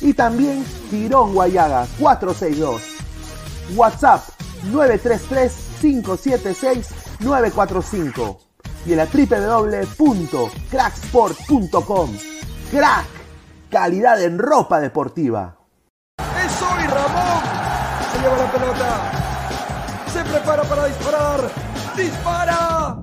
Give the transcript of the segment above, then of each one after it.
y también Tirón Guayaga 462. WhatsApp 933-576-945 y en la www.cracksport.com. Crack, calidad en ropa deportiva. ¡Es hoy Ramón! Se lleva la pelota. Se prepara para disparar. ¡Dispara!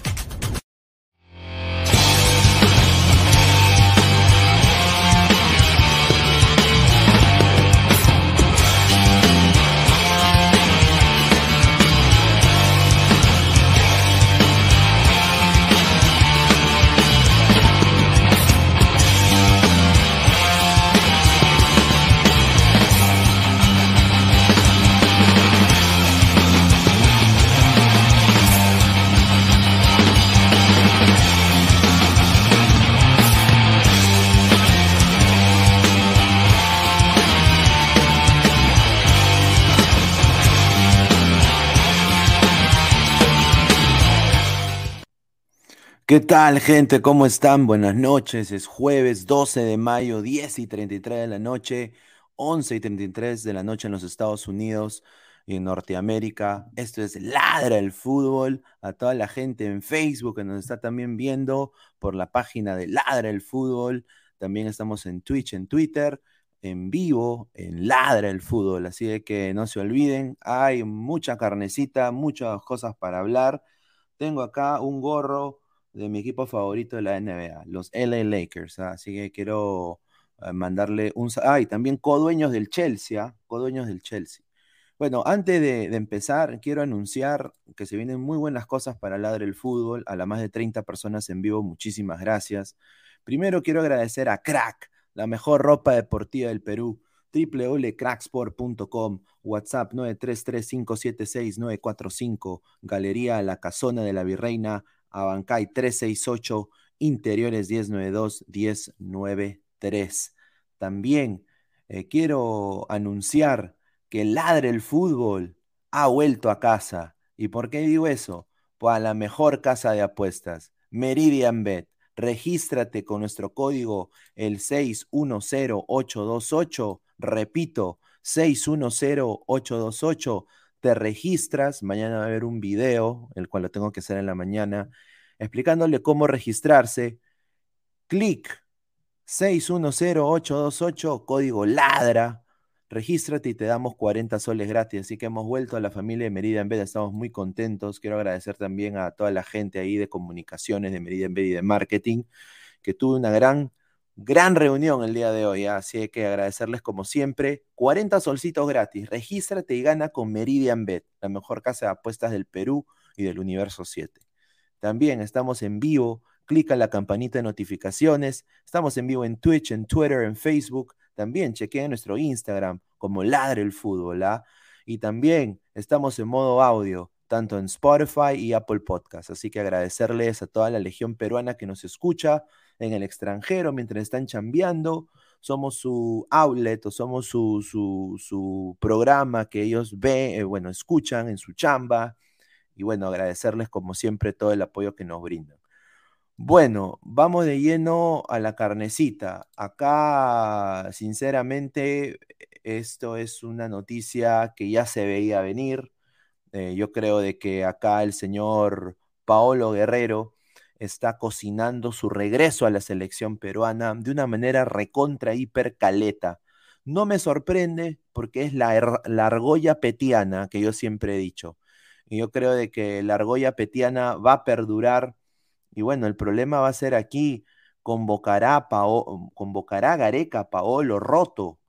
¿Qué tal, gente? ¿Cómo están? Buenas noches. Es jueves 12 de mayo, 10 y 33 de la noche, 11 y 33 de la noche en los Estados Unidos y en Norteamérica. Esto es Ladra el Fútbol. A toda la gente en Facebook que nos está también viendo por la página de Ladra el Fútbol. También estamos en Twitch, en Twitter, en vivo, en Ladra el Fútbol. Así que no se olviden, hay mucha carnecita, muchas cosas para hablar. Tengo acá un gorro de mi equipo favorito de la NBA, los LA Lakers. ¿ah? Así que quiero eh, mandarle un... Ah, y también codueños del Chelsea, ¿ah? codueños del Chelsea. Bueno, antes de, empezar, quiero anunciar que se vienen muy buenas cosas para Ladre el Fútbol. A las más de 30 personas en vivo, muchísimas gracias. Primero quiero agradecer a Crack, la mejor ropa deportiva del Perú www.cracksport.com, WhatsApp 933576945, Galería La Casona de la Virreina, Abancay 368, Interiores 1092-1093. También eh, quiero anunciar que Ladre el Fútbol ha vuelto a casa. ¿Y por qué digo eso? Pues a la mejor casa de apuestas, Meridian Bet. Regístrate con nuestro código el 610828. Repito, 610828 te registras, mañana va a haber un video, el cual lo tengo que hacer en la mañana, explicándole cómo registrarse. Clic 610828, código ladra, regístrate y te damos 40 soles gratis. Así que hemos vuelto a la familia de Merida en estamos muy contentos. Quiero agradecer también a toda la gente ahí de comunicaciones de Merida en y de marketing, que tuvo una gran Gran reunión el día de hoy, ¿ah? así que agradecerles como siempre. 40 solcitos gratis. Regístrate y gana con Meridian Bet, la mejor casa de apuestas del Perú y del universo 7. También estamos en vivo. Clica en la campanita de notificaciones. Estamos en vivo en Twitch, en Twitter, en Facebook. También chequea nuestro Instagram como Ladre el Fútbol. ¿ah? Y también estamos en modo audio, tanto en Spotify y Apple Podcasts. Así que agradecerles a toda la legión peruana que nos escucha en el extranjero mientras están chambeando. Somos su outlet o somos su, su, programa que ellos ven, eh, bueno, escuchan en su chamba. Y bueno, agradecerles como siempre todo el apoyo que nos brindan. Bueno, vamos de lleno a la carnecita. Acá, sinceramente, esto es una noticia que ya se veía venir. Eh, yo creo de que acá el señor Paolo Guerrero está cocinando su regreso a la selección peruana de una manera recontra hiper caleta. No me sorprende porque es la, la argolla petiana que yo siempre he dicho. Y yo creo de que la argolla petiana va a perdurar. Y bueno, el problema va a ser aquí, convocará, convocará Gareca, Paolo, Roto.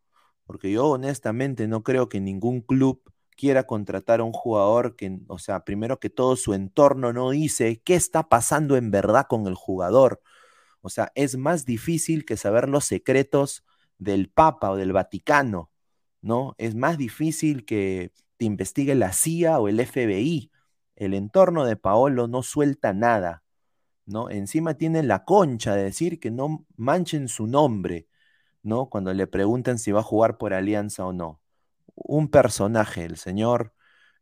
Porque yo honestamente no creo que ningún club quiera contratar a un jugador que, o sea, primero que todo su entorno no dice qué está pasando en verdad con el jugador. O sea, es más difícil que saber los secretos del Papa o del Vaticano, ¿no? Es más difícil que te investigue la CIA o el FBI. El entorno de Paolo no suelta nada, ¿no? Encima tiene la concha de decir que no manchen su nombre, ¿no? Cuando le preguntan si va a jugar por alianza o no un personaje, el señor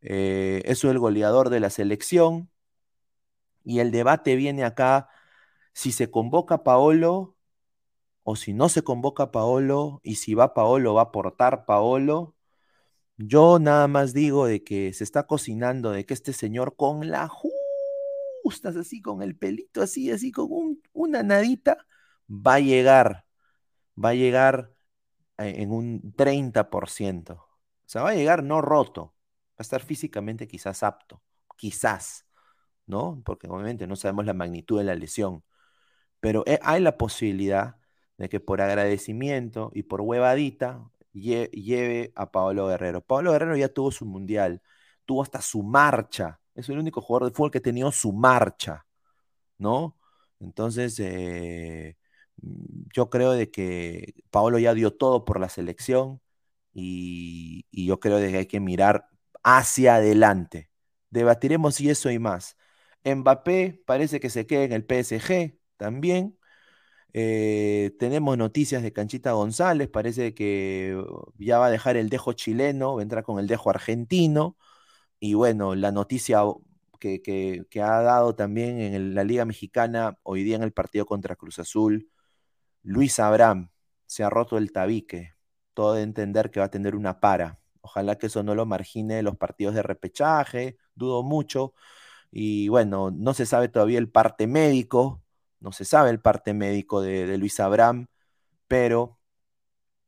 eh, es el goleador de la selección y el debate viene acá si se convoca Paolo o si no se convoca Paolo y si va Paolo va a aportar Paolo. Yo nada más digo de que se está cocinando, de que este señor con la justas, así con el pelito, así, así con una nadita, va a llegar, va a llegar eh, en un 30%. O sea, va a llegar no roto, va a estar físicamente quizás apto, quizás, ¿no? Porque obviamente no sabemos la magnitud de la lesión, pero hay la posibilidad de que por agradecimiento y por huevadita lleve a Pablo Guerrero. Pablo Guerrero ya tuvo su mundial, tuvo hasta su marcha, es el único jugador de fútbol que ha tenido su marcha, ¿no? Entonces, eh, yo creo de que Pablo ya dio todo por la selección, y, yo creo que hay que mirar hacia adelante. Debatiremos si eso y más. Mbappé parece que se queda en el PSG también. Eh, tenemos noticias de Canchita González, parece que ya va a dejar el dejo chileno, vendrá con el dejo argentino. Y bueno, la noticia que, que, ha dado también en la Liga Mexicana, hoy día en el partido contra Cruz Azul, Luis Abraham se ha roto el tabique, todo de entender que va a tener una para. Ojalá que eso no lo margine los partidos de repechaje, dudo mucho. Y bueno, no se sabe todavía el parte médico, no se sabe el parte médico de, Luis Abraham, pero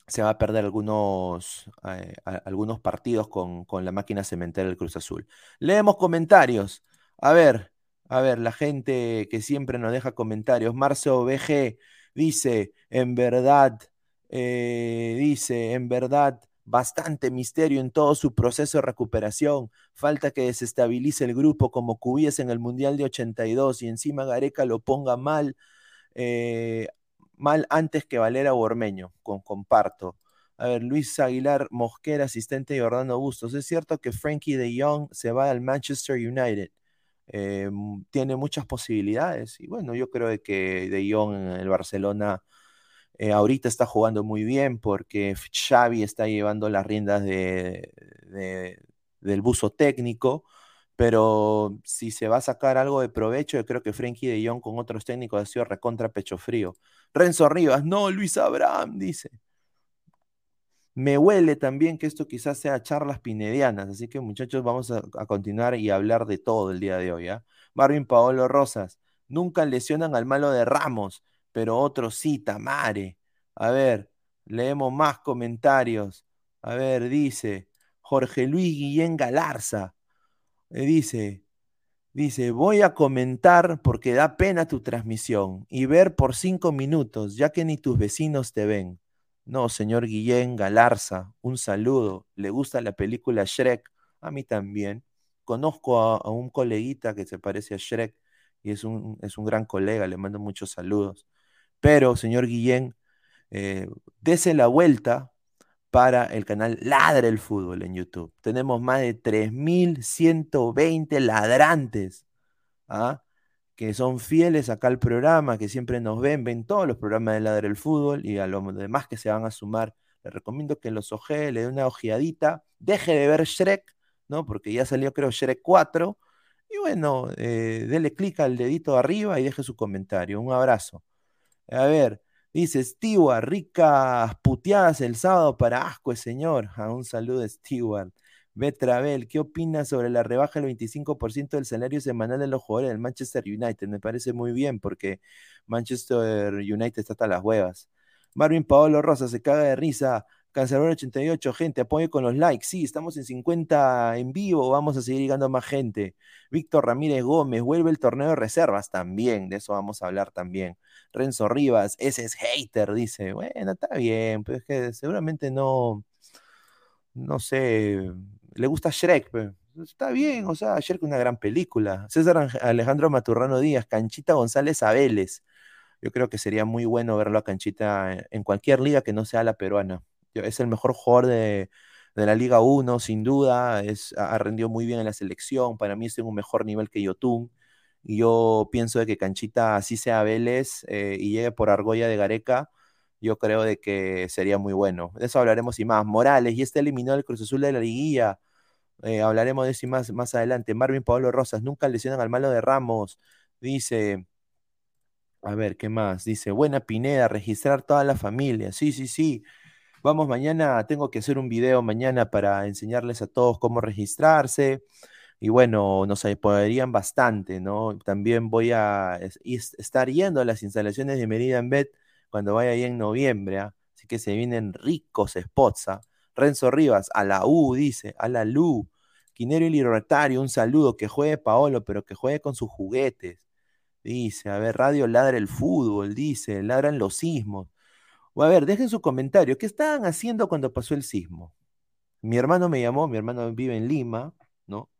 se va a perder algunos, eh, algunos partidos con, con, la máquina cementera del Cruz Azul. Leemos comentarios. A ver, a ver, la gente que siempre nos deja comentarios. Marcio BG dice, en verdad, eh, dice, en verdad, bastante misterio en todo su proceso de recuperación. Falta que desestabilice el grupo como Cubíes en el Mundial de 82 y encima Gareca lo ponga mal, eh, mal antes que Valera Bormeño, con, comparto. A ver, Luis Aguilar Mosquera, asistente de Orlando Bustos. Es cierto que Frankie de Jong se va al Manchester United. Eh, tiene muchas posibilidades. Y bueno, yo creo que de Jong en el Barcelona eh, ahorita está jugando muy bien porque Xavi está llevando las riendas de, del buzo técnico, pero si se va a sacar algo de provecho, yo creo que Frenkie de Jong con otros técnicos ha sido recontra pecho frío. Renzo Rivas, no, Luis Abraham, dice. Me huele también que esto quizás sea charlas pinedianas, así que muchachos, vamos a, continuar y hablar de todo el día de hoy. ¿ah? Marvin Paolo Rosas, nunca lesionan al malo de Ramos pero otro sí, Tamare. A ver, leemos más comentarios. A ver, dice Jorge Luis Guillén Galarza. Eh, dice, dice, voy a comentar porque da pena tu transmisión y ver por cinco minutos, ya que ni tus vecinos te ven. No, señor Guillén Galarza, un saludo. ¿Le gusta la película Shrek? A mí también. Conozco a, un coleguita que se parece a Shrek y es un, es un gran colega, le mando muchos saludos. Pero, señor Guillén, eh, dese la vuelta para el canal Ladra el Fútbol en YouTube. Tenemos más de 3.120 ladrantes ¿ah? que son fieles acá al programa, que siempre nos ven, ven todos los programas de Ladra el Fútbol y a los demás que se van a sumar. Les recomiendo que los oje, le dé una ojeadita, deje de ver Shrek, ¿no? Porque ya salió creo Shrek 4. Y bueno, eh, dele clic al dedito arriba y deje su comentario. Un abrazo. A ver, dice Stewart, ricas puteadas el sábado para asco, señor. A un saludo, Stewart. Betravel, ¿qué opinas sobre la rebaja del 25% del salario semanal de los jugadores del Manchester United? Me parece muy bien porque Manchester United está hasta las huevas. Marvin Paolo Rosa se caga de risa. Cancelador 88, gente, apoye con los likes. Sí, estamos en 50 en vivo, vamos a seguir llegando a más gente. Víctor Ramírez Gómez, vuelve el torneo de reservas también, de eso vamos a hablar también. Renzo Rivas, ese es hater, dice. Bueno, está bien, pero es que seguramente no, no sé, le gusta Shrek, está bien, o sea, Shrek es una gran película. César Alejandro Maturrano Díaz, Canchita González Abeles. Yo creo que sería muy bueno verlo a Canchita en cualquier liga que no sea la peruana. Es el mejor jugador de, la Liga 1, sin duda. Es, ha rendido muy bien en la selección. Para mí es en un mejor nivel que Yotun. Y yo pienso de que Canchita, así sea Vélez eh, y llegue por Argolla de Gareca, yo creo de que sería muy bueno. De eso hablaremos y más. Morales, y está eliminado el Cruz Azul de la liguilla. Eh, hablaremos de eso y más, más adelante. Marvin Pablo Rosas, nunca lesionan al malo de Ramos. Dice, a ver, ¿qué más? Dice, buena Pineda, registrar toda la familia. Sí, sí, sí. Vamos mañana, tengo que hacer un video mañana para enseñarles a todos cómo registrarse y bueno, nos apoyarían bastante, ¿no? También voy a estar yendo a las instalaciones de Merida en Bet cuando vaya ahí en noviembre, ¿ah? así que se vienen ricos spots. ¿ah? Renzo Rivas, a la U, dice, a la LU. Quinero y Libertario, un saludo, que juegue Paolo, pero que juegue con sus juguetes. Dice, a ver, Radio ladra el fútbol, dice, ladran los sismos. O a ver, dejen su comentario, ¿qué estaban haciendo cuando pasó el sismo? Mi hermano me llamó, mi hermano vive en Lima, ¿no?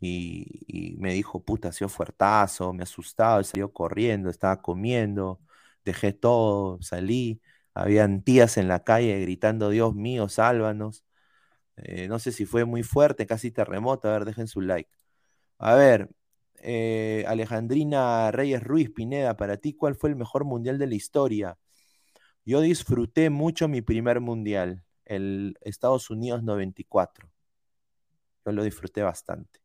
y, me dijo, puta, ha sido fuertazo, me asustaba, salió corriendo, estaba comiendo, dejé todo, salí, habían tías en la calle gritando, Dios mío, sálvanos. Eh, no sé si fue muy fuerte, casi terremoto, a ver, dejen su like. A ver, eh, Alejandrina Reyes Ruiz Pineda, para ti, ¿cuál fue el mejor mundial de la historia? Yo disfruté mucho mi primer mundial, el Estados Unidos 94. Yo lo disfruté bastante.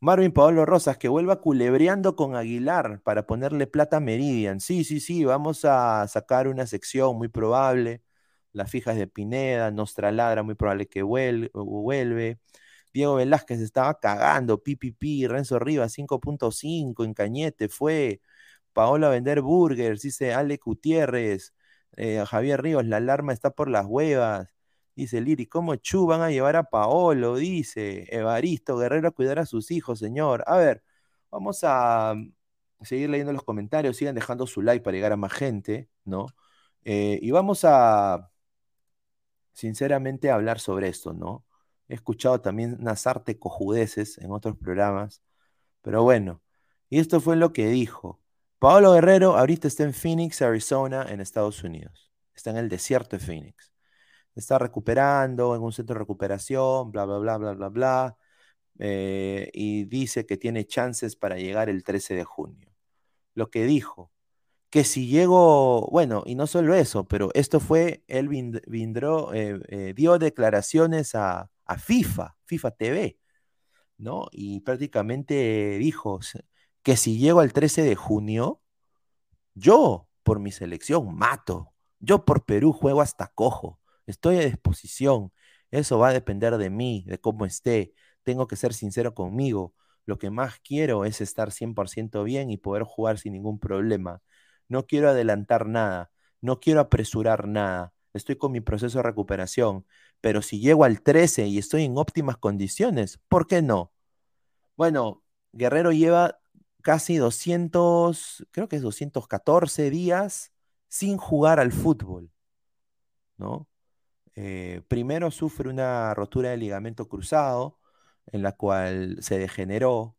Marvin Paolo Rosas, que vuelva culebreando con Aguilar para ponerle plata a Meridian. Sí, sí, sí, vamos a sacar una sección muy probable. Las fijas de Pineda, Nostra Ladra, muy probable que vuelve. Diego Velázquez estaba cagando, PPP, Renzo Rivas 5.5 en Cañete fue. Paola vender burgers, dice Ale Gutiérrez. Eh, Javier Ríos, la alarma está por las huevas. Dice Liri, ¿cómo Chu van a llevar a Paolo? Dice Evaristo Guerrero a cuidar a sus hijos, señor. A ver, vamos a mm, seguir leyendo los comentarios. Sigan dejando su like para llegar a más gente, ¿no? Eh, y vamos a, sinceramente, hablar sobre esto, ¿no? He escuchado también unas cojudeces en otros programas, pero bueno, y esto fue lo que dijo. Paolo Guerrero ahorita está en Phoenix, Arizona, en Estados Unidos. Está en el desierto de Phoenix está recuperando en un centro de recuperación, bla, bla, bla, bla, bla, bla. Eh, y dice que tiene chances para llegar el 13 de junio. Lo que dijo, que si llego, bueno, y no solo eso, pero esto fue, él vindró, eh, eh, dio declaraciones a, a, FIFA, FIFA TV, ¿no? Y prácticamente dijo que si llego al 13 de junio, yo por mi selección mato, yo por Perú juego hasta cojo. Estoy a disposición. Eso va a depender de mí, de cómo esté. Tengo que ser sincero conmigo. Lo que más quiero es estar 100% bien y poder jugar sin ningún problema. No quiero adelantar nada. No quiero apresurar nada. Estoy con mi proceso de recuperación. Pero si llego al 13 y estoy en óptimas condiciones, ¿por qué no? Bueno, Guerrero lleva casi 200, creo que es 214 días sin jugar al fútbol, ¿no? Eh, primero sufre una rotura de ligamento cruzado, en la cual se degeneró,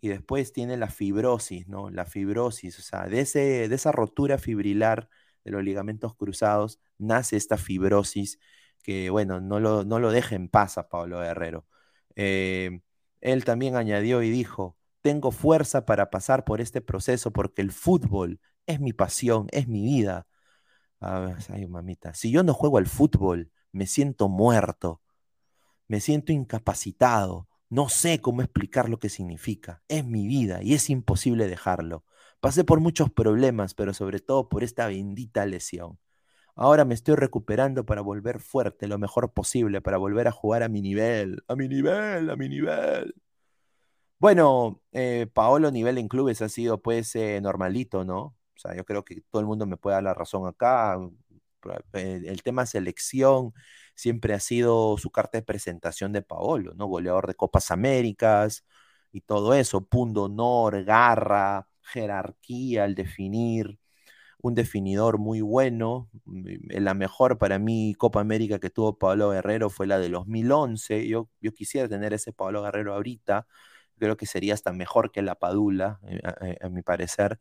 y después tiene la fibrosis, ¿no? La fibrosis, o sea, de, ese, de esa rotura fibrilar de los ligamentos cruzados nace esta fibrosis que, bueno, no lo, no lo deja en paz a Pablo Guerrero. Eh, él también añadió y dijo, tengo fuerza para pasar por este proceso porque el fútbol es mi pasión, es mi vida. ay, mamita, si yo no juego al fútbol, me siento muerto, me siento incapacitado, no sé cómo explicar lo que significa, es mi vida y es imposible dejarlo. Pasé por muchos problemas, pero sobre todo por esta bendita lesión. Ahora me estoy recuperando para volver fuerte lo mejor posible, para volver a jugar a mi nivel, a mi nivel, a mi nivel. Bueno, eh, Paolo nivel en clubes ha sido pues eh, normalito, ¿no? O sea, yo creo que todo el mundo me puede dar la razón acá. Eh, el tema selección siempre ha sido su carta de presentación de Paolo, ¿no? Goleador de Copas Américas y todo eso, punto honor, garra, jerarquía al definir, un definidor muy bueno. Mm, la mejor para mí Copa América que tuvo Pablo Guerrero fue la de 2011. Yo, yo quisiera tener ese Pablo Guerrero ahorita. Creo que sería hasta mejor que la Padula, eh, a mi parecer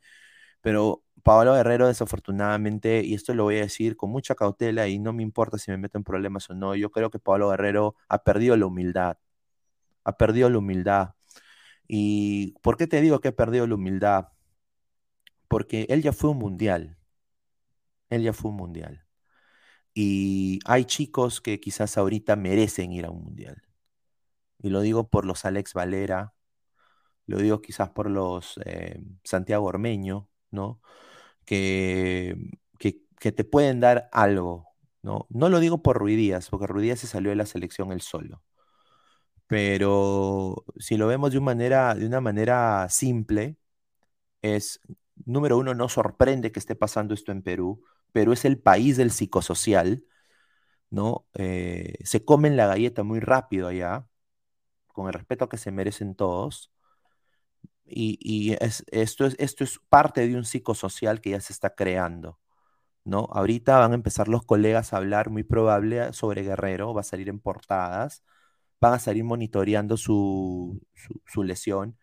pero Pablo Guerrero desafortunadamente, y esto lo voy a decir con mucha cautela y no me importa si me meto en problemas o no, yo creo que Pablo Guerrero ha perdido la humildad, ha perdido la humildad. ¿Y por qué te digo que ha perdido la humildad? Porque él ya fue un mundial, él ya fue un mundial. Y hay chicos que quizás ahorita merecen ir a un mundial. Y lo digo por los Alex Valera, lo digo quizás por los eh, Santiago Ormeño, ¿no? Que, que, te pueden dar algo, ¿no? No lo digo por Ruidías, porque Ruidías se salió de la selección él solo. Pero si lo vemos de una manera, de una manera simple, es, número uno, no sorprende que esté pasando esto en Perú. Perú es el país del psicosocial, ¿no? Eh, se comen la galleta muy rápido allá, con el respeto que se merecen todos. Y, esto, es, parte de un psicosocial que ya se está creando. ¿no? Ahorita van a empezar los colegas a hablar, muy probable, sobre Guerrero, va a salir en portadas, van a salir monitoreando su, lesión.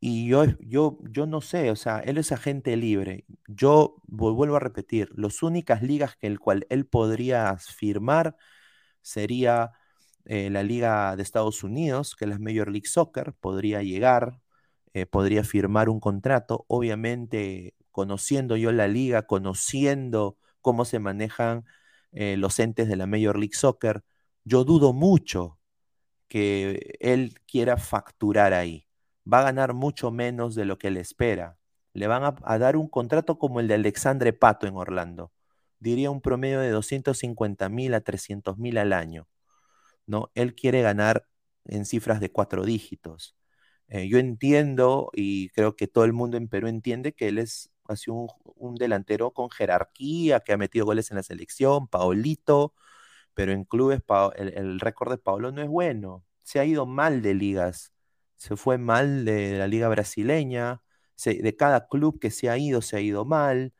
Y yo, yo, yo no sé, o sea, él es agente libre. Yo vuelvo a repetir, las únicas ligas que el cual él podría firmar sería eh, la Liga de Estados Unidos, que es la Major League Soccer, podría llegar, eh, podría firmar un contrato. Obviamente, conociendo yo la liga, conociendo cómo se manejan eh, los entes de la Major League Soccer, yo dudo mucho que él quiera facturar ahí. va a ganar mucho menos de lo que le espera. Le van a, a dar un contrato como el de Alexandre Pato en Orlando. Diría un promedio de 250 mil a 300 mil al año. ¿no? Él quiere ganar en cifras de cuatro dígitos. Eh, yo entiendo y creo que todo el mundo en Perú entiende que él es así un, un delantero con jerarquía, que ha metido goles en la selección, Paolito, pero en clubes el, el récord de Paolo no es bueno. Se ha ido mal de ligas. Se fue mal de la liga brasileña. de cada club que se ha ido, se ha ido mal.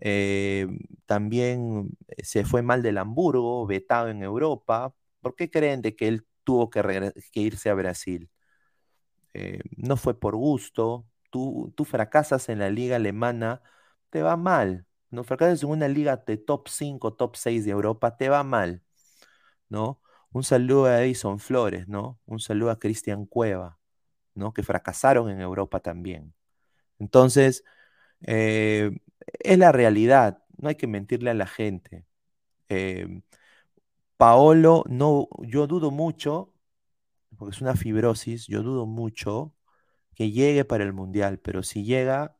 Eh, también eh, se fue mal del Hamburgo, vetado en Europa. ¿Por qué creen de que él tuvo que irse a Brasil? Eh, no fue por gusto. Tú, tú fracasas en la liga alemana, te va mal. No fracasas en una liga de top 5, top 6 de Europa, te va mal, ¿no? Un saludo a Edison Flores, ¿no? Un saludo a Cristian Cueva, ¿no? Que fracasaron en Europa también. Entonces, eh, es la realidad, no hay que mentirle a la gente. Eh, Paolo, no, yo dudo mucho, porque es una fibrosis, yo dudo mucho que llegue para el Mundial, pero si llega,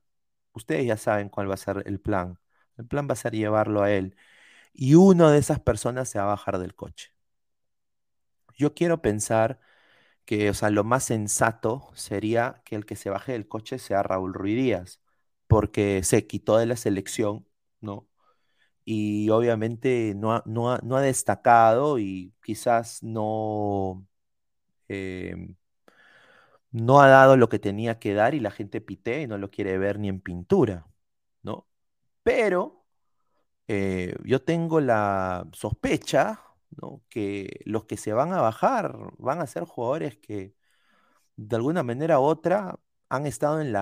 ustedes ya saben cuál va a ser el plan. El plan va a ser llevarlo a él. Y uno de esas personas se va a bajar del coche. Yo quiero pensar que, o sea, lo más sensato sería que el que se baje del coche sea Raúl Ruiz Díaz, porque se quitó de la selección, ¿no? Y obviamente no no no ha destacado y quizás no, eh, no ha dado lo que tenía que dar y la gente pitea y no lo quiere ver ni en pintura, ¿no? Pero eh, yo tengo la sospecha, que los que se van a bajar van a ser jugadores que de alguna manera u otra han estado en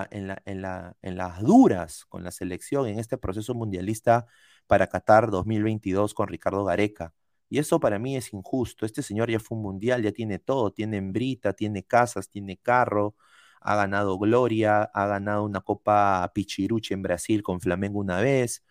en las duras con la selección en este proceso mundialista para Qatar 2022 con Ricardo Gareca. Y eso para mí es injusto. Este señor ya fue un mundial, ya tiene todo, tiene hembrita, tiene casas, tiene carro, ha ganado gloria, ha ganado una Copa Pichiruchi en Brasil con Flamengo una vez,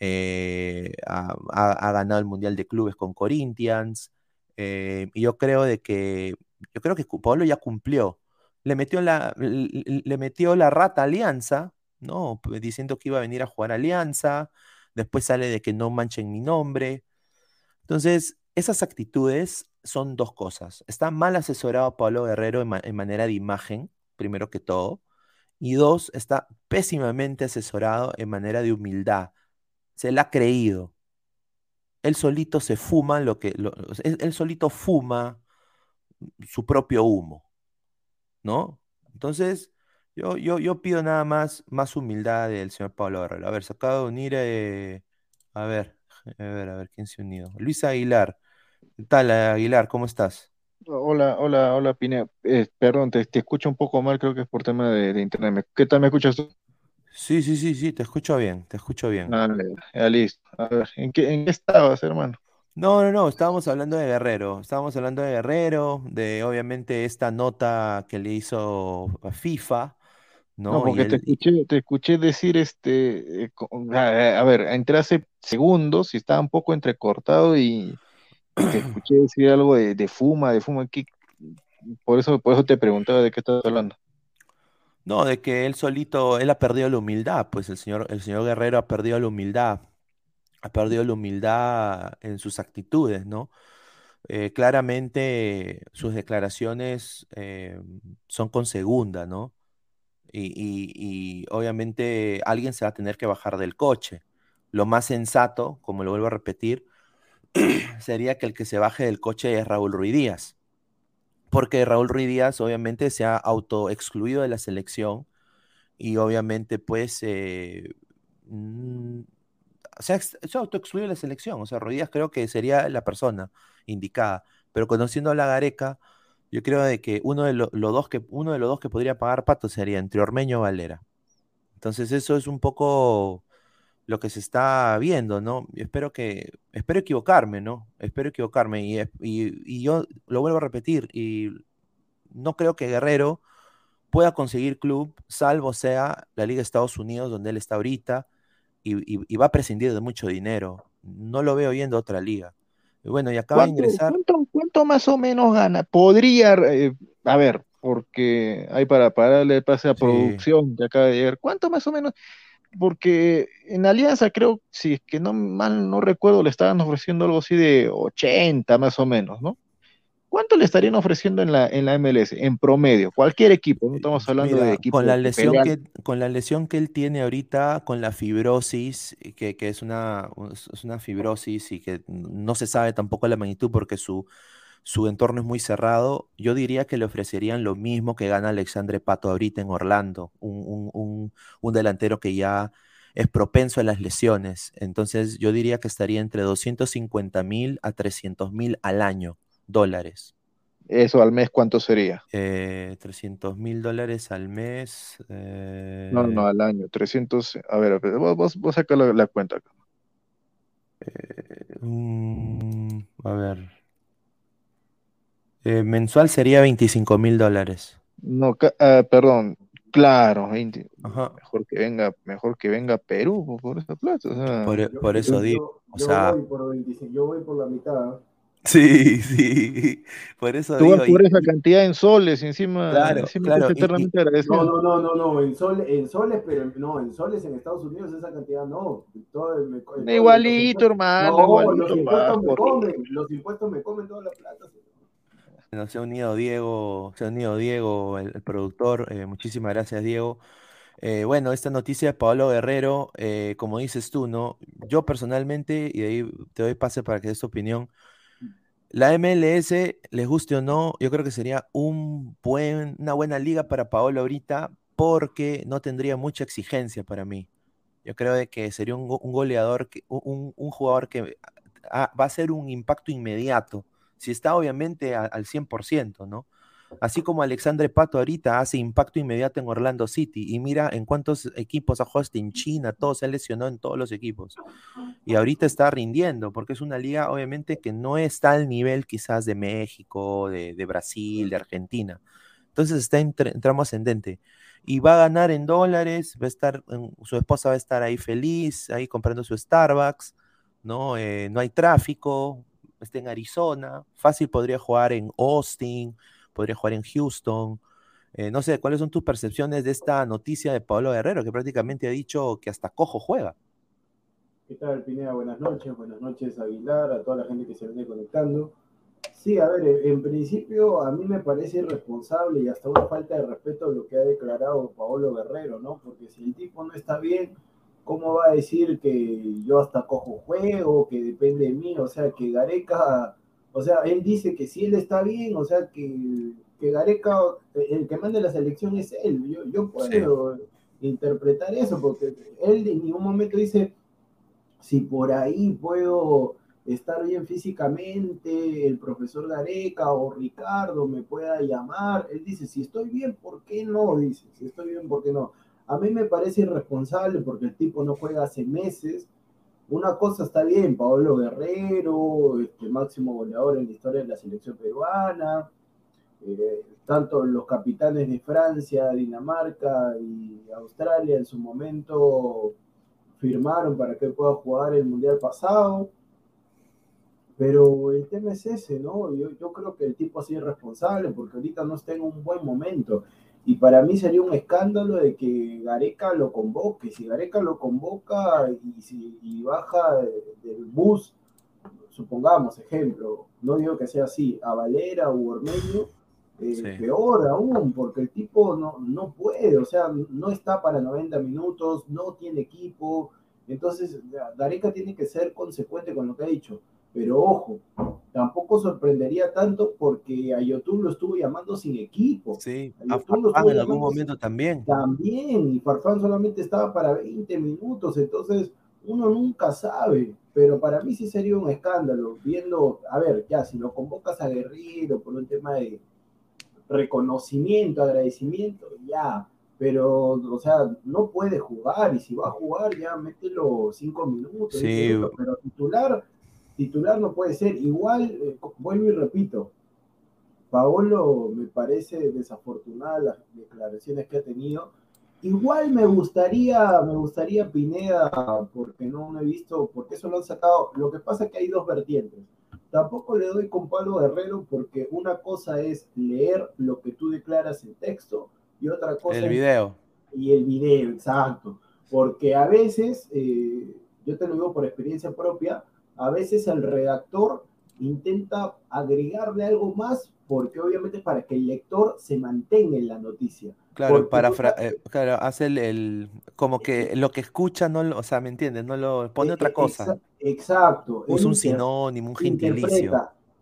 eh, ha, ganado el Mundial de Clubes con Corinthians, eh, y yo creo de que, yo creo que Pablo ya cumplió. Le metió la, le, metió la rata Alianza, ¿no? Diciendo que iba a venir a jugar a Alianza, después sale de que no manchen mi nombre. Entonces, esas actitudes son dos cosas. Está mal asesorado Pablo Guerrero en, ma- en manera de imagen, primero que todo, y dos, está pésimamente asesorado en manera de humildad. Se la ha creído. Él solito se fuma lo que, él solito fuma su propio humo, ¿no? Entonces, yo, yo, yo pido nada más, más humildad del señor Pablo Guerrero. A ver, se acaba de unir, eh, a ver, a ver, a ver, ¿quién se unió? Luis Aguilar. ¿Qué tal, Aguilar? ¿Cómo estás? Hola, hola, hola, Pine. Eh, perdón, te, te escucho un poco mal, creo que es por tema de, de internet. ¿Me- ¿Qué tal me escuchas tú? Sí, sí, sí, sí, te escucho bien, te escucho bien. Ah, ya, listo. A ver, ¿en qué, en qué estabas, hermano? No, no, no, estábamos hablando de Guerrero, estábamos hablando de Guerrero, de obviamente esta nota que le hizo FIFA, No, porque te escuché, te escuché decir, este, eh, a, a ver, entré hace segundos y estaba un poco entrecortado y, y te escuché decir algo de, de fuma, de fuma, ¿qué? Por eso, por eso te preguntaba de qué estás hablando. no, de que él solito, él ha perdido la humildad, pues el señor, el señor Guerrero ha perdido la humildad, ha perdido la humildad en sus actitudes, ¿no? Eh, claramente sus declaraciones eh, son con segunda, ¿no? Y, obviamente alguien se va a tener que bajar del coche. Lo más sensato, como lo vuelvo a repetir, sería que el que se baje del coche es Raúl Ruiz Díaz. Porque Raúl Ruiz Díaz obviamente se ha auto excluido de la selección y obviamente pues eh, mm, se se autoexcluido de la selección. O sea, Ruiz Díaz creo que sería la persona indicada. Pero conociendo a la Gareca, yo creo de que uno de, lo- los dos que uno de los dos que podría pagar pato sería entre Ormeño o Valera. Entonces eso es un poco lo que se está viendo, ¿no? Y espero que, espero equivocarme, ¿no? Espero equivocarme. Y, y- y yo lo vuelvo a repetir, y no creo que Guerrero pueda conseguir club, salvo sea la Liga de Estados Unidos, donde él está ahorita, y, y- y va a prescindir de mucho dinero. No lo veo yendo a otra liga. Y bueno, y acaba de ¿Cuánto, ingresar. cuánto, cuánto más o menos gana? Podría, eh, a ver, porque hay para pararle pase a Sí. producción que acaba de llegar. ¿Cuánto más o menos? Porque en Alianza creo, si es que no mal no recuerdo, le estaban ofreciendo algo así de 80 más o menos, ¿no? ¿Cuánto le estarían ofreciendo en la, en la MLS? En promedio, cualquier equipo, no estamos hablando Mira, de equipos con la lesión que con la lesión que él tiene ahorita, con la fibrosis, eh, que, que es una, es una fibrosis y que no se sabe tampoco la magnitud porque su, su entorno es muy cerrado, yo diría que le ofrecerían lo mismo que gana Alexandre Pato ahorita en Orlando, un, un- un- un delantero que ya es propenso a las lesiones. Entonces yo diría que estaría entre 250 mil a 300 mil al año, dólares. Eso al mes, ¿cuánto sería? Eh, 300 mil dólares al mes. No, no, eh, al año, 300, a ver, vos, vos, vos saca la, la cuenta acá. mm, a ver. Eh, mensual sería 25 mil dólares. No, ca- ah, perdón, claro, 20. Ajá. Mejor que venga, mejor que venga Perú por- esa plata. o sea. Por, Yo- por eso yo- digo. yo- O yo sea, voy por 25, yo voy por la mitad. sí, sí. Por eso Tú vas digo. y- por esa cantidad en soles y encima, Claro, encima claro, y- y-. No, no, no, no, no, en, sol, en soles, pero no, en soles en Estados Unidos esa cantidad no. Todo, me, todo- Igualito, impuestos- hermano, No, igualito, los impuestos me comen, los impuestos me comen toda la plata. Se ha unido Diego, se ha unido Diego, el, productor. eh, muchísimas gracias, Diego. Eh, bueno, esta noticia de Pablo Guerrero, eh, como dices tú, ¿no? Yo personalmente, y ahí te doy pase para que des tu opinión, la MLS, les guste o no, yo creo que sería un buen, una buena liga para Paolo ahorita porque no tendría mucha exigencia para mí. Yo creo de que sería un, go- un goleador, que, un, un jugador que va a ser un impacto inmediato, si está obviamente a- al 100%, ¿no? Así como Alexandre Pato ahorita hace impacto inmediato en Orlando City y mira en cuántos equipos ha jugado en China, todo se ha lesionado en todos los equipos. Y ahorita está rindiendo porque es una liga obviamente que no está al nivel quizás de México, de, de Brasil, de Argentina. Entonces está en, en tramo ascendente. Y va a ganar en dólares, va a estar, su esposa va a estar ahí feliz, ahí comprando su Starbucks, ¿no? Eh, no hay tráfico, está en Arizona, fácil podría jugar en Austin, podría jugar en Houston. Eh, no sé, ¿cuáles son tus percepciones de esta noticia de Pablo Guerrero, que prácticamente ha dicho que hasta cojo juega? ¿Qué tal, Pineda? Buenas noches, buenas noches, Aguilar, a toda la gente que se viene conectando. Sí, a ver, en, en principio a mí me parece irresponsable y hasta una falta de respeto lo que ha declarado Paolo Guerrero, ¿no? Porque si el tipo no está bien, ¿cómo va a decir que yo hasta cojo juego, que depende de mí? O sea, que Gareca, o sea, él dice que si él está bien, o sea, que, que Gareca, el que manda la selección es él. Yo, yo puedo interpretar eso, porque él en ningún momento dice si por ahí puedo estar bien físicamente, el profesor Gareca o Ricardo me pueda llamar. Él dice, si estoy bien, ¿por qué no? Dice, si estoy bien, ¿por qué no? A mí me parece irresponsable porque el tipo no juega hace meses. Una cosa está bien, Pablo Guerrero, este máximo goleador en la historia de la selección peruana, eh, tanto los capitanes de Francia, Dinamarca y Australia en su momento firmaron para que pueda jugar el mundial pasado. Pero el tema es ese, ¿no? Yo, creo que el tipo ha sido irresponsable porque ahorita no está en un buen momento. Y para mí sería un escándalo de que Gareca lo convoque. Si Gareca lo convoca y, si, y baja del bus, supongamos, ejemplo, no digo que sea así, a Valera o Ormeño, eh, Sí. peor aún, porque el tipo no, no puede, o sea, no está para 90 minutos, no tiene equipo. Entonces, Gareca tiene que ser consecuente con lo que ha dicho. Pero ojo, tampoco sorprendería tanto porque a YouTube lo estuvo llamando sin equipo. Sí, A a Farfán en algún momento también. también, y Farfán solamente estaba para 20 minutos, entonces uno nunca sabe, pero para mí sí sería un escándalo, viendo, a ver, ya, si lo convocas a Guerrero por un tema de reconocimiento, agradecimiento, ya, pero, o sea, no puede jugar, y si va a jugar, ya mételo 5 minutos, Sí. 10 minutos, pero titular, titular no puede ser, igual, eh, vuelvo y repito, Paolo me parece desafortunada las declaraciones que ha tenido. Igual me gustaría, me gustaría Pineda, porque no lo he visto, porque eso lo han sacado. Lo que pasa es que hay dos vertientes. tampoco le doy con Pablo Guerrero porque una cosa es leer lo que tú declaras en texto y otra cosa El es video. y el video, exacto. Porque a veces, eh, yo te lo digo por experiencia propia, a veces el redactor intenta agregarle algo más porque obviamente para que el lector se mantenga en la noticia. Claro, para eh, claro, hace el, el- como que lo que escucha no lo, o sea, ¿me entiendes? No lo pone Eh, otra eh, cosa. exa- Exacto. Usa un sinónimo, un gentilicio.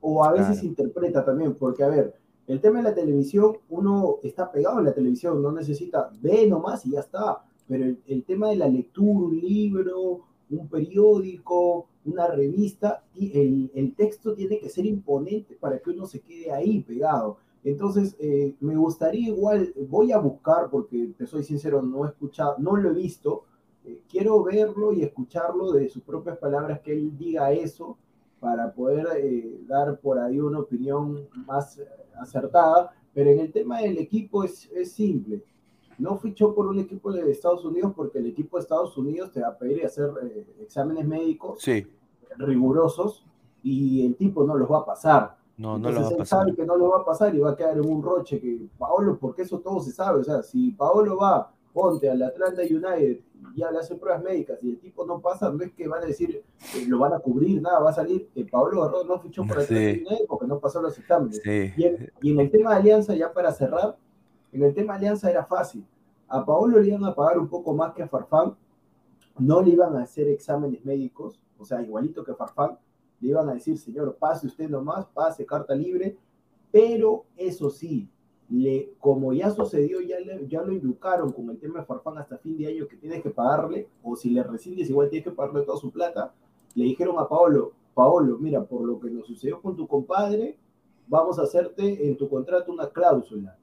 o a veces Claro. interpreta también, porque a ver, el tema de la televisión, uno está pegado en la televisión, no necesita, ve nomás y ya está, pero el, el tema de la lectura, un libro, un periódico, una revista, y el, el texto tiene que ser imponente para que uno se quede ahí pegado. Entonces, eh, me gustaría igual, voy a buscar, porque te soy sincero, no he escuchado, no lo he visto, eh, quiero verlo y escucharlo de sus propias palabras, que él diga eso, para poder eh, dar por ahí una opinión más acertada. Pero en el tema del equipo es, es simple. No fichó por un equipo de Estados Unidos porque el equipo de Estados Unidos te va a pedir hacer eh, exámenes médicos Sí, rigurosos y el tipo no los va a pasar. no, no Entonces lo va a él pasar. sabe que no lo va a pasar y va a quedar en un roche que Paolo, porque eso todo se sabe, o sea, si Paolo va, ponte al Atlanta United y ya le hace pruebas médicas y el tipo no pasa, no es que van a decir, eh, lo van a cubrir, nada, va a salir, eh, Paolo Guerrero no fichó por Sí. Atlanta United porque no pasó los exámenes. Sí, Y en, y en el tema de Alianza, ya para cerrar, en el tema Alianza era fácil. A Paolo le iban a pagar un poco más que a Farfán, no le iban a hacer exámenes médicos, o sea, igualito que Farfán, le iban a decir, señor, pase usted nomás, pase carta libre, pero eso sí, le, como ya sucedió, ya, le- ya lo educaron con el tema de Farfán hasta fin de año que tienes que pagarle, o si le rescindes igual tienes que pagarle toda su plata, le dijeron a Paolo, Paolo, mira, por lo que nos sucedió con tu compadre, vamos a hacerte en tu contrato una cláusula,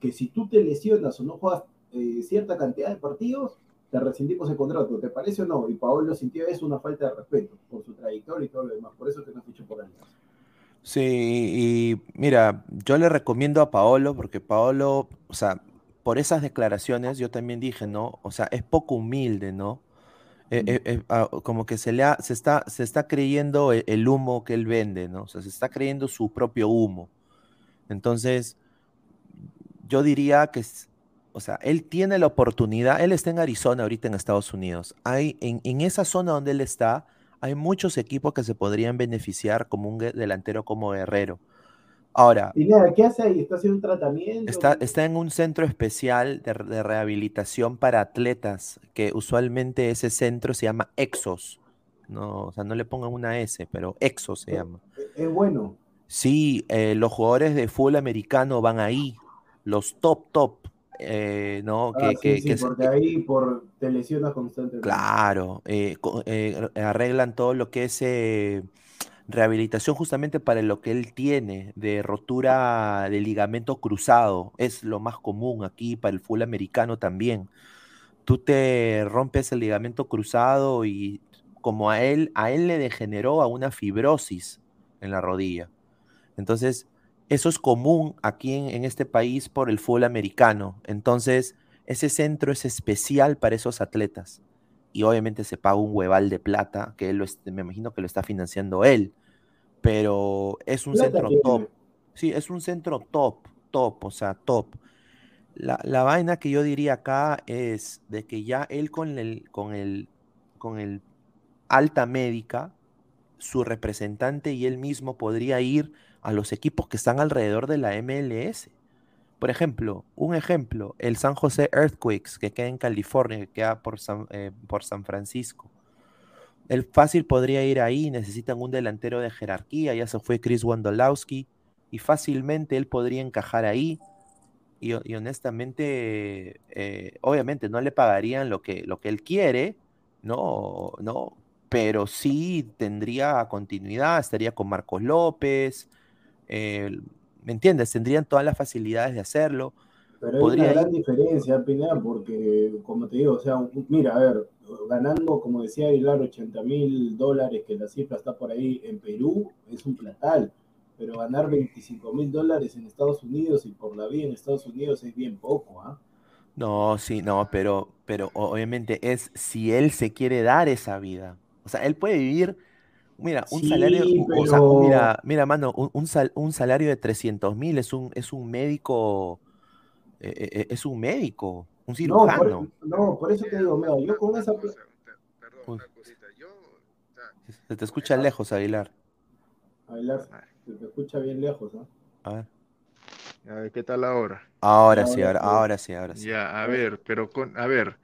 que si tú te lesionas o no juegas eh, cierta cantidad de partidos, te rescindimos el contrato, ¿te parece o no? Y Paolo sintió eso una falta de respeto por su trayectoria y todo lo demás, por eso que no fichó por Alianza. Sí, y mira, yo le recomiendo a Paolo, porque Paolo, o sea, por esas declaraciones yo también dije, ¿no? O sea, es poco humilde, ¿no? Eh, eh, eh, ah, como que se le ha- se está, se está creyendo e- el, humo que él vende, ¿no? O sea, se está creyendo su propio humo. Entonces, yo diría que, o sea, él tiene la oportunidad, él está en Arizona ahorita en Estados Unidos. Hay, en, en esa zona donde él está, hay muchos equipos que se podrían beneficiar como un delantero como Guerrero. Ahora, Y nada, ¿qué hace ahí? ¿Está haciendo un tratamiento? Está, está en un centro especial de, de rehabilitación para atletas, que usualmente ese centro se llama Exos. No, o sea, no le pongan una S, pero Exos se llama. Es bueno. Sí, eh, los jugadores de fútbol americano van ahí, los top, top, eh, ¿no? Ah, Que, sí, que- sí, que se- porque ahí por, te lesionas constantemente. Claro, eh, eh, arreglan todo lo que es eh, rehabilitación justamente para lo que él tiene de rotura de ligamento cruzado. Es lo más común aquí para el fútbol americano también. Tú te rompes el ligamento cruzado y como a él, a él le degeneró a una fibrosis en la rodilla. Entonces, eso es común aquí en, en este país por el fútbol americano. Entonces, ese centro es especial para esos atletas. Y obviamente se paga un hueval de plata, que él lo me imagino que lo está financiando él. Pero es un Plata centro top. Sí, es un centro top, top, o sea, top. La, la vaina que yo diría acá es de que ya él con el, con el, con el alta médica, su representante y él mismo podría ir a los equipos que están alrededor de la MLS. Por ejemplo, un ejemplo, el San José Earthquakes, que queda en California, que queda por San, eh, por San Francisco. El fácil podría ir ahí, necesitan un delantero de jerarquía, ya se fue Chris Wondolowski, y fácilmente él podría encajar ahí. Y, y honestamente, eh, obviamente no le pagarían lo que, lo que él quiere, no, no, pero sí tendría continuidad, estaría con Marcos López, eh, ¿me entiendes? Tendrían todas las facilidades de hacerlo. Pero hay Podría una gran ir- diferencia, Pineda, porque, como te digo, o sea, mira, a ver, ganando, como decía Aguilar, 80 mil dólares, que la cifra está por ahí en Perú, es un platal. Pero ganar 25 mil dólares en Estados Unidos y por la vía en Estados Unidos es bien poco, ¿ah? No, sí, no, pero, pero obviamente es si él se quiere dar esa vida. O sea, él puede vivir Mira, un Sí, salario, o o sea, mira, mira, mano, un, un sal- un salario de 300 mil es un, es un médico, eh, eh, eh, es un médico, un no, por, cirujano. no, por eso te digo, mira, yo con esa pla- Uy, se te escucha lejos, Aguilar. Aguilar, se te escucha bien lejos, ¿no? A ver. A ver, ¿qué tal ahora? Ahora sí, Ahora ahora, sí. ahora sí, ahora sí. Ya, a ver, pero con, a ver,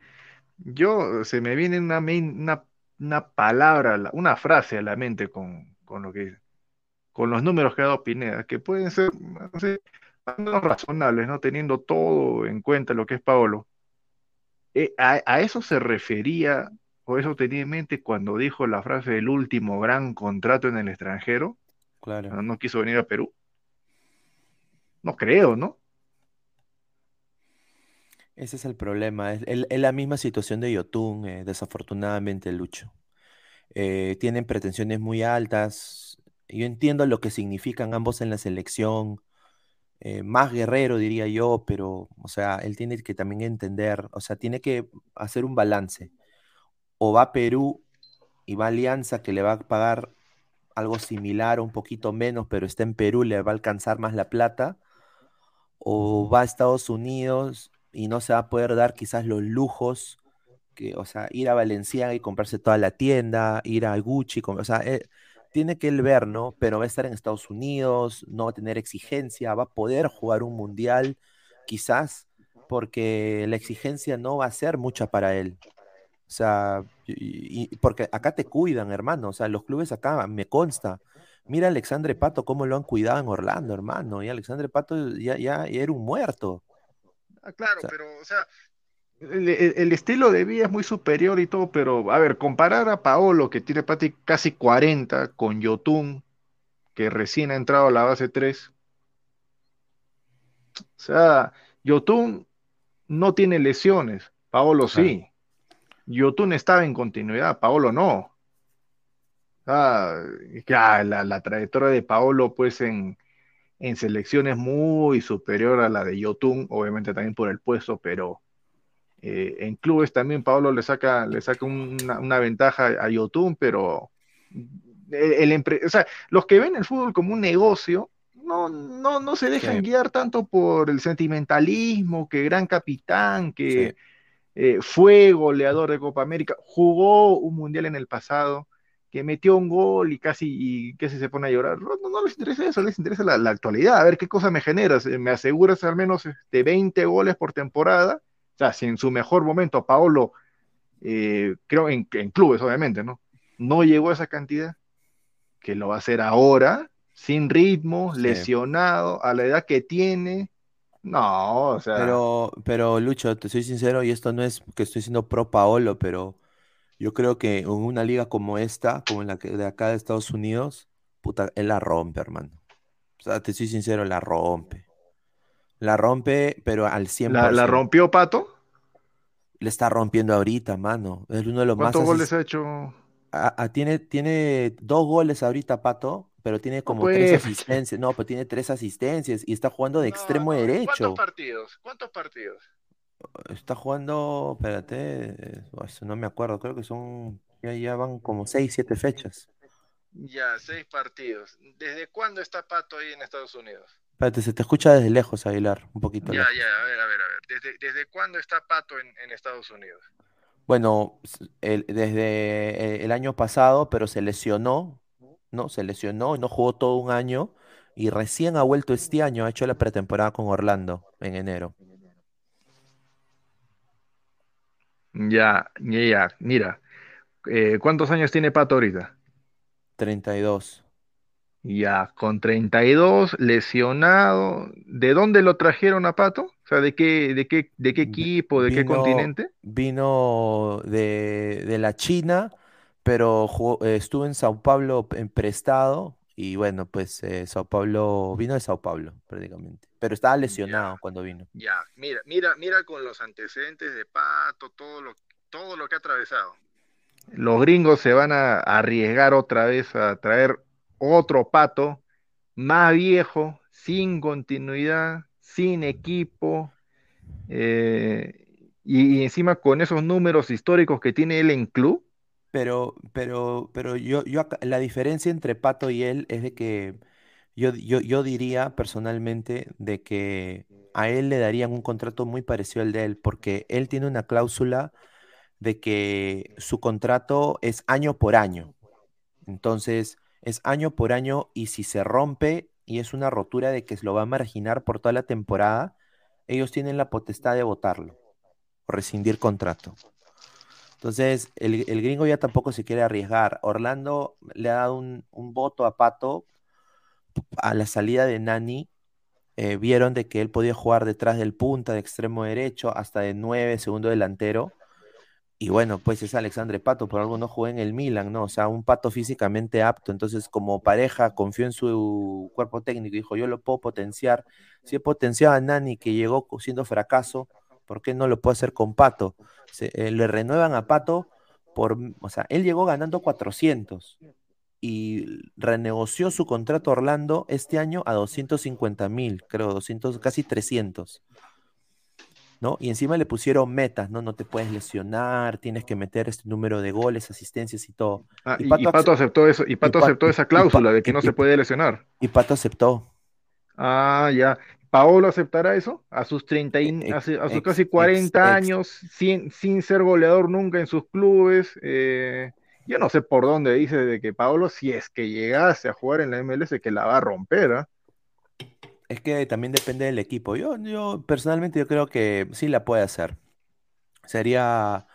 yo se me viene una, una, una palabra, una frase a la mente con, con lo que, con los números que ha dado Pineda, que pueden ser, no sé, razonables, ¿no? Teniendo todo en cuenta lo que es Paolo. Eh, a, a eso se refería, o eso tenía en mente cuando dijo la frase del último gran contrato en el extranjero, Claro. cuando no quiso venir a Perú. No creo, ¿no? Ese es el problema. Es, la misma situación de Yotun, eh, desafortunadamente, Lucho. Eh, tienen pretensiones muy altas. Yo entiendo lo que significan ambos en la selección. eh, más guerrero, diría yo, pero, o sea, él tiene que también entender, o sea, tiene que hacer un balance. O va a Perú y va a Alianza, que le va a pagar algo similar o un poquito menos, pero está en Perú, le va a alcanzar más la plata o va a Estados Unidos y no se va a poder dar quizás los lujos, que, o sea, ir a Valenciaga y comprarse toda la tienda, ir a Gucci, com- o sea, eh, tiene que él ver, ¿no? Pero va a estar en Estados Unidos, no va a tener exigencia, va a poder jugar un mundial, quizás, porque la exigencia no va a ser mucha para él. O sea, y- porque acá te cuidan, hermano. O sea, los clubes acá, me consta. Mira a Alexandre Pato cómo lo han cuidado en Orlando, hermano. Y Alexandre Pato ya, ya, ya era un muerto. Ah, claro, O sea, pero, o sea, el, estilo de vida es muy superior y todo, pero, a ver, comparar a Paolo, que tiene casi 40, con Yotun, que recién ha entrado a la base 3, o sea, Yotun no tiene lesiones, Paolo sí. Yotun estaba en continuidad, Paolo no. Ah, ya, la, la trayectoria de Paolo, pues, en, en selección es muy superior a la de Yotun, obviamente también por el puesto, pero eh, en clubes también Paolo le saca, le saca una, una ventaja a Yotun, pero el, el empre- o sea, los que ven el fútbol como un negocio no, no, no se dejan Sí, guiar tanto por el sentimentalismo, que gran capitán, sí. que eh, fue goleador de Copa América, jugó un mundial en el pasado, que metió un gol y casi, y casi se pone a llorar. No, no, les interesa eso, les interesa la, la actualidad. A ver qué cosa me generas. Me aseguras al menos de 20 goles por temporada. O sea, si en su mejor momento Paolo, eh, creo en, en clubes obviamente, ¿no? No llegó a esa cantidad, que lo va a hacer ahora, sin ritmo, Sí. lesionado, a la edad que tiene. No, o sea, Pero, pero Lucho, te soy sincero, y esto no es que estoy siendo pro Paolo, pero yo creo que en una liga como esta, como en la que de acá de Estados Unidos, puta, él la rompe, hermano. O sea, te soy sincero, la rompe. La rompe, pero al la, la 100%. rompió Pato. Le está rompiendo ahorita, mano. Es uno de los más ¿Cuántos goles ha hecho? a- a- tiene, tiene dos goles ahorita, Pato, pero tiene No como tres asistencias. No, pero tiene tres asistencias y está jugando de No, extremo no, derecho. ¿Cuántos partidos? ¿Cuántos partidos? Está jugando, espérate, eso no me acuerdo, creo que son, ya, ya van como seis, siete fechas. Ya, seis partidos. ¿Desde cuándo está Pato ahí en Estados Unidos? Espérate, se te escucha desde lejos, Aguilar, un poquito Ya, lejos. ya, a ver, a ver, a ver. ¿Desde, desde cuándo está Pato en, en Estados Unidos? Bueno, el- desde eh, el año pasado, pero se lesionó, ¿no? Se lesionó y no jugó todo un año y recién ha vuelto este año, ha hecho la pretemporada con Orlando en enero. Ya, ya, ya. Mira, eh, ¿cuántos años tiene Pato ahorita? 32. Ya, con 32, lesionado. ¿De dónde lo trajeron a Pato? O sea, ¿de qué, de qué, de qué Vi- equipo, de qué Vino, continente? vino de, de la China, pero jugó- eh, estuvo en Sao Paulo en prestado y bueno, pues eh, Sao Paulo, vino de Sao Paulo prácticamente, pero estaba Ya, lesionado cuando vino. ya. Mira, mira, mira con los antecedentes de Pato, todo lo, todo lo que ha atravesado. Los gringos se van a arriesgar otra vez a traer otro Pato más viejo, sin continuidad, sin equipo, eh, y, y encima con esos números históricos que tiene él en club, Pero, pero, pero yo, yo la diferencia entre Pato y él es de que yo, yo, yo diría personalmente de que a él le darían un contrato muy parecido al de él, porque él tiene una cláusula de que su contrato es año por año. Entonces, es año por año y si se rompe y es una rotura de que se lo va a marginar por toda la temporada, ellos tienen la potestad de votarlo o rescindir contrato. Entonces, el, el gringo ya tampoco se quiere arriesgar. Orlando le ha dado un, un voto a Pato a la salida de Nani. eh, vieron de que él podía jugar detrás del punta, de extremo derecho, hasta de 9, segundo delantero. Y bueno, pues es Alexandre Pato, por algo no jugó en el Milan, ¿no? O sea, un Pato físicamente apto. Entonces, como pareja, confió en su cuerpo técnico dijo, yo lo puedo potenciar. Si he potenciado a Nani, que llegó siendo fracaso, ¿por qué no lo puedo hacer con Pato? Se- eh, le renuevan a Pato por, o sea, él llegó ganando 400 y renegoció su contrato a Orlando este año a 250 mil, creo, 200, casi 300. ¿no? Y encima le pusieron metas, ¿no? No te puedes lesionar, tienes que meter este número de goles, asistencias y todo. Ah, Y Pato y Pato acce- aceptó eso, y Pato Pa- aceptó esa cláusula de que no se puede lesionar. Y Pato aceptó. Ah, ya. ¿Paolo aceptará eso? A sus 30 y- Ex- a, su- a sus casi ex- 40 ex- años, sin, sin ser goleador nunca en sus clubes. eh, yo no sé por dónde dice de que Paolo, si es que llegase a jugar en la MLS, que la va a romper, ¿ah? Es que también depende del equipo. Yo, yo personalmente yo creo que sí la puede hacer. Sería,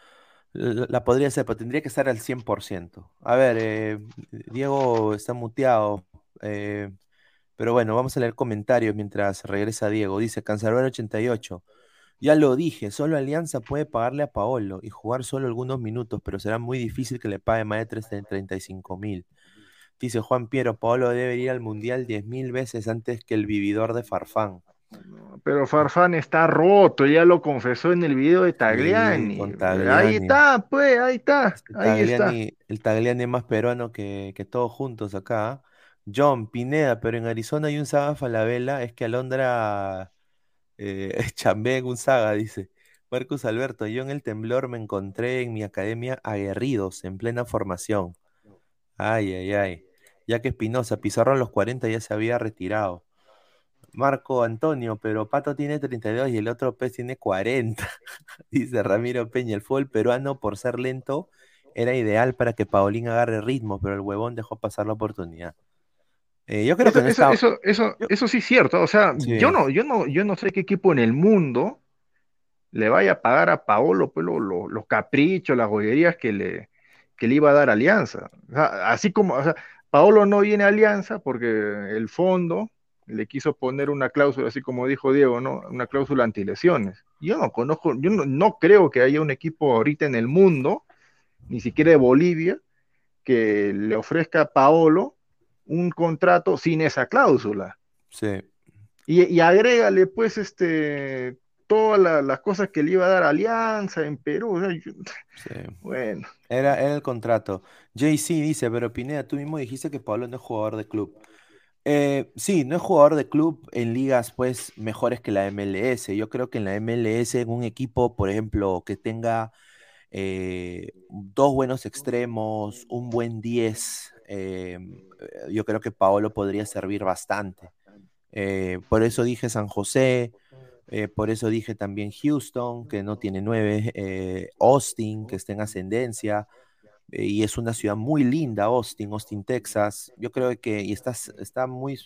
la, la podría hacer, pero tendría que estar al 100%. A ver, eh, Diego está muteado, eh, pero bueno, vamos a leer comentarios mientras regresa Diego. Dice Cancerbero 88. Ya lo dije, solo Alianza puede pagarle a Paolo y jugar solo algunos minutos, pero será muy difícil que le pague más de 35 mil. Dice Juan Piero, Paolo debe ir al Mundial 10.000 veces antes que el vividor de Farfán. Pero Farfán está roto, ya lo confesó en el video de Tagliani. Ahí Tagliani. está, pues, ahí está, El ahí está. Tagliani, el Tagliani más peruano que, que todos juntos acá. John Pineda, pero en Arizona hay un Saga Falabella, es que Alondra eh, chambea en un Saga, dice. Marcus Alberto, yo en el temblor me encontré en mi academia aguerridos, en plena formación. Ay, ay, ay. Ya que Espinosa, Pizarro a los 40 ya se había retirado. Marco Antonio, pero Pato tiene 32 y el otro pez tiene 40. Dice Ramiro Peña, el fútbol peruano por ser lento era ideal para que Paulín agarre ritmo, pero el huevón dejó pasar la oportunidad. Eh, yo creo Eso, que eso, está... eso, eso, eso sí es cierto. O sea, Sí. yo no, yo no, yo no sé qué equipo en el mundo le vaya a pagar a Paolo pues, lo- lo- los caprichos, las joyerías que le, que le iba a dar Alianza. O sea, así como, o sea, Paolo no viene a Alianza porque el fondo le quiso poner una cláusula, así como dijo Diego, ¿no? Una cláusula antilesiones. Yo no conozco, yo no, no creo que haya un equipo ahorita en el mundo, ni siquiera de Bolivia, que le ofrezca a Paolo un contrato sin esa cláusula. Sí. Y, y agrégale, pues, este, todas la- las cosas que le iba a dar Alianza en Perú. o sea, yo- Sí. bueno, Era, era el contrato. JC dice, pero Pineda, tú mismo dijiste que Pablo no es jugador de club. Eh, sí, no es jugador de club en ligas pues mejores que la MLS. Yo creo que en la MLS, en un equipo, por ejemplo, que tenga eh, dos buenos extremos, un buen 10, eh, yo creo que Paolo podría servir bastante. Eh, por eso dije San José, eh, por eso dije también Houston, que no tiene nueve, eh, Austin, que está en ascendencia, y es una ciudad muy linda, Austin, Austin, Texas. Yo creo que y está, está muy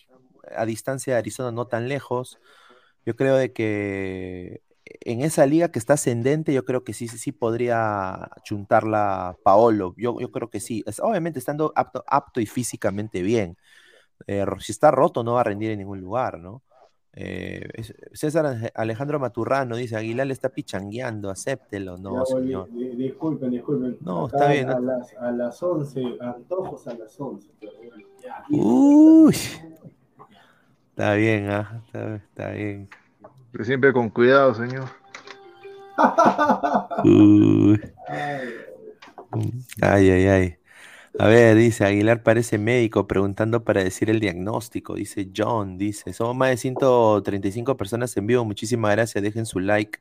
a distancia de Arizona, no tan lejos. Yo creo de que en esa liga que está ascendente, yo creo que sí, sí, sí podría chuntarla Paolo. Yo, yo creo que sí. Es, obviamente estando apto, apto y físicamente bien. Eh, si está roto, no va a rendir en ningún lugar, ¿no? Eh, César Alejandro Maturrano dice, Aguilar le está pichangueando, acéptelo. No, señor. Di- disculpen, disculpen. No, Acá está bien, A, no- las, a las 11, antojos a las 11. pero bueno, ya. Uy. Está bien, ah, Está, está bien. Pero siempre con cuidado, señor. Uy. Ay, Ay, ay. A ver, dice, Aguilar parece médico preguntando para decir el diagnóstico. Dice John, dice, somos más de 135 personas en vivo. Muchísimas gracias, dejen su like.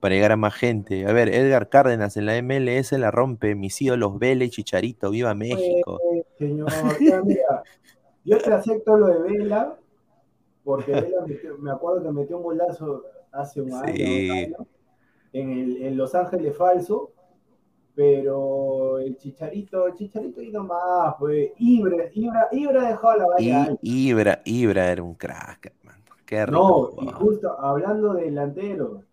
para llegar a más gente. A ver, Edgar Cárdenas en la MLS la rompe, mis ídolos y Chicharito, viva México. Pues, señor, mira, yo te acepto lo de Vela, porque metió- me acuerdo que metió un golazo hace un año, Sí. en, el- en Los Ángeles falso, pero el Chicharito, el Chicharito y nomás, pues, Ibra, Ibra, Ibra dejó la valla. Ibra, Ibra era un crack, hermano. Qué rico. No, y justo hablando de delantero.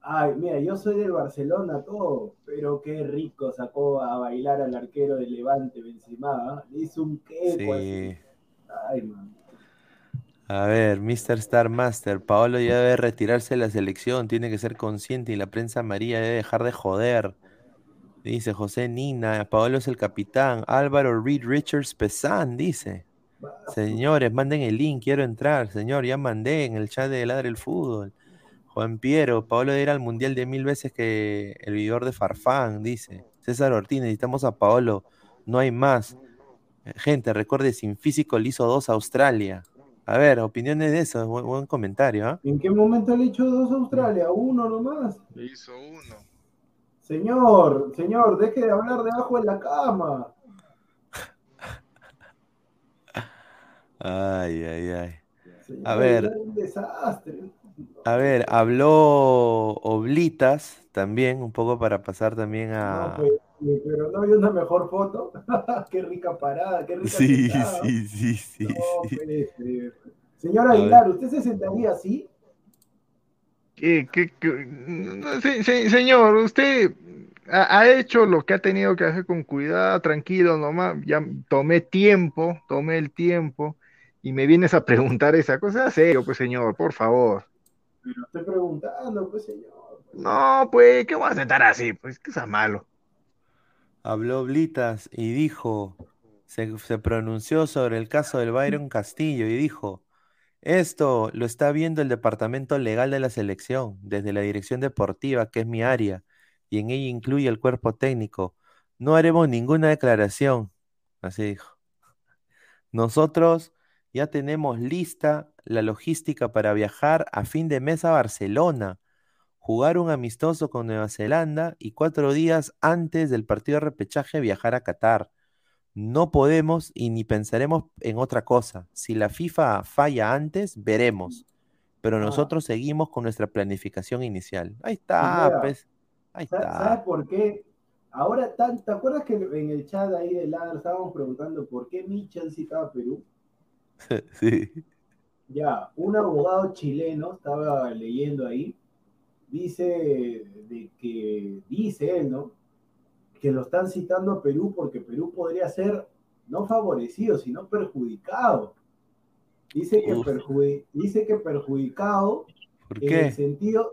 Ay, mira, yo soy del Barcelona, todo, pero qué rico sacó a bailar al arquero de Levante Benzema, ¿ah? Le hizo un queco así. Sí. Ay, man. A ver, Mr. Star Master, Paolo ya debe retirarse de la selección, tiene que ser consciente y la prensa amarilla debe dejar de joder. Dice José Nina, Paolo es el capitán. Álvaro Reed Richards Pesan, dice. Señores, manden el link, quiero entrar. Señor, ya mandé en el chat de Ladre el Fútbol. Juan Piero, Paolo debe ir al mundial de mil veces que el vividor de Farfán, dice. César Ortiz, necesitamos a Paolo, no hay más. Gente, recuerde, sin físico le hizo dos a Australia. A ver, opiniones de eso, buen, buen comentario, ¿ah? ¿En qué momento le echó dos a Australia? Uno nomás. Le hizo uno. Señor, señor, deje de hablar debajo de la cama. Ay, ay, ay. Señor, A ver. un desastre. A ver, habló Oblitas también, un poco para pasar también No, a... pues, pero no hay una mejor foto. qué rica parada, qué rica Sí, sentada. sí, sí, sí, No, sí. pues, eh, Señor. Aguilar, ¿usted se sentaría así? ¿Qué, qué- qué- no, se- se- señor, usted ha, ha hecho lo que ha tenido que hacer con cuidado, tranquilo nomás. Ya tomé tiempo, tomé el tiempo y me vienes a preguntar esa cosa. Serio, pues señor, por favor. Pero estoy preguntando, pues señor. No, pues, ¿qué vas a estar así? Pues que sea malo. Habló Oblitas y dijo, se, se pronunció sobre el caso del Byron Castillo y dijo, esto lo está viendo el departamento legal de la selección, desde la dirección deportiva, que es mi área, y en ella incluye el cuerpo técnico. No haremos ninguna declaración, así dijo. Nosotros ya tenemos lista la logística para viajar a fin de mes a Barcelona, jugar un amistoso con Nueva Zelanda y cuatro días antes del partido de repechaje viajar a Qatar. No podemos y ni pensaremos en otra cosa. Si la FIFA falla antes, veremos. Pero Ah. nosotros seguimos con nuestra planificación inicial. Ahí está, Mira, pues. Ahí Sa- ¿Sabes está. por qué? Ahora, ¿te acuerdas que en el chat ahí de Ladra estábamos preguntando por qué Mitchell citaba a Perú? Sí. Ya, un abogado chileno estaba leyendo ahí, dice de que, dice él, ¿no? Que lo están citando a Perú porque Perú podría ser no favorecido, sino perjudicado. Dice que, perjudi- dice que perjudicado ¿Por en el sentido,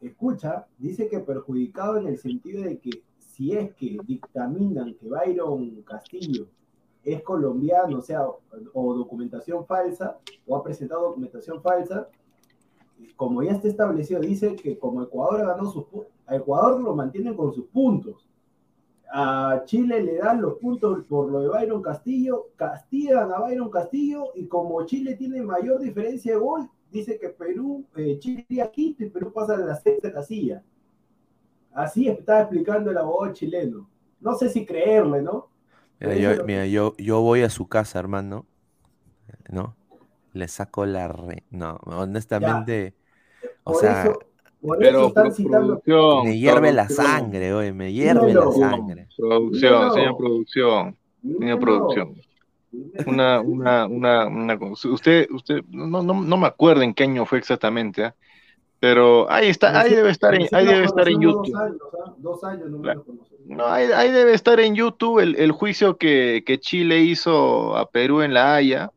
escucha, dice que perjudicado en el sentido de que si es que dictaminan que Byron Castillo es colombiano, o sea, o, o documentación falsa, o ha presentado documentación falsa, como ya está establecido, dice que como Ecuador ganó sus pu- a Ecuador lo mantienen con sus puntos. A Chile le dan los puntos por lo de Byron Castillo, castigan a Byron Castillo y como Chile tiene mayor diferencia de gol, dice que Perú, eh, Chile iría quinto y Perú pasa a la sexta casilla. Así está explicando el abogado chileno. No sé si creerle, ¿no? Mira, yo, mira, yo, yo voy a su casa, hermano. ¿No? Le saco la re... No, honestamente. O Por sea, eso, por eso Pero, están pero citando. producción, me hierve la sangre, oye, me hierve Dímelo. la sangre. Producción, Dímelo. señor producción, señor producción. Una, una, una, una. Usted, usted, no, no, no me acuerdo en qué año fue exactamente, ¿ah? pero ahí está, ahí debe estar en, ahí debe estar en YouTube. Dos años, ¿ah? No. No, ahí, ahí debe estar en YouTube el, el juicio que, que Chile hizo a Perú en La Haya.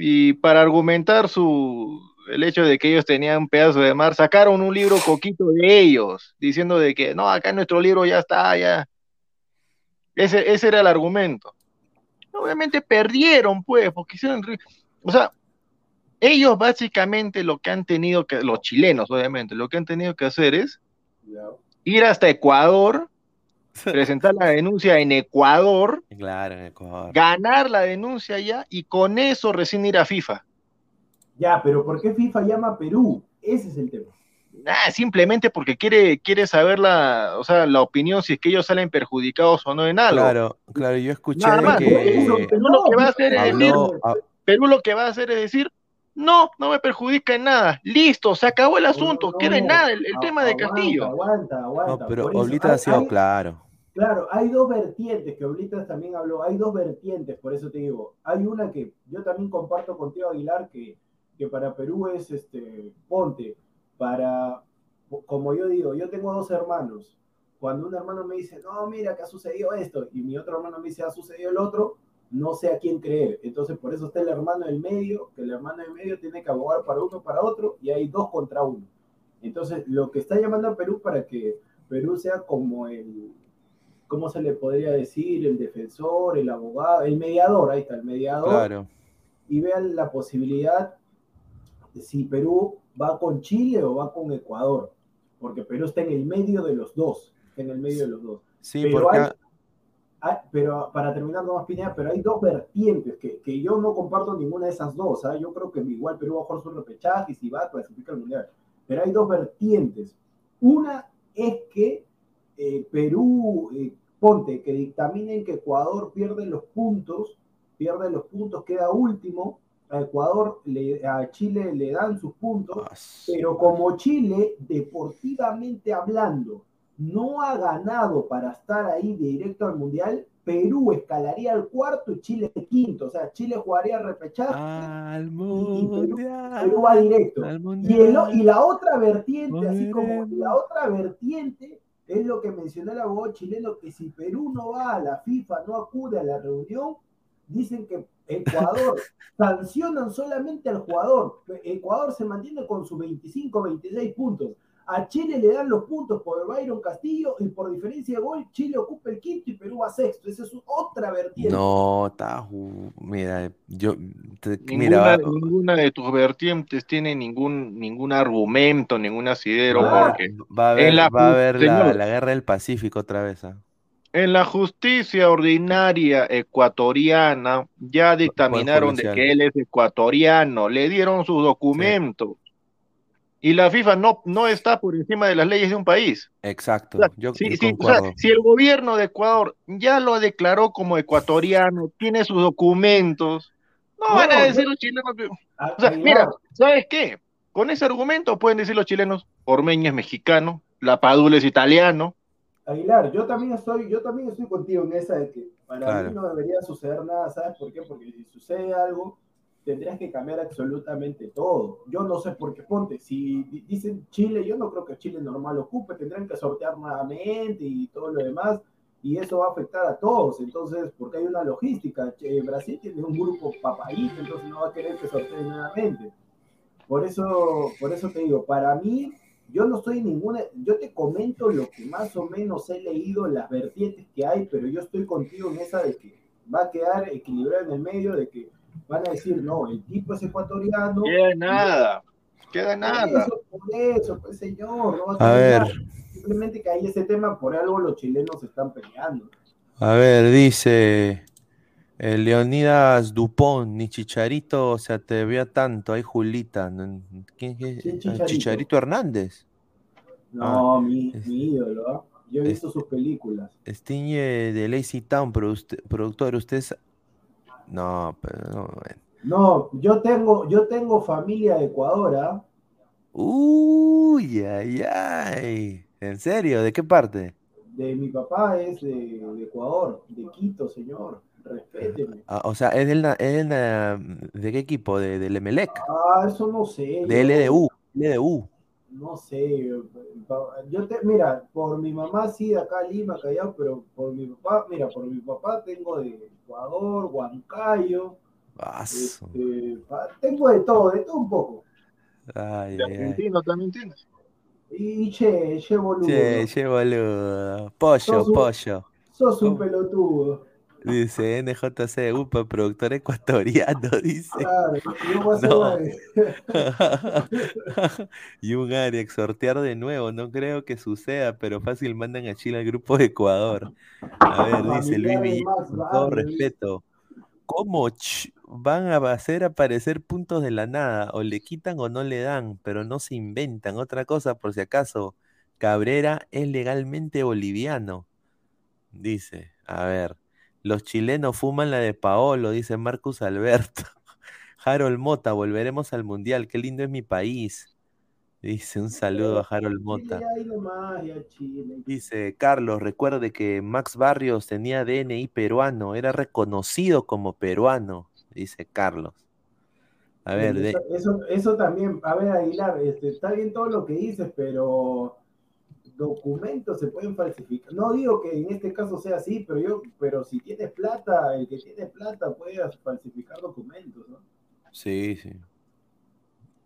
Y para argumentar su el hecho de que ellos tenían un pedazo de mar, sacaron un libro coquito de ellos, diciendo de que no, acá nuestro libro ya está, ya. Ese, ese era el argumento. Obviamente perdieron, pues, porque hicieron. O sea, ellos básicamente lo que han tenido que, los chilenos, obviamente, lo que han tenido que hacer es ir hasta Ecuador, presentar la denuncia en Ecuador, Claro, en Ecuador. ganar la denuncia allá y con eso recién ir a FIFA. Ya, pero ¿por qué FIFA llama a Perú? Ese es el tema. ah, simplemente porque quiere, quiere saber la, o sea, la opinión si es que ellos salen perjudicados o no en algo. Claro, claro, yo escuché Nada más. que Eso, Perú lo que va a hacer es decir, habló, a- Perú lo que va a hacer es decir, no, no me perjudica en nada. Listo, se acabó el asunto, No, queda en nada el, tema de Castillo. Aguanta, aguanta. no, pero Oblita ha sido hay- claro. Claro, hay dos vertientes que Oblitas también habló, hay dos vertientes, por eso te digo, hay una que yo también comparto contigo, Aguilar, que, que para Perú es este ponte, para, como yo digo, yo tengo dos hermanos, cuando un hermano me dice, no, mira que ha sucedido esto, y mi otro hermano me dice, ha sucedido el otro, no sé a quién creer, entonces por eso está el hermano del medio, que el hermano del medio tiene que abogar para uno, para otro, y hay dos contra uno. Entonces, lo que está llamando a Perú para que Perú sea como el, ¿cómo se le podría decir? El defensor, el abogado, el mediador, ahí está, el mediador, Claro. y vean la posibilidad de si Perú va con Chile o va con Ecuador, porque Perú está en el medio de los dos, está en el medio de los dos. Sí, Pero porque hay- pero para terminar, no más Pineda, pero hay dos vertientes que, que yo no comparto ninguna de esas dos. ¿ah? Yo creo que igual Perú va a jugar su repechaje y si va, clasifica al mundial. Pero hay dos vertientes. Una es que eh, Perú, eh, ponte, que dictaminen que Ecuador pierde los puntos, pierde los puntos, queda último. A Ecuador, le- a Chile le dan sus puntos, Ah, pero como Chile, deportivamente hablando, no ha ganado para estar ahí directo al Mundial, Perú escalaría al cuarto y Chile quinto. O sea, Chile jugaría repechaje, al Perú- mundial. Perú va directo. al Y, el- y la otra vertiente, así como la otra vertiente, es lo que mencionó el abogado chileno, que si Perú no va a la FIFA, no acude a la reunión, dicen que Ecuador sancionan solamente al jugador. Ecuador se mantiene con sus 25, 26 puntos. A Chile le dan los puntos por Byron Castillo y por diferencia de gol, Chile ocupa el quinto y Perú va sexto. Esa es otra vertiente. No, está. ju- Mira, yo. te- Ninguna, mira, ninguna de tus vertientes tiene ningún, ningún argumento, ningún asidero, Ah. porque va a haber, en la va a haber la, la guerra del Pacífico otra vez. ¿ah? en la justicia ordinaria ecuatoriana ya dictaminaron de que él es ecuatoriano, le dieron sus documentos. Y la FIFA no, no está por encima de las leyes de un país. Exacto, O sea, yo, si, yo si- o sea, si el gobierno de Ecuador ya lo declaró como ecuatoriano, tiene sus documentos, no, No, van a decir los chilenos O sea, Aguilar, mira, ¿sabes qué? Con ese argumento pueden decir los chilenos, Ormeño es mexicano, La Padula es italiano, Aguilar, yo también estoy, yo también estoy contigo en esa de que para Claro. mí no debería suceder nada, ¿sabes por qué? Porque si sucede algo, tendrías que cambiar absolutamente todo. Yo no sé por qué, ponte, si di- dicen Chile, yo no creo que Chile normal ocupe, tendrán que sortear nuevamente y todo lo demás, y eso va a afectar a todos, entonces, porque hay una logística, Che, Brasil tiene un grupo papayito, entonces no va a querer que sorteen nuevamente. Por eso, por eso te digo, para mí, yo no estoy ninguna, yo te comento lo que más o menos he leído, las vertientes que hay, pero yo estoy contigo en esa de que va a quedar equilibrado en el medio, de que van a decir, no, el tipo es ecuatoriano. queda nada, queda Por nada. eso, por eso, pues señor, no a A ver. nada. Simplemente que hay ese tema, por algo los chilenos están peleando. A ver, dice eh, Leonidas Dupont, ni Chicharito se atrevía tanto. Hay Julita. ¿no? ¿Quién, quién- ¿Quién ah, Chicharito? Chicharito Hernández. No, mi, es- mi ídolo, ¿ah? Yo he es- visto sus películas. Stiñe de Lazy Town, produ- productor. Usted es- No, pero no. bueno. No, yo tengo, yo tengo familia de Ecuador, ¿ah? Uy, ay, ay. ¿En serio? ¿De qué parte? De mi papá es de, de Ecuador, de Quito, señor. Respéteme. Ah, o sea, ¿es, del, es del ¿de qué equipo? ¿De, del Emelec? Ah, eso no sé. De LDU. LDU. No sé. Yo te, mira, por mi mamá sí de acá Lima, Callao, pero por mi papá, mira, por mi papá tengo de Ecuador, Huancayo, este, pa- tengo de todo, de todo un poco. Ay, De ay. argentino también tienes. Y che, che boludo. Che, che, boludo. Pollo, Sos un- pollo. Sos un pelotudo. Dice NJC, UPA, productor ecuatoriano, dice. Claro, No. y un Arex, sortear de nuevo, no creo que suceda, pero fácil mandan a Chile al grupo de Ecuador. A ver, dice Luis Max con todo respeto. ¿Cómo? ch- van a hacer aparecer puntos de la nada, o le quitan o no le dan, pero no se inventan. Otra cosa, por si acaso, Cabrera es legalmente boliviano, dice. A ver, los chilenos fuman la de Paolo, dice Marcus Alberto. Harold Mota, volveremos al Mundial, qué lindo es mi país. Dice un saludo a Harold Mota. Dice Carlos, recuerde que Max Barrios tenía DNI peruano, era reconocido como peruano, dice Carlos. A ver, de- eso, eso también, a ver, Aguilar, este, está bien todo lo que dices, pero documentos se pueden falsificar. No digo que en este caso sea así, pero yo, pero si tienes plata, el que tiene plata puede falsificar documentos, ¿no? sí, sí.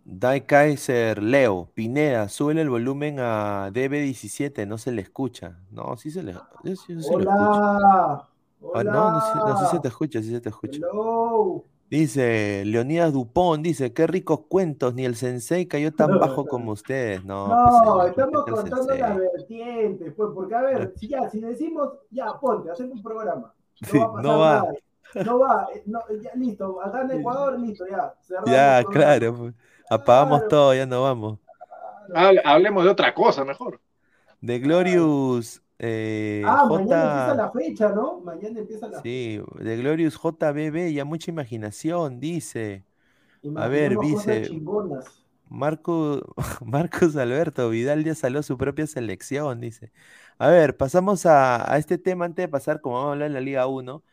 Dai Kaiser, Leo, Pineda, sube el volumen a DB17, no se le escucha. No, sí se le, sí, sí se le escucha. Hola, Ah, no, no, sí, no, sí se te hola, escucha, sí se te escucha. hello. Dice Leonidas Dupont, dice, qué ricos cuentos, ni el sensei cayó tan bajo como ustedes. No, pues, No, señor, estamos contando las vertientes, pues, porque a ver, si ya, si decimos, ya, ponte, hacemos un programa, no Sí, va a pasar no va. nada, no va, eh, no, ya, listo, acá en Ecuador, listo, ya, cerramos Ya, claro, pues, apagamos Claro. todo, ya no vamos. Hable- Hablemos de otra cosa mejor. De Glorious eh, Ah, mañana empieza la fecha, ¿no? Mañana empieza la Sí, de Glorious JBB, ya mucha imaginación, dice. A ver, dice. Marco, Marcos Alberto, Vidal ya salió su propia selección, dice. A ver, pasamos a, a este tema antes de pasar, como vamos a hablar de la Liga 1.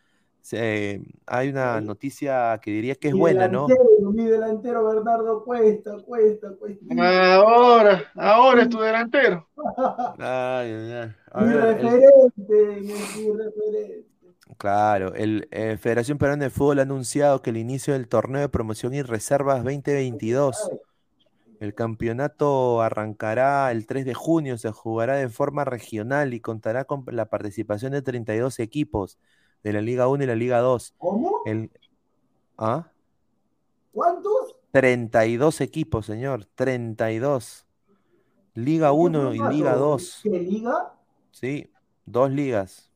Se- hay una noticia que diría que es Mi buena, ¿no? Mi delantero Bernardo Cuesta, Cuesta, Cuesta. Ahora, ahora es tu delantero. Ay, ay, ay. A mi ver, el- referente, mi, mi referente. Claro, el eh, Federación Peruana de Fútbol ha anunciado que el inicio del torneo de promoción y reservas 2022, el campeonato arrancará el 3 de junio, se jugará de forma regional y contará con la participación de 32 equipos de la Liga 1 y la Liga 2. ¿Cómo? El, ¿ah? ¿Cuántos? 32 equipos, señor, 32. Liga ¿En qué 1 y? Liga 2. ¿Qué liga? Sí, dos ligas.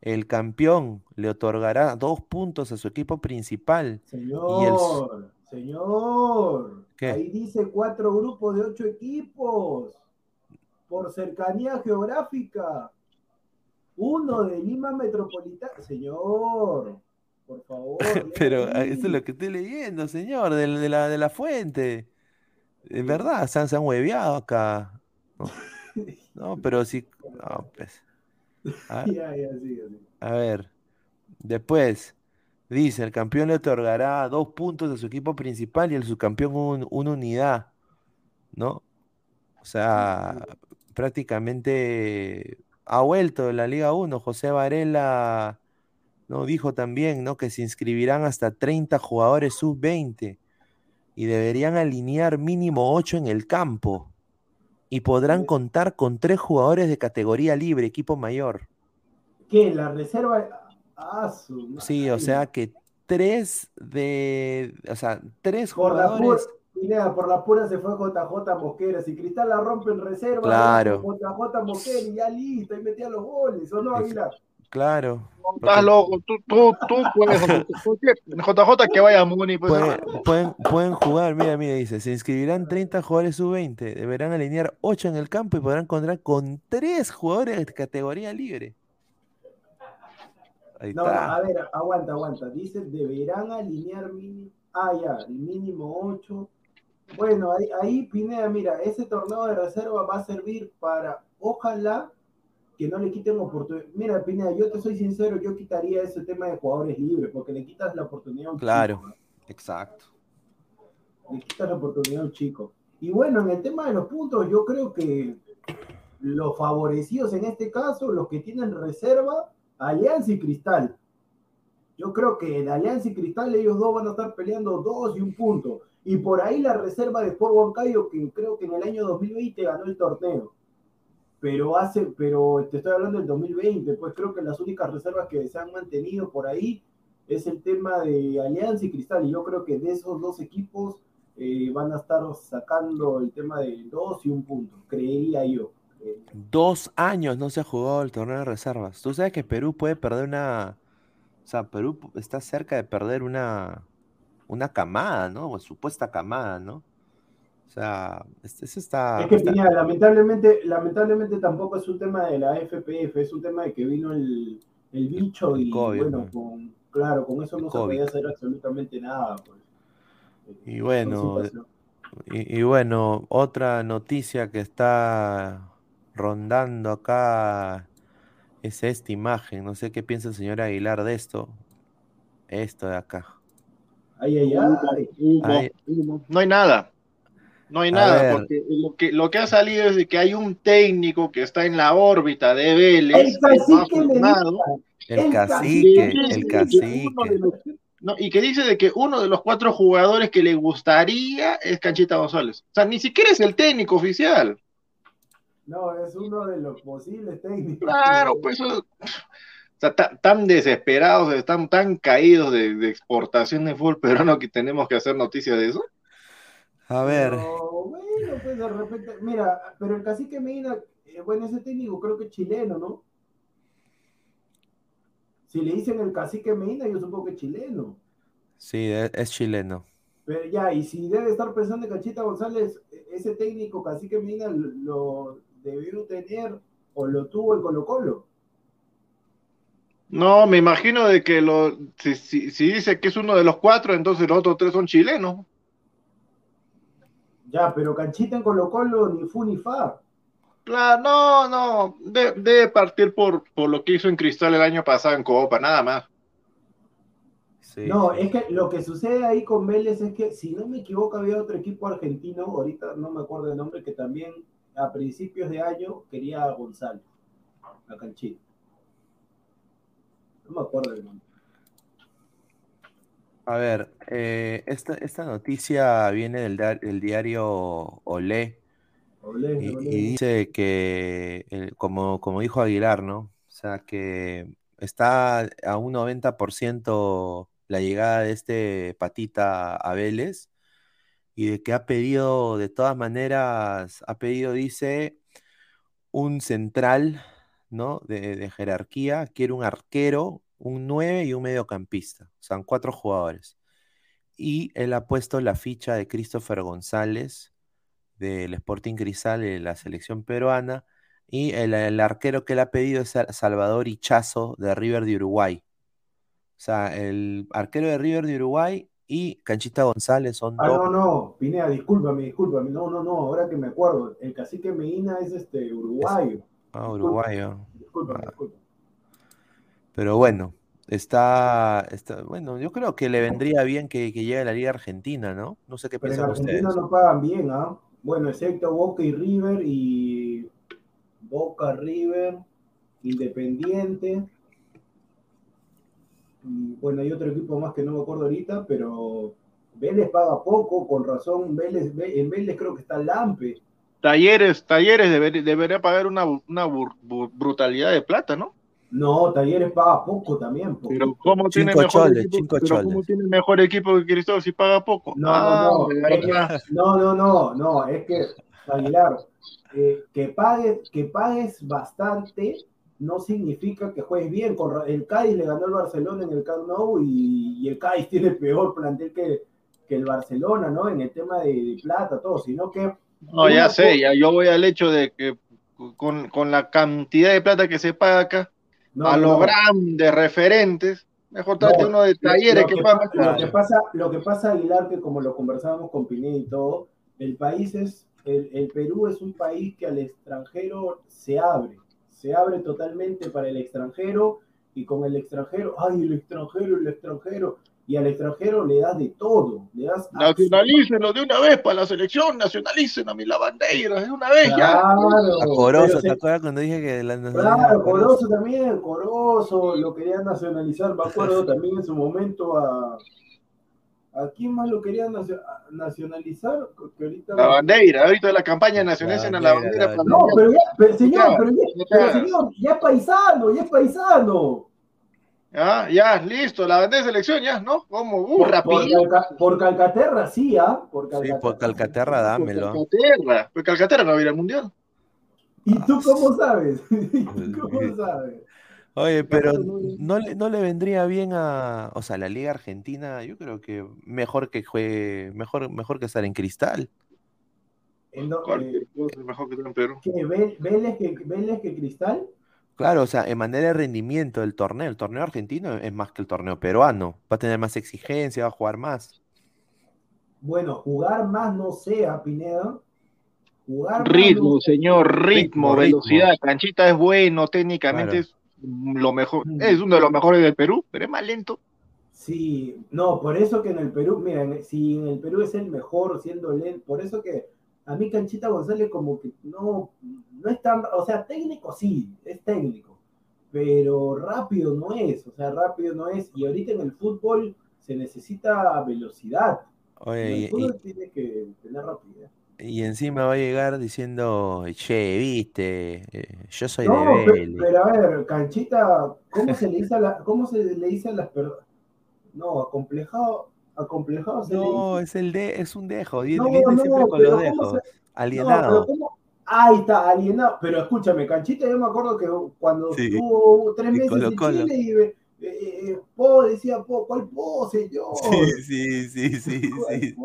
El campeón le otorgará dos puntos a su equipo principal. Y el, Señor, señor. ¿Qué? Ahí dice cuatro grupos de ocho equipos. Por cercanía geográfica. Uno de Lima Metropolitana. Señor, por favor. pero ah, ahí. eso es lo que estoy leyendo, señor, de, de la, de la fuente. Es verdad, se han, se han hueveado acá. No, No, pero sí. no, pues. A, a ver, después dice: el campeón le otorgará dos puntos a su equipo principal y el subcampeón un- una unidad, ¿no? O sea, prácticamente ha vuelto de la Liga 1. José Varela no dijo también, ¿no? Que se inscribirán hasta 30 jugadores sub-20 y deberían alinear mínimo 8 en el campo y podrán contar con tres jugadores de categoría libre, equipo mayor. ¿Qué? La reserva. Ah, su Sí, o sea que tres de, o sea, tres Por la pura, jugadores. Pineda, por la pura se fue JJ Mosquera. Si Cristal la rompe en reserva, Claro. JJ Mosquera y ya listo, y metía los goles, ¿o no, Aguilar? Claro. Estás loco, tú, tú, tú puedes. JJ que vaya a Muni, pues. Pueden, pueden, pueden jugar, mira, mira, dice, se inscribirán 30 jugadores sub-20, deberán alinear 8 en el campo y podrán contar con tres jugadores de categoría libre. Ahí No, a ver, aguanta, aguanta. Dice, deberán alinear mínimo. Ah, ya, mínimo 8. Bueno, ahí, ahí, Pineda, mira, ese torneo de reserva va a servir para, ojalá, que no le quiten oportunidad. Mira, Pineda, yo te soy sincero, yo quitaría ese tema de jugadores libres, porque le quitas la oportunidad a un Claro, chico, exacto. ¿no? Le quitas la oportunidad a un chico. Y bueno, en el tema de los puntos, yo creo que los favorecidos en este caso, los que tienen reserva, Alianza y Cristal. Yo creo que en Alianza y Cristal ellos dos van a estar peleando dos y un punto. Y por ahí la reserva de Sport Huancayo, que creo que en el año 2020 ganó el torneo. Pero hace, pero te estoy hablando del 2020, pues creo que las únicas reservas que se han mantenido por ahí es el tema de Alianza y Cristal. Y yo creo que de esos dos equipos eh, van a estar sacando el tema de dos y un punto, creería yo. Dos años no se ha jugado el torneo de reservas. Tú sabes que Perú puede perder una O sea, Perú está cerca de perder una, una camada, ¿no? O supuesta camada, ¿no? O sea, este, ese está. Es que, está- lamentablemente, lamentablemente tampoco es un tema de la FPF, es un tema de que vino el, el bicho y COVID, bueno, claro, con eso no se podía hacer absolutamente nada. Pues. Y bueno, y bueno, otra noticia que está rondando acá es esta imagen. No sé qué piensa el señor Aguilar de esto. Esto de acá. Ay, ay, ay. Humo, Ay. humo. No hay nada. No hay A nada, ver. porque lo que, lo que ha salido es de que hay un técnico que está en la órbita de Vélez, El cacique El cacique, el no, y que dice de que uno de los cuatro jugadores que le gustaría es Canchita González. O sea, ni siquiera es el técnico oficial. No, es uno de los posibles técnicos. Claro, pues eso- o sea, ta- tan desesperados, están tan caídos de, de exportación de fútbol peruano que tenemos que hacer noticias de eso. A ver, Pero, bueno, pues de repente, mira, pero el cacique Medina, eh, bueno, ese técnico creo que es chileno, ¿no? Si le dicen el cacique Medina, yo supongo que es chileno. sí, es, es chileno. Pero ya, y si debe estar pensando en Cachita González, e- ese técnico cacique Medina lo, lo debió tener o lo tuvo en Colo Colo. No, me imagino de que lo, si, si- si dice que es uno de los cuatro, entonces los otros tres son chilenos. Ya, pero Canchita en Colo Colo ni fu ni fa. Claro, no, no, de- debe partir por, por lo que hizo en Cristal el año pasado en Copa, nada más. Sí, No, es que lo que sucede ahí con Vélez es que, si no me equivoco, había otro equipo argentino, ahorita no me acuerdo el nombre, que también a principios de año quería a Gonzalo, a Canchita. No me acuerdo el nombre. A ver, eh, esta, esta noticia viene del, del diario Olé Olé, y, olé. y dice que, eh, como, como dijo Aguilar, ¿no? O sea, que está a un 90% la llegada de este patita a Vélez y de que ha pedido, de todas maneras, ha pedido, dice, un central, ¿no? De, de jerarquía, quiere un arquero, un 9 y un mediocampista. O sea, cuatro jugadores. Y él ha puesto la ficha de Christopher González del Sporting Cristal de la selección peruana. Y el, el arquero que él ha pedido es Sa- Salvador Ichazo de River de Uruguay. O sea, el arquero de River de Uruguay y Canchita González son Ah, dos. no, no, Pineda, discúlpame, discúlpame. No, no, no, ahora que me acuerdo. El cacique Medina es este uruguayo. Ah, uruguayo. Ah. Pero bueno, está, está, bueno, yo creo que le vendría bien que, que llegue a la Liga Argentina, ¿no? No sé qué Pero en Argentina ustedes. no pagan bien, ¿ah? Bueno, excepto Boca y River y Boca, River, Independiente. Y bueno, hay otro equipo más que no me acuerdo ahorita, pero Vélez paga poco, con razón. Vélez, en Vélez creo que está Lampe. Talleres, Talleres deber- debería pagar una, una bur- bur- brutalidad de plata, ¿no? No, Talleres paga poco también. Pero ¿cómo tiene mejor choles, equipo? cinco pero ¿cómo choles. tiene mejor equipo que Cristóbal si paga poco? No, Ah, no, de no, es que- verdad. no, no, no, no, es que, Aguilar, eh, que, pagues, que pagues bastante no significa que juegues bien. El Cádiz le ganó al Barcelona en el Camp Nou y, y el Cádiz tiene peor plantel que, que el Barcelona, ¿no? En el tema de, de plata, todo, sino que No, ya sé, ya yo voy al hecho de que con, con la cantidad de plata que se paga acá, no, a los no. grandes referentes, mejor trate No, uno de talleres lo que que, lo que pasa, lo que pasa, Aguilar, que como lo conversábamos con Pineda y todo, el país es, el, el Perú es un país que al extranjero se abre, se abre totalmente para el extranjero y con el extranjero, ay, el extranjero, el extranjero, y al extranjero le das de todo, le das Nacionalícenlo de una vez para la selección, nacionalicen a mi lavandera de una vez ya. Claro, A Corozo, ¿te se- acuerdas cuando dije que la Claro, Corozo también, Corozo, lo querían nacionalizar, me acuerdo también en su momento a... ¿A quién más lo querían nacionalizar? Ahorita... La bandera, ahorita la campaña nacional en la bandera, bandera. la para No, pero ya, pero señor, ya. pero señor, ya es paisano, ya es paisano. Ya, ya, listo, la bandera de selección, ya, ¿no? Como, uh, Por, por, rapidito. Calca- por Calcaterra, sí, ¿ah? Por Sí, Calcaterra. por Calcaterra, Por dámelo. Calcaterra, porque Calcaterra no va a ir al mundial. ¿Y tú cómo sabes? ¿Y tú cómo sabes? Oye, pero no, le, no le vendría bien a, o sea, la Liga Argentina, yo creo que mejor que juegue, mejor, mejor que estar en Cristal. Eh, mejor que estar en Perú. ¿qué? Vel- ¿Vélez que, Vélez que Cristal? Claro, o sea, en manera de rendimiento del torneo, el torneo argentino es más que el torneo peruano, va a tener más exigencia, va a jugar más. Bueno, jugar más no sé, a Pineda. Jugar más Ritmo, no señor, ritmo, Ritmo, ritmo. velocidad. Canchita es bueno, técnicamente Claro. es lo mejor, Mm. es uno de los mejores del Perú, pero es más lento. Sí, no, por eso que en el Perú, mira, en- si en el Perú es el mejor siendo lento, por eso que a mí Canchita González como que no, no es tan, o sea, técnico sí, es técnico, pero rápido no es, o sea, rápido no es, y ahorita en el fútbol se necesita velocidad, Oye, el y, fútbol tiene que tener rapidez. y- y encima va a llegar diciendo, che, viste, eh, yo soy No, de pe- Vélez. pero a ver, Canchita, ¿cómo se le dice a la, cómo se le dice a las personas? No, acomplejado, acomplejado se le No, es el de, es un dejo, viene, No, viene no, siempre con los ¿cómo dejos, se- alienado. Ahí está, alienado. Pero escúchame, Canchita, yo me acuerdo que cuando Sí, estuvo tres meses Colo en Colo. Chile y eh, eh, Po decía Po, ¿cuál Po, señor? Sí, sí, sí, sí, ¿Cuál sí.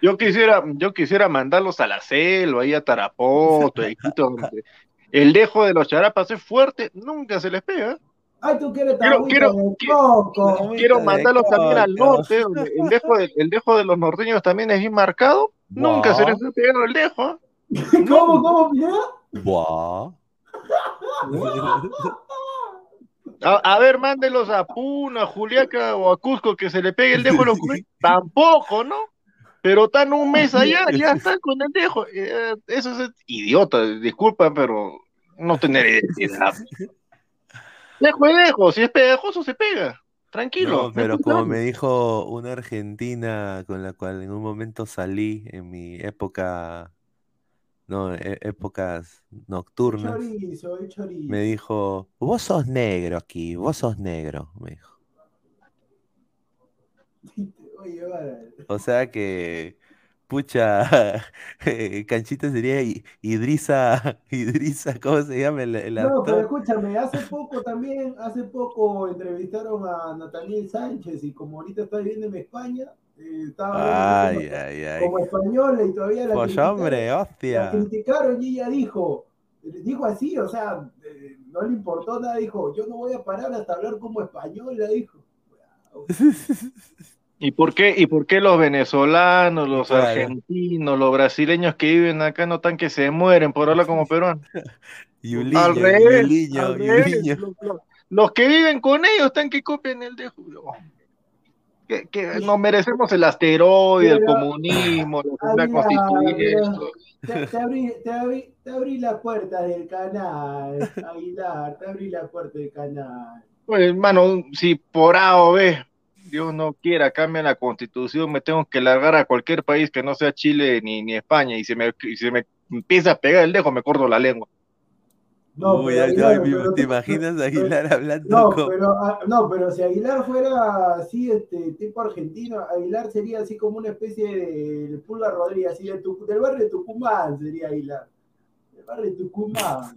Yo quisiera, yo quisiera mandarlos a la selva, ahí a Tarapoto, a Iquitos, donde el dejo de los charapas es fuerte, nunca se les pega. Ay, tú quieres Quiero- quiero- quiero- coco. Mandarlos también al norte, el dejo de, el dejo de los norteños también es bien marcado. Nunca se les ha pegado el dejo. ¿Cómo, cómo, Pineda? Buah. A, a ver, mándelos a Puna, a Juliaca o a Cusco que se le pegue el dejo a los. Tampoco, ¿no? Pero están un mes allá, ya están con el dejo. Eh, eso es idiota, disculpa, pero no tener identidad. Dejo es dejo, si es pegajoso se pega. Tranquilo. No, pero como me dijo una argentina con la cual en un momento salí en mi época, no, e- épocas nocturnas, Chorizo, el chorizo. me dijo, vos sos negro aquí, vos sos negro, me dijo. Oye, vale. O sea que, pucha, Canchita sería I- Idrisa, Idrisa, ¿cómo se llama el, el No, pero actor? escúchame, hace poco también, hace poco entrevistaron a Nataniel Sánchez y como ahorita está viviendo en España, eh, estaba Ay, viviendo ay, ay. como, como española y todavía la Pues criticaron, hombre, la hostia. criticaron y ella dijo, dijo así, o sea, eh, no le importó nada, dijo, yo no voy a parar hasta hablar como española, dijo. ¿Y por qué, y por qué los venezolanos, los Claro. argentinos, los brasileños que viven acá no están que se mueren por hablar como peruanos? Yuliño, Al revés, al revés. Los, los- los que viven con ellos están que copian el dejo. Que, que nos merecemos el asteroide, el comunismo, la Constituyente. Te, te abrí, te, abrí, te abrí la puerta del canal, Aguilar, te abrí la puerta del canal. Pues, hermano, si por A o B, Dios no quiera, cambia la constitución, me tengo que largar a cualquier país que no sea Chile ni, ni España, y se me, y se me empieza a pegar el dejo, me corto la lengua. No, Uy, pero ay, Aguilar, ay, pero ¿te imaginas a Aguilar hablando No, con... pero, ah, no, pero si Aguilar fuera así, este tipo argentino, Aguilar sería así como una especie de Pulga Rodríguez, así de tu- del barrio de Tucumán sería Aguilar. Del barrio de Tucumán.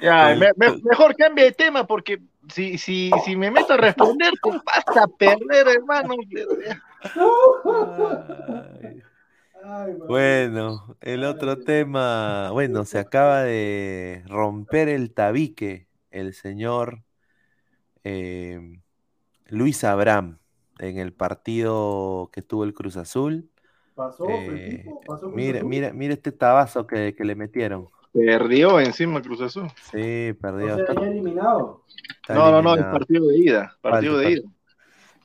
Ya, me- me- mejor cambie de tema, porque si, si, si me meto a responder, te vas a perder, hermano. Ay. Ay, mamá. Bueno, el otro tema, bueno, se acaba de romper el tabique el señor eh, Luis Abraham en el partido que tuvo el Cruz Azul. ¿Pasó Eh, el tipo? ¿Pasó Cruz mira, Azul? mira, mira este tabazo que, que le metieron. Perdió encima Cruz Azul. Sí, O perdió. sea, está- ya eliminado. está No, no, no, el eliminado. partido de ida. Partido Falta, de ida.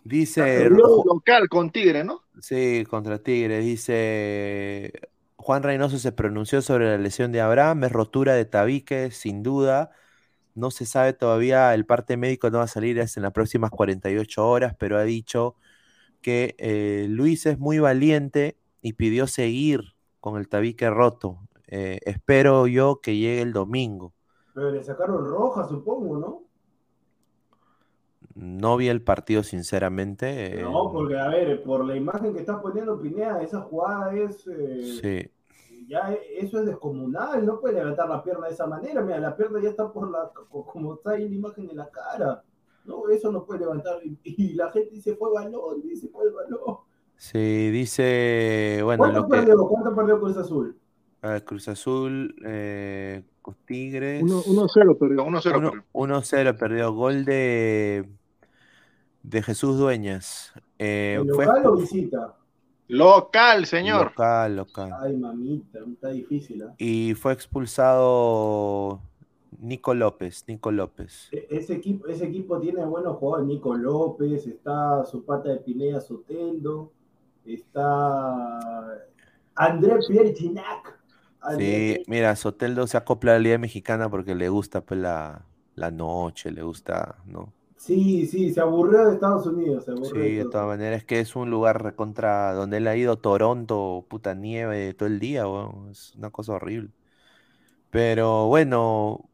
Dice, local con Tigre, ¿no? sí, contra Tigre, dice Juan Reynoso se pronunció sobre la lesión de Abraham, es rotura de tabique, sin duda. No se sabe todavía, el parte médico no va a salir es en las próximas 48 horas, pero ha dicho que eh, Luis es muy valiente y pidió seguir con el tabique roto. Eh, espero yo que llegue el domingo. Pero le sacaron roja, supongo, ¿no? No vi el partido, sinceramente. eh, No, porque a ver, por la imagen que estás poniendo Pineda, esa jugada es. eh, sí. ya eso es descomunal, no puede levantar la pierna de esa manera, mira, la pierna ya está por la, como está ahí la imagen en la cara, no, eso no puede levantar, y, y la gente dice fue balón, dice fue el balón. Sí, dice, bueno, ¿Cuánto lo que perdió? ¿Cuánto perdió Cruz Azul? Cruz Azul, eh, con Tigres, 1-0 perdió, 1-0 uno- perdió. 1-0 perdió, gol de, de Jesús Dueñas. Eh, ¿El fue local o visita? Local, señor. local, local. Ay, mamita, está difícil, ¿ah? Y fue expulsado Nico López, Nico López. E- Ese equipo, ese equipo tiene buenos jugadores, Nico López, está su pata de Pineda Soteldo, está André Pierre Gignac. Sí, mira, Soteldo se acopla a la Liga Mexicana porque le gusta pues, la, la noche, le gusta, ¿no? Sí, sí, se aburrió de Estados Unidos, se aburrió Sí, de todas maneras, es que es un lugar recontra donde él ha ido Toronto, puta nieve todo el día, weón, Es una cosa horrible. Pero bueno,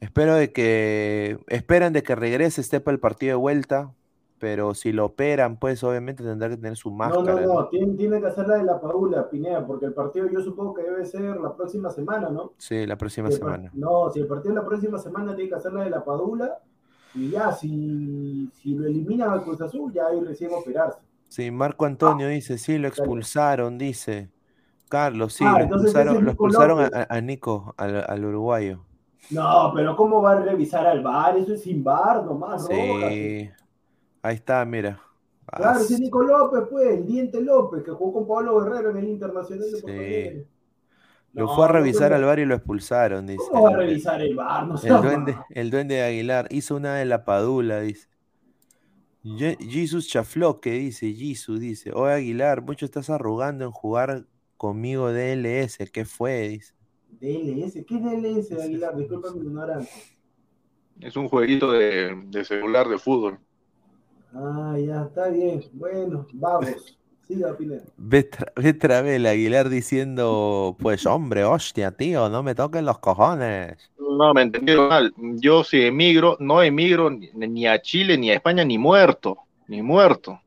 espero de que, esperan de que regrese, esté para el partido de vuelta, pero si lo operan, pues obviamente tendrá que tener su máscara, no, ¿no? no, tiene, tiene que hacer la de la Padula, Pineda, porque el partido yo supongo que debe ser la próxima semana, ¿no? Sí, la próxima Si semana. No, si el partido es la próxima semana tiene que hacer la de la Padula y ya, si, si lo eliminan al Cruz Azul, ya ahí recién operarse. Sí, Marco Antonio dice, sí, lo expulsaron, dice. Carlos, sí, Ah, lo expulsaron, lo expulsaron a, Nico, al, al uruguayo. No, pero ¿cómo va a revisar al VAR? Eso es sin VAR nomás. Sí, ahí está, mira. Ah, Claro, ese es s- Nico López, pues, el Diente López, que jugó con Pablo Guerrero en el Internacional de Porto Sí. Lo No, fue a no, revisar ¿cómo- al bar y lo expulsaron, dice. ¿Cómo va a revisar el VAR? No El duende, el duende de Aguilar hizo una de la Padula, dice. Ye- Jesus Chafloque dice, Jesus dice, oye Aguilar, mucho estás arrugando en jugar conmigo DLS, ¿qué fue? Dice. DLS, ¿qué es DLS, Aguilar? Disculpa mi ignorancia. Es un jueguito de, de celular de fútbol. Ah, ya, está bien. Bueno, vamos. Siga, Pineda. Ve tra- ve otra vez el Aguilar diciendo, pues hombre, hostia, tío, no me toquen los cojones. No, me entendieron mal. Yo si emigro, no emigro ni, ni a Chile, ni a España, ni muerto. Ni muerto.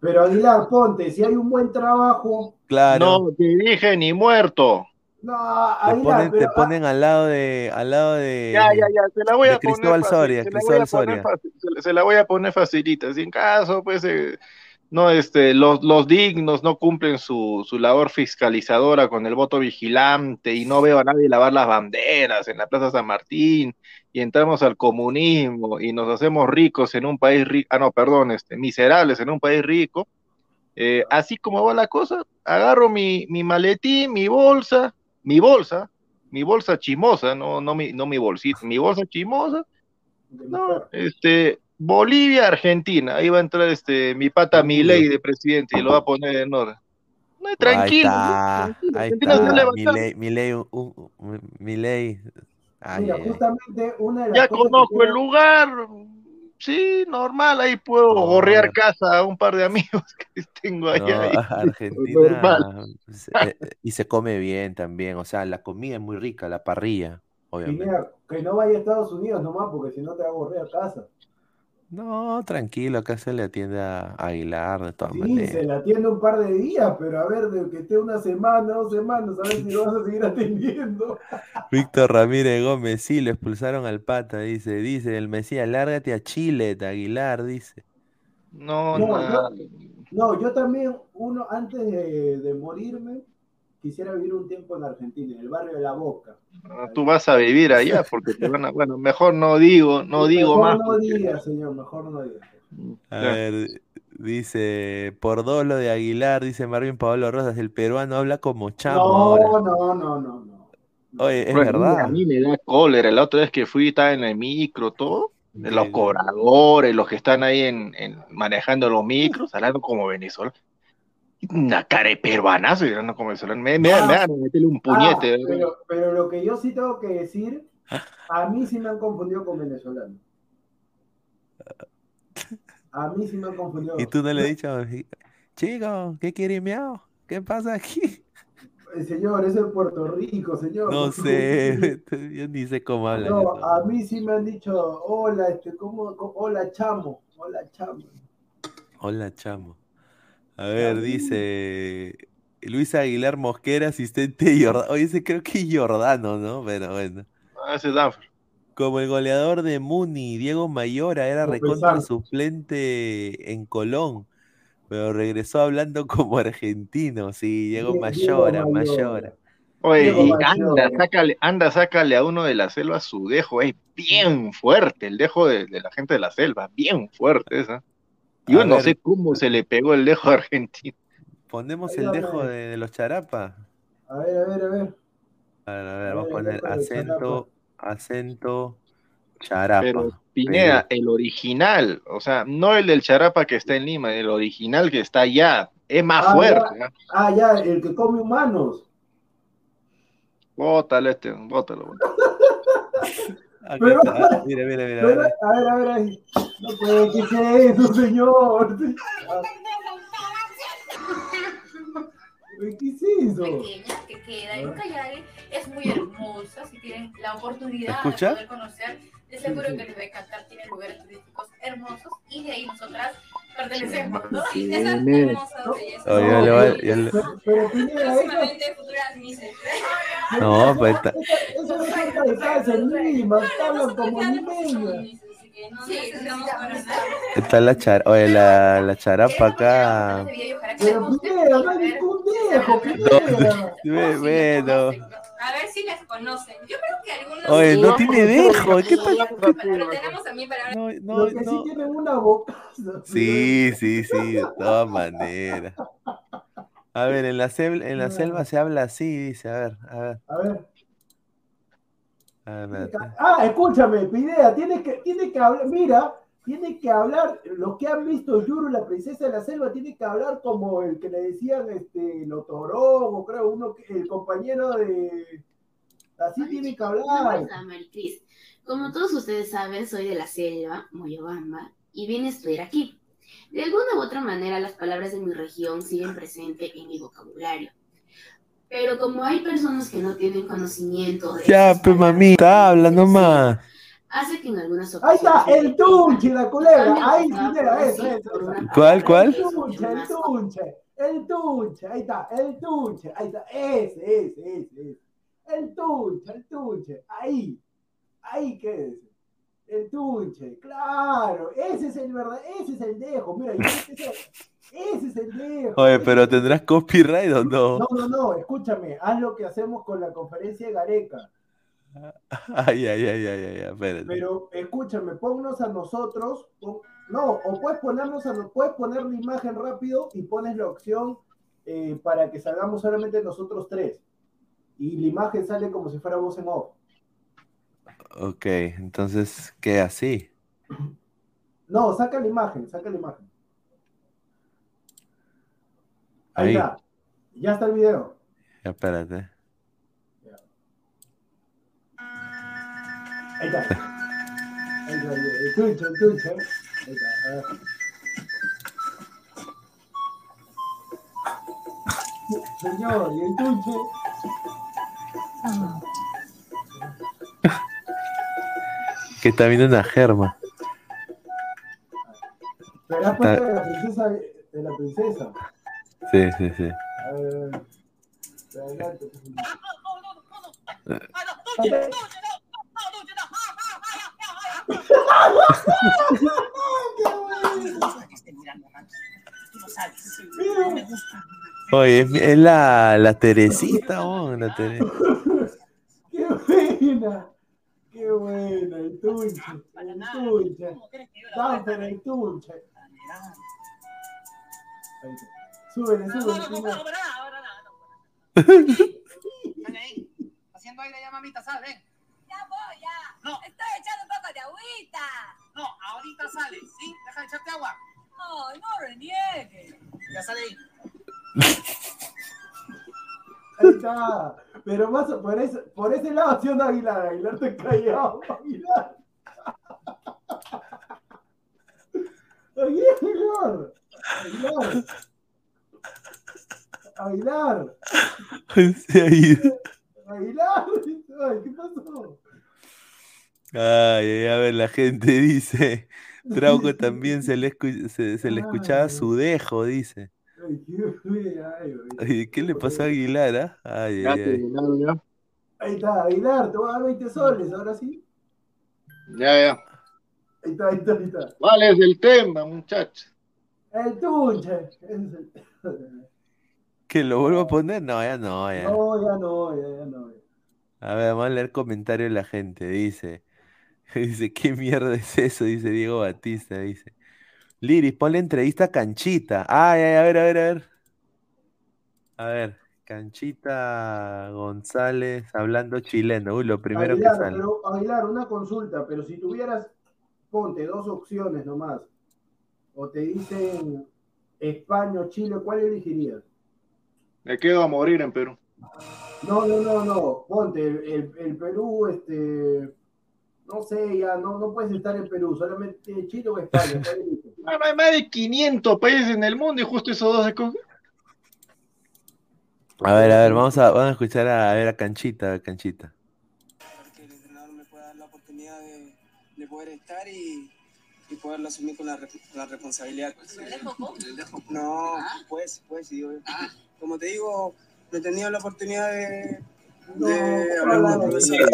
Pero Aguilar, ponte, si hay un buen trabajo. Claro, No te dije ni muerto. No, te ponen, te ah, ponen al lado de, al lado de, Ya, ya, ya, se la voy de a poner Cristóbal Soria, se la voy a Cristóbal poner Soria. fácil, se la- se la voy a poner facilita. Si en caso, pues, eh, no, este, los, los dignos no cumplen su, su labor fiscalizadora con el voto vigilante y no veo a nadie lavar las banderas en la Plaza San Martín y entramos al comunismo y nos hacemos ricos en un país rico, ah, no, perdón, este, miserables en un país rico. Eh, así como va la cosa, agarro mi, mi maletín, mi bolsa, mi bolsa, mi bolsa chimosa, no, no, mi, no mi bolsita, mi bolsa chimosa, no, este, Bolivia, Argentina, ahí va a entrar este, mi pata Milei de presidente y lo va a poner en orden. No, tranquilo, Ahí está. Milei, Milei, uh, uh, uh, mira, ay. justamente una de las Ya cosas que conozco el lugar, sí, normal, ahí puedo No, gorrear no. casa a un par de amigos que tengo allá. No, ahí. Argentina Normal. se- eh, y se come bien también, o sea, la comida es muy rica, la parrilla, obviamente. Que no vaya a Estados Unidos nomás, porque si no te va a correr a casa. No, tranquilo, acá se le atiende a Aguilar de todas Sí, maneras. se la atiende un par de días, pero a ver, de que esté una semana, dos semanas, a ver si lo vas a seguir atendiendo. Víctor Ramírez Gómez, sí, lo expulsaron al pata, dice, dice el Mesías, lárgate a Chile, Aguilar, dice. No, No, no, No, yo también, uno, antes de, de morirme, quisiera vivir un tiempo en Argentina, en el barrio de La Boca. no, tú vas a vivir allá porque te van a, bueno, mejor no digo, no digo mejor más. no porque- diga, señor, mejor no diga. A Ya. ver, dice, por dos lo de Aguilar, dice Marvin Pablo Rosas, el peruano habla como chamo ahora. No, no, no, no, no. Oye, es verdad. A mí me da cólera. La otra vez que fui, estaba en el micro, todo. Los cobradores, los que están ahí en, en- manejando los micros, hablando como venezolano. Una cara de peruanazo y como venezolano. Me, me, Ah. me un puñete. pero, pero lo que yo sí tengo que decir, a mí sí me han confundido con venezolano. A mí sí me han confundido. Y tú no le has dicho, chico, ¿qué quiere miau? ¿Qué pasa aquí? Eh, Señor, eso es Puerto Rico, señor. No sé, yo ni sé cómo hablan. No, a mí sí me han dicho, hola, este, ¿cómo, cómo- hola, chamo, hola, chamo. Hola, chamo. A ver, dice Luis Aguilar Mosquera, asistente de Jordano. Oye, ese creo que es Jordano, ¿no? Pero bueno. Ah, ese es Danfer. Como el goleador de Muni, Diego Mayora, era recontra suplente en Colón, pero regresó hablando como argentino. Sí, Diego Die- Mayora, Diego Mayora. Mayora. Oye, Diego y Mayor. anda, sácale, anda, sácale a uno de la selva su dejo, es bien fuerte el dejo de, de la gente de la selva, bien fuerte esa. Yo A no ver. sé cómo se le pegó el dejo a Argentina. Ponemos Ahí el dejo de, de los charapas. A ver, a ver, a ver. A ver, a ver, vamos a poner acento, acento, charapa. Pero Pineda, el original, o sea, no el del Charapa que está en Lima, el original que está allá, es más Ah, fuerte. ¿no? Ah, ya, el que come humanos. Bótalo este, bótalo. bótalo. Pero- está, ah, Mira, mira, mira. Pero, a ver, a ver, ahí. No puede que sea eso, señor. ¿Qué es eso? pequeña que queda en Ucayali es muy hermosa. Si tienen la oportunidad de poder conocer, de seguro que les va a encantar. Tiene lugares turísticos hermosos y de ahí nosotras pertenecemos, ¿no? Sí, Esa ne- hermosa belleza. Oye, yo le voy- yo le- Pero, pero Pineda, eso, Próximamente futuras mises. No, pues está- eso es falta de casa en Lima, hablan como. Sí, está la, char, oye, la, la charapa acá. Pero Pineda, no hay ningún dejo, Pineda. Ve- Bueno. A las conocen. Yo creo que algunos. Oye, no Sí, tiene dejo. ¿Qué tal? Pero tenemos también para No, Lo no, que sí no. tienen una bocaza. Sí, sí, sí, de todas maneras. A ver, en la, sel- en la selva se habla así, dice. A ver, a ver. A ver. A. Ah, escúchame, Pineda, tienes que, tienes que hablar, mira, tiene que hablar, los que han visto Yuru, la princesa de la selva, tiene que hablar como el que le decían, este, Lotorón, o creo, uno, que- el compañero de... Así tiene que hablar. Hola, Maricris. Como todos ustedes saben, soy de la selva, Moyobamba, y vine a estudiar aquí. De alguna u otra manera, las palabras de mi región siguen presentes en mi vocabulario. Pero como hay personas que no tienen conocimiento de Ya, esas pues mamita, habla nomás. hace que en algunas Ahí ocasiones... está, el tunche, la culebra, ahí, Pineda, palabra eso, ¿Cuál, cuál? El tunche, el tunche, el tunche, ahí está, el tunche, ahí está, ese, ese, ese, ese. El tunche, el tunche, ahí, ahí qué es. El tunche, claro, ese es el verdad, ese es el dejo, mira, yo- ese, ese es el dejo. Oye, pero ¿tendrás copyright o no? No, no, no, escúchame, haz lo que hacemos con la conferencia de Gareca, Ay, ay, ay, ay, ay, espérate. pero escúchame, ponnos a nosotros, pon- no, o puedes ponernos a puedes poner la imagen rápido y pones la opción eh, para que salgamos solamente nosotros tres. Y la imagen sale como si fuera voz en off. Ok, entonces, ¿qué así? No, saca la imagen, saca la imagen. Ahí, Ahí. está. Ya está el video. Ya, espérate. Ahí está. Ahí está, el tunche, el tunche. Ahí está. a ver. Señor, y el Que está viendo una germa. Pero has puesto de la princesa, de la princesa. Sí, sí, sí. A ver, adelante. Oye, es, la, la Teresita, oh, la Tere- ¡Qué buena! ¡Qué buena! El tunche, el tunche. Danfer, el tunche. Ahí está. Súbele, súbele. primero. Haciendo aire ya, mamita, sal, ven. Ya voy, ya. No. Estoy echando un poco de agüita. No, ahorita sale, ¿sí? Deja de echarte agua. Ay, no reniegue. Ya sale ahí. Ahí está. Pero más por ese, por ese lado, ¿sí Aguilar? Aguilar te callado, Aguilar. Aguilar. Aguilar. Aguilar. Aguilar. Ay, ¿qué pasó? Ay, ay, a ver, la gente dice. Trauco también se le, escu- se, se le escuchaba su dejo, dice. Ay, qué bien, ay, güey. Ay, ¿Qué le pasó a Aguilar, ah? Ay, ay, ay. Ahí está, Aguilar, te voy a dar 20 soles, ahora sí. Ya, ya. Ahí está, ahí está, ahí está. ¿Cuál es el tema, muchachos? El el- ¿Que lo vuelvo a poner? No, ya no, ya. No, ya no, ya, ya no. A ver, vamos a leer comentarios de la gente. Dice, dice, ¿qué mierda es eso? Dice Diego Batista, dice. Liris, ponle entrevista a Canchita. Ay, ay, a ver, a ver, a ver. A ver, Canchita González hablando chileno. Uy, lo primero que Aguilar, sale. pero, Aguilar, una consulta, pero si tuvieras, ponte dos opciones nomás, o te dicen España o Chile, ¿cuál elegirías? Me quedo a morir en Perú. No, no, no, no, ponte, el, el- el Perú, este, no sé, ya, no, no puedes estar en Perú, solamente Chile o España, Hay más de 500 países en el mundo y justo esos dos escogen. A ver, a ver, vamos a, vamos a escuchar a, a ver a Canchita, a Canchita. que el entrenador me pueda dar la oportunidad de, de poder estar y, y poderlo asumir con la, re- la responsabilidad. No, pues, pues, digo yo. Como te digo, no he tenido la oportunidad de, de hablar con el profesor.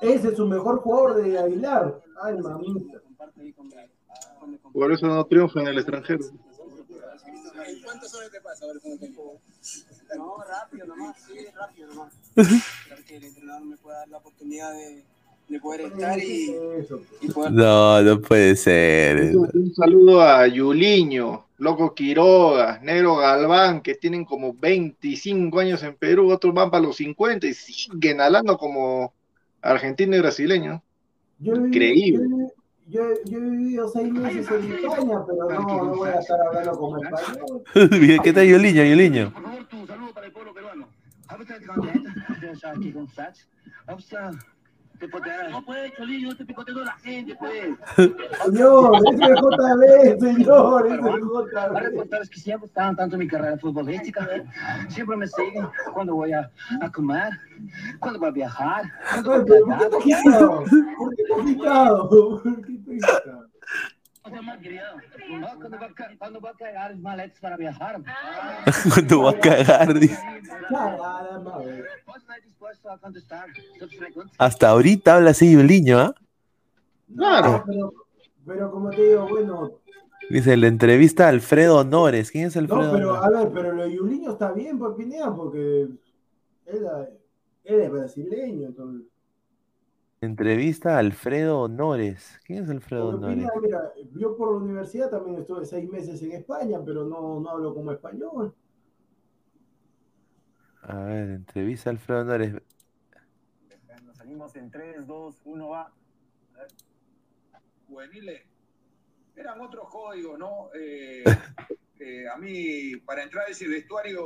Ese es su mejor jugador de Aguilar. Ay, mamita. Por eso no triunfa en el extranjero. ¿Cuántos horas te pasa? A ver, ¿cómo te No, rápido nomás, sí, rápido nomás. Creo que el entrenador me pueda dar la oportunidad de, de poder estar y, y poder... No, no puede ser. Un, saludo a Yuliño, Loco Quiroga, Negro Galván, que tienen como 25 años en Perú, otros van para los 50 y siguen hablando como argentino y brasileño. Yo Increíble. Yo, he- yo he vivido seis meses en España, pero no, no voy a estar hablando como español. ¿Qué tal Yoliño, Yoliño? No puede, Cholillo, te picoteo la gente, pues. Señor, ese es JB, señor, ese es Para JB. contarles que siempre estaban tanto en mi carrera futbolística, siempre me siguen cuando voy a, a comer, cuando voy a viajar, cuando voy ¿Por qué has quitado? ¿Por qué has quitado? ¿No? cuando va a, cuando va a cagar las maletas para viajar. Cuando va a cagar, dice. Cagada, madre. Estoy dispuesto a contestar tus preguntas. Hasta ahorita habla así Yoliño, ¿ah? No, pero, pero como te digo, bueno, Dice, la entrevista a Alfredo Honores. ¿Quién es no, Alfredo pero Honores? a ver, pero lo de Yuliño está bien por Pineda, porque él, él es brasileño, entonces. Entrevista a Alfredo Honores. ¿Quién es Alfredo Honores? Mira, yo por la universidad también estuve seis meses en España, pero no, no hablo como español. A ver, entrevista a Alfredo Honores. Nos salimos en 3, 2, 1, va. A ver. Juveniles. Eran otros códigos, ¿no? Eh, eh, a mí, para entrar a ese vestuario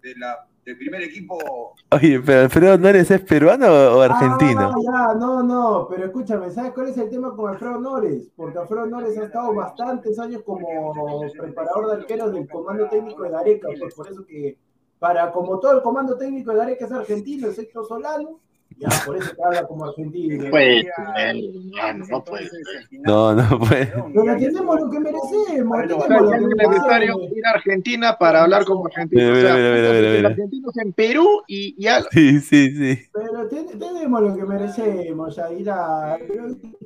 de la, del primer equipo, Oye, pero Alfredo Honores es peruano o argentino? Ah, ya, no, no, pero escúchame, ¿sabes cuál es el tema con Alfredo Nores? Porque Alfredo Nores ha estado bastantes años como preparador de arqueros del comando técnico de Gareca, pues por eso que, para como todo el comando técnico de Gareca es argentino, excepto Solano, ya, por eso que habla como argentino. Ser, no puede ser. No, no puede. Pero tenemos lo que merecemos, tenemos lo que necesario ir a Argentina para hablar como argentino. Mira, O sea, mira, mira, mira, el mira. argentino es en Perú y ya. Sí, sí, sí. Pero ten- tenemos lo que merecemos, Yaira.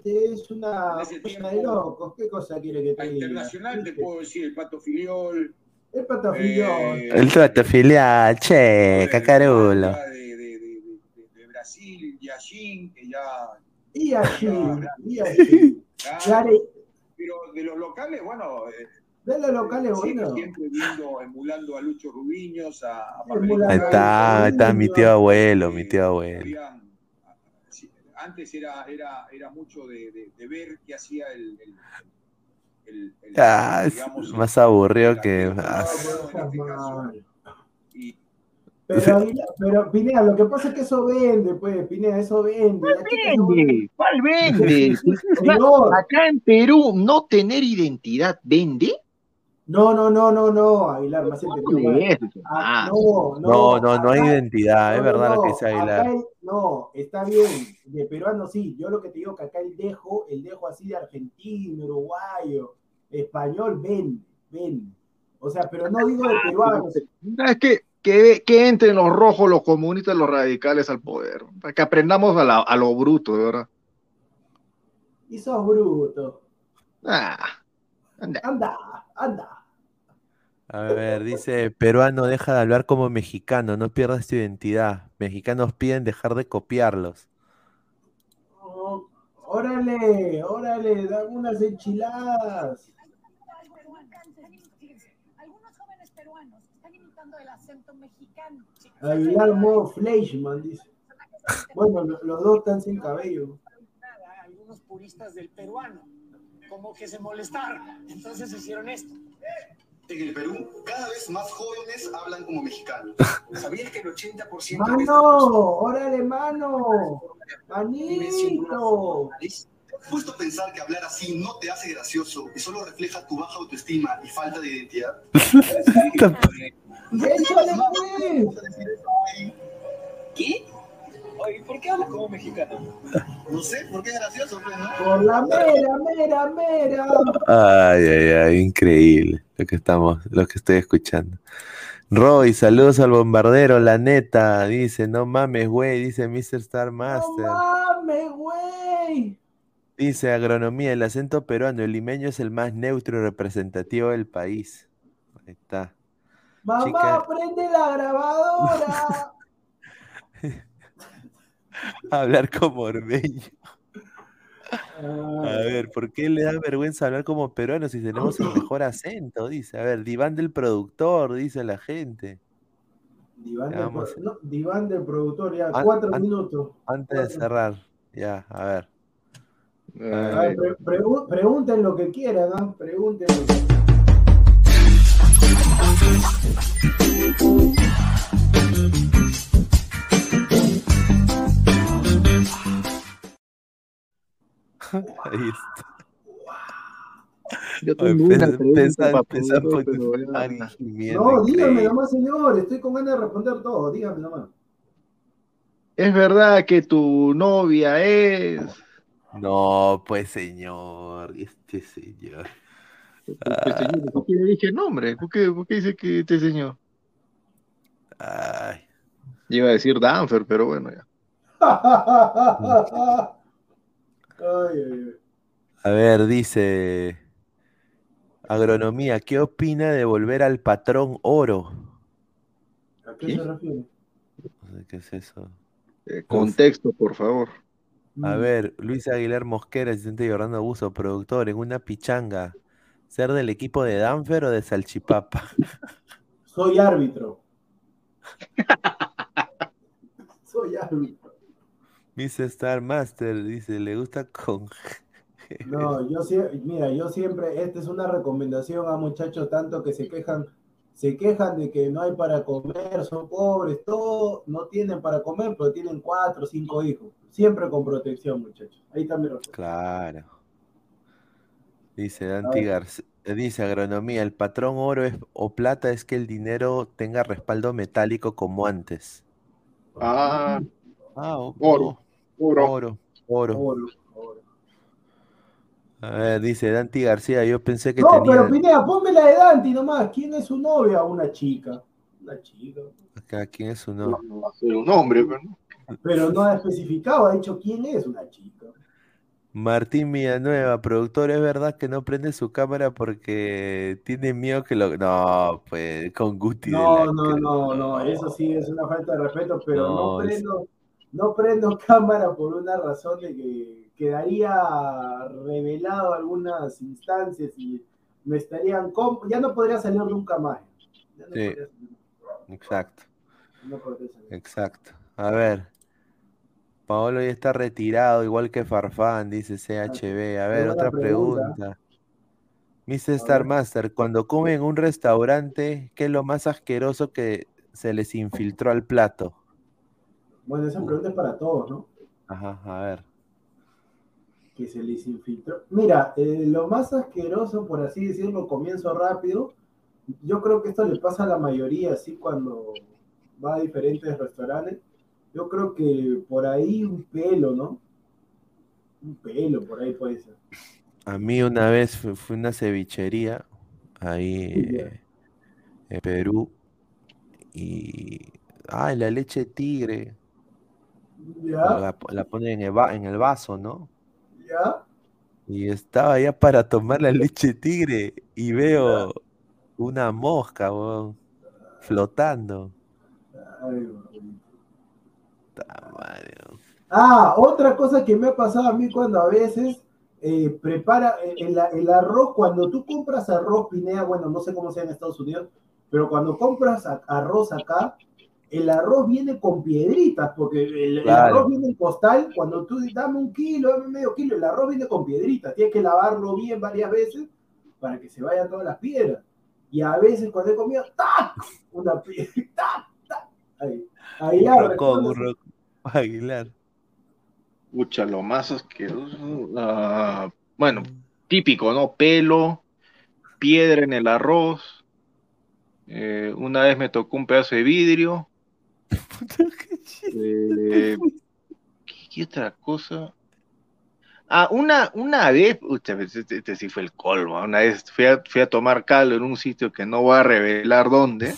Es una cosa de locos. ¿Qué cosa quiere que te diga? internacional, te puedo decir, el Pato Filiol. El patafillón. eh, El trato filial, che, cacarulo. de, de, de, de, de Brasil, Yashin, que ya. Y allí, y allí. Claro, Gare- pero de los locales, bueno. eh, De los locales, sigue bueno. Siempre viendo, emulando a Lucho Rubiños, a, a Ahí está, ahí está mi tío abuelo, mi tío abuelo. habían- sí, antes era, era, era mucho de, de- de ver qué hacía el, el, el- el- Ah, digamos, más aburrido que. y- Pero, pero Pineda, lo que pasa es que eso vende, pues, Pineda, eso vende. No- vende? ¿Cuál vende? Acá en Perú, no tener identidad vende. No, no, no, no, no, Aguilar, más? Ah, Ah. no, no. No, no, no hay acá- identidad, no, es no, verdad lo no, que dice acá Aguilar. el- no, está bien, de peruano sí. Yo lo que te digo que acá el dejo, el dejo así de argentino, uruguayo, español, ven, ven. O sea, pero no digo de peruano. Es que, que, que entren los rojos, los comunistas, los radicales al poder. Para que aprendamos a, la- a lo bruto, de verdad. Y sos bruto. Ah, Anda, anda. A ver, dice, peruano, deja de hablar como mexicano, no pierdas tu identidad. Mexicanos piden dejar de copiarlos. Oh, órale, órale, dame unas enchiladas. Algunos jóvenes peruanos están imitando el acento mexicano. Aguilar modo Fleischmann, dice. Bueno, lo- los dos están sin cabello. algunos puristas del peruano, como que se molestaron. Entonces hicieron esto. En el Perú, cada vez más jóvenes hablan como mexicanos. ¿Sabías que el 80% de Mano, órale, mano. Manito. ¿Puesto a pensar que hablar así no te hace gracioso y solo refleja tu baja autoestima y falta de identidad? Échale, pues. ¿Qué? Oye, ¿por qué hablas como mexicano? No sé, porque es gracioso, ¿no? Por la mera, mera, mera. Ay, ay, ay, increíble lo que estamos, lo que estoy escuchando. Roy, saludos al bombardero, la neta, dice, no mames, güey, dice Mr. Star Master. Mames, güey. Dice agronomía, el acento peruano, el limeño es el más neutro y representativo del país. Ahí está. Mamá, Chica. prende la grabadora. Hablar como ormeño. A ver, ¿por qué le da vergüenza hablar como peruano si tenemos el mejor acento? Dice, a ver, diván del productor, dice la gente. Diván, Ya del, vamos. pro- no, diván del productor, ya, An- cuatro an- minutos. Antes de cerrar, ya, a ver. A ver, pre- pregu- pregunten lo que quieran, ¿no? Pregunten lo que Ahí está. Yo tengo una pregunta No, dígame nomás, señor. Estoy con ganas de responder todo. Dígame nomás. Es verdad que tu novia es. No, pues señor, este señor. Este señor, ¿Por qué le dije el nombre? ¿Por qué, por qué dice que este señor? Ay. Iba a decir Danfer, pero bueno, ya. Ay, ay, ay. A ver, dice Agronomía, ¿qué opina de volver al patrón oro? ¿A qué se refiere? No sé ¿Qué es eso? Eh, contexto, por favor. A ver, Luis Aguilar Mosquera, asistente de Orlando Abuso, productor, en una pichanga. ¿Ser del equipo de Danfer o de Salchipapa? Soy árbitro. Soy árbitro. Mr. Star Master dice, le gusta con... No, yo siempre, mira, yo siempre, esta es una recomendación a muchachos tanto que se quejan, se quejan de que no hay para comer, son pobres, todo, no tienen para comer, pero tienen cuatro o cinco hijos. Siempre con protección, muchachos. Ahí también lo Claro. Dice Dante García, dice Agronomía, el patrón oro es, o plata es que el dinero tenga respaldo metálico como antes. Ah, Ah, oro, oro. oro, oro. Oro, oro. A ver, dice Dante García, yo pensé que No, tenía... pero Pineda, ponme la de Dante nomás. ¿Quién es su novia? Una chica. Una chica. Acá, ¿quién es su nombre? Va a ser un hombre, pero no. Pero no ha especificado, ha dicho quién es una chica. Martín Villanueva, productor, ¿es verdad que no prende su cámara porque tiene miedo que lo... No, pues, con Guti de No, la no, no, no, eso sí es una falta de respeto, pero no, No, es- prendo, no prendo cámara por una razón de que quedaría revelado algunas instancias y me estarían ya no podría salir nunca más. Ya no Sí. podría salir, Exacto, no salir. exacto. A ver. Paolo ya está retirado, igual que Farfán, dice CHB. A ver, otra pregunta. pregunta. Mr. Star Master, cuando comen en un restaurante, ¿qué es lo más asqueroso que se les infiltró al plato? Bueno, esa pregunta es para todos, ¿no? Ajá, a ver. que se les infiltró. Mira, eh, lo más asqueroso, por así decirlo, comienzo rápido. Yo creo que esto le pasa a la mayoría, así cuando va a diferentes restaurantes. Yo creo que por ahí un pelo, ¿no? Un pelo, por ahí puede ser. A mí una vez fu- fui a una cevichería ahí eh, en Perú y... Ay, la leche tigre. ¿Ya? La, la ponen en el, va- en el vaso, ¿no? ¿Ya? Y estaba ya para tomar la leche tigre y veo una mosca, weón, flotando. Ay, madre. Ah, otra cosa que me ha pasado a mí cuando a veces eh, prepara eh, el, el arroz, cuando tú compras arroz Pinea, bueno, no sé cómo sea en Estados Unidos, pero cuando compras a- arroz acá, el arroz viene con piedritas, porque el, arroz viene en costal, cuando tú dame un kilo, dame medio kilo, el arroz viene con piedritas, tienes que lavarlo bien varias veces para que se vayan todas las piedras. Y a veces cuando he comido, ¡tac! Una piedra, ¡tac! ¡tac! Ahí, ahí Un ya rocón, un reconoces. rocón. Aguilar. Pucha, lo más asqueroso. ah, bueno, típico, ¿no? Pelo, piedra en el arroz. eh, una vez me tocó un pedazo de vidrio. Eh, ¿qué, qué otra cosa? Ah, una, una vez, pucha, este, este sí fue el colmo. Una vez fui a, fui a tomar caldo en un sitio que no voy a revelar dónde.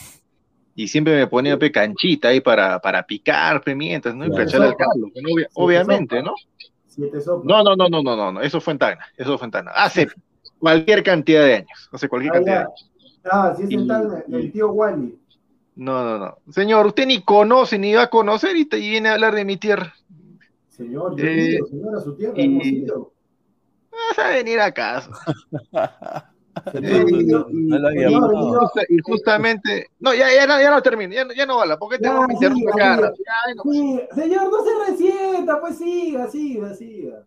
Y siempre me ponía pe canchita ahí para, para picar pimientas, ¿no? Y echarle al caldo, no obvia- obviamente, sopas. ¿no? Siete sopas. No, no, no, no, no, no, no, eso fue en Tacna, eso fue en Tacna. Hace cualquier cantidad de años, hace cualquier Ah, cantidad de ya. años. Ah, sí es Y- el, tal- el tío Wally. No, no, no. Señor, usted ni conoce ni va a conocer y, te, y viene a hablar de mi tierra. Señor, yo Eh, señor, a su tierra, y-. Vas a venir a casa. Y, justamente, no, ya, ya, no, ya no termino, ya, no- ya no vale, porque tengo. Ya, no. Sí, señor, no se resienta, pues siga, siga, siga.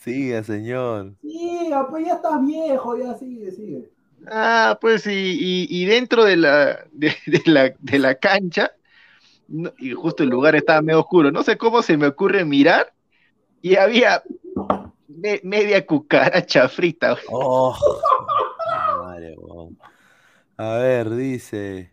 Siga, señor. Siga, pues ya estás viejo, ya sigue, sigue. Ah, pues y, y, y dentro de la, de, de la, de la cancha, no- y justo el lugar estaba medio oscuro, no sé cómo se me ocurre mirar, y había me- media cucaracha frita. Oh, madre. A ver, dice.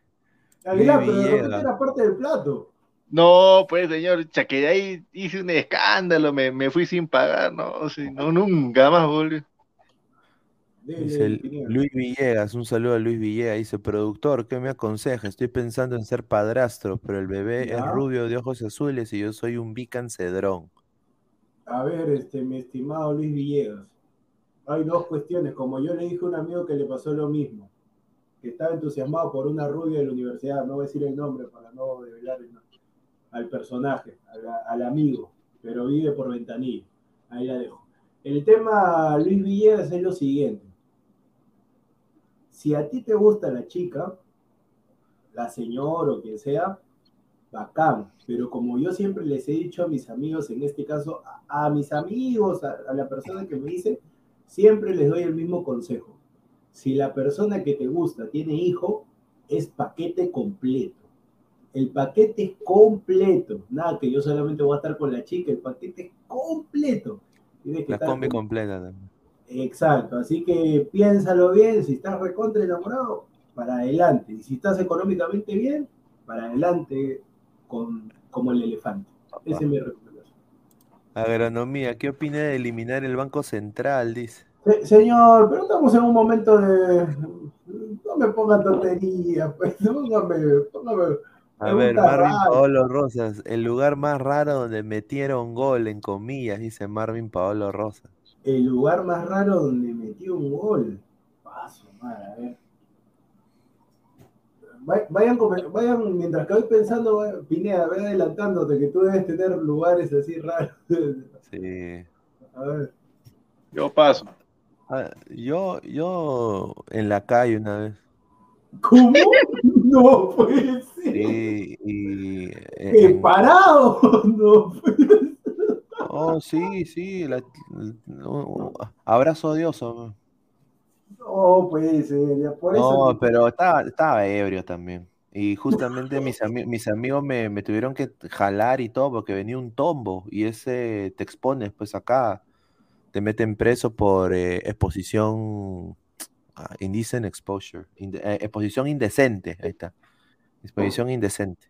Aguilar, Luis pero de repente Villegas. era parte del plato. No, pues señor, cha, que de ahí hice un escándalo, me, me fui sin pagar, no, sí, no, nunca más volví. Dice. Luis Villegas, un saludo a Luis Villegas. Dice, productor, ¿qué me aconseja? Estoy pensando en ser padrastro, pero el bebé es Ya. rubio de ojos azules y yo soy un bican cedrón. A ver, este, mi estimado Luis Villegas. Hay dos cuestiones. Como yo le dije a un amigo que le pasó lo mismo, que estaba entusiasmado por una rubia de la universidad, no voy a decir el nombre para no develar el nombre, al personaje, al, al amigo, pero vive por ventanilla. Ahí la dejo. El tema, Luis Villegas, es lo siguiente. Si a ti te gusta la chica, la señora o quien sea, bacán. Pero como yo siempre les he dicho a mis amigos, en este caso, a, a mis amigos, a, a la persona que me dice, siempre les doy el mismo consejo. Si la persona que te gusta tiene hijo, es paquete completo. El paquete es completo. Nada, que yo solamente voy a estar con la chica, el paquete es completo. Tienes que La estar combi con- completa también. Exacto, así que piénsalo bien, si estás recontra enamorado, para adelante. Y si estás económicamente bien, para adelante con, como el elefante. Esa es mi recomendación. Agronomía, ¿qué opina de eliminar el Banco Central? Dice. Se- señor, pero estamos en un momento de... No me pongan tonterías, pues, póngame, póngame A ver, Marvin. Paolo Rosas, el lugar más raro donde metieron gol, en comillas, dice Marvin Paolo Rosas. El lugar más raro donde metí un gol. Paso, madre, a ver. Va- Vayan, vayan, mientras que voy pensando, vaya- Pineda, ve adelantándote que tú debes tener lugares así raros. Sí. A ver. Yo paso. Ah, yo, yo en la calle una vez. ¿Cómo? No puede ser. Sí, y ¿Qué, en- parado? No puede Oh, sí, sí. la- no, abrazo odioso. No puede ser, ya por eso. No, pero estaba, estaba ebrio también. Y justamente mis, ami- mis amigos me, me tuvieron que jalar y todo porque venía un tombo y ese te expones pues acá te meten preso por eh, exposición ah, indecent exposure, eh, exposición indecente, ahí está. Exposición indecente.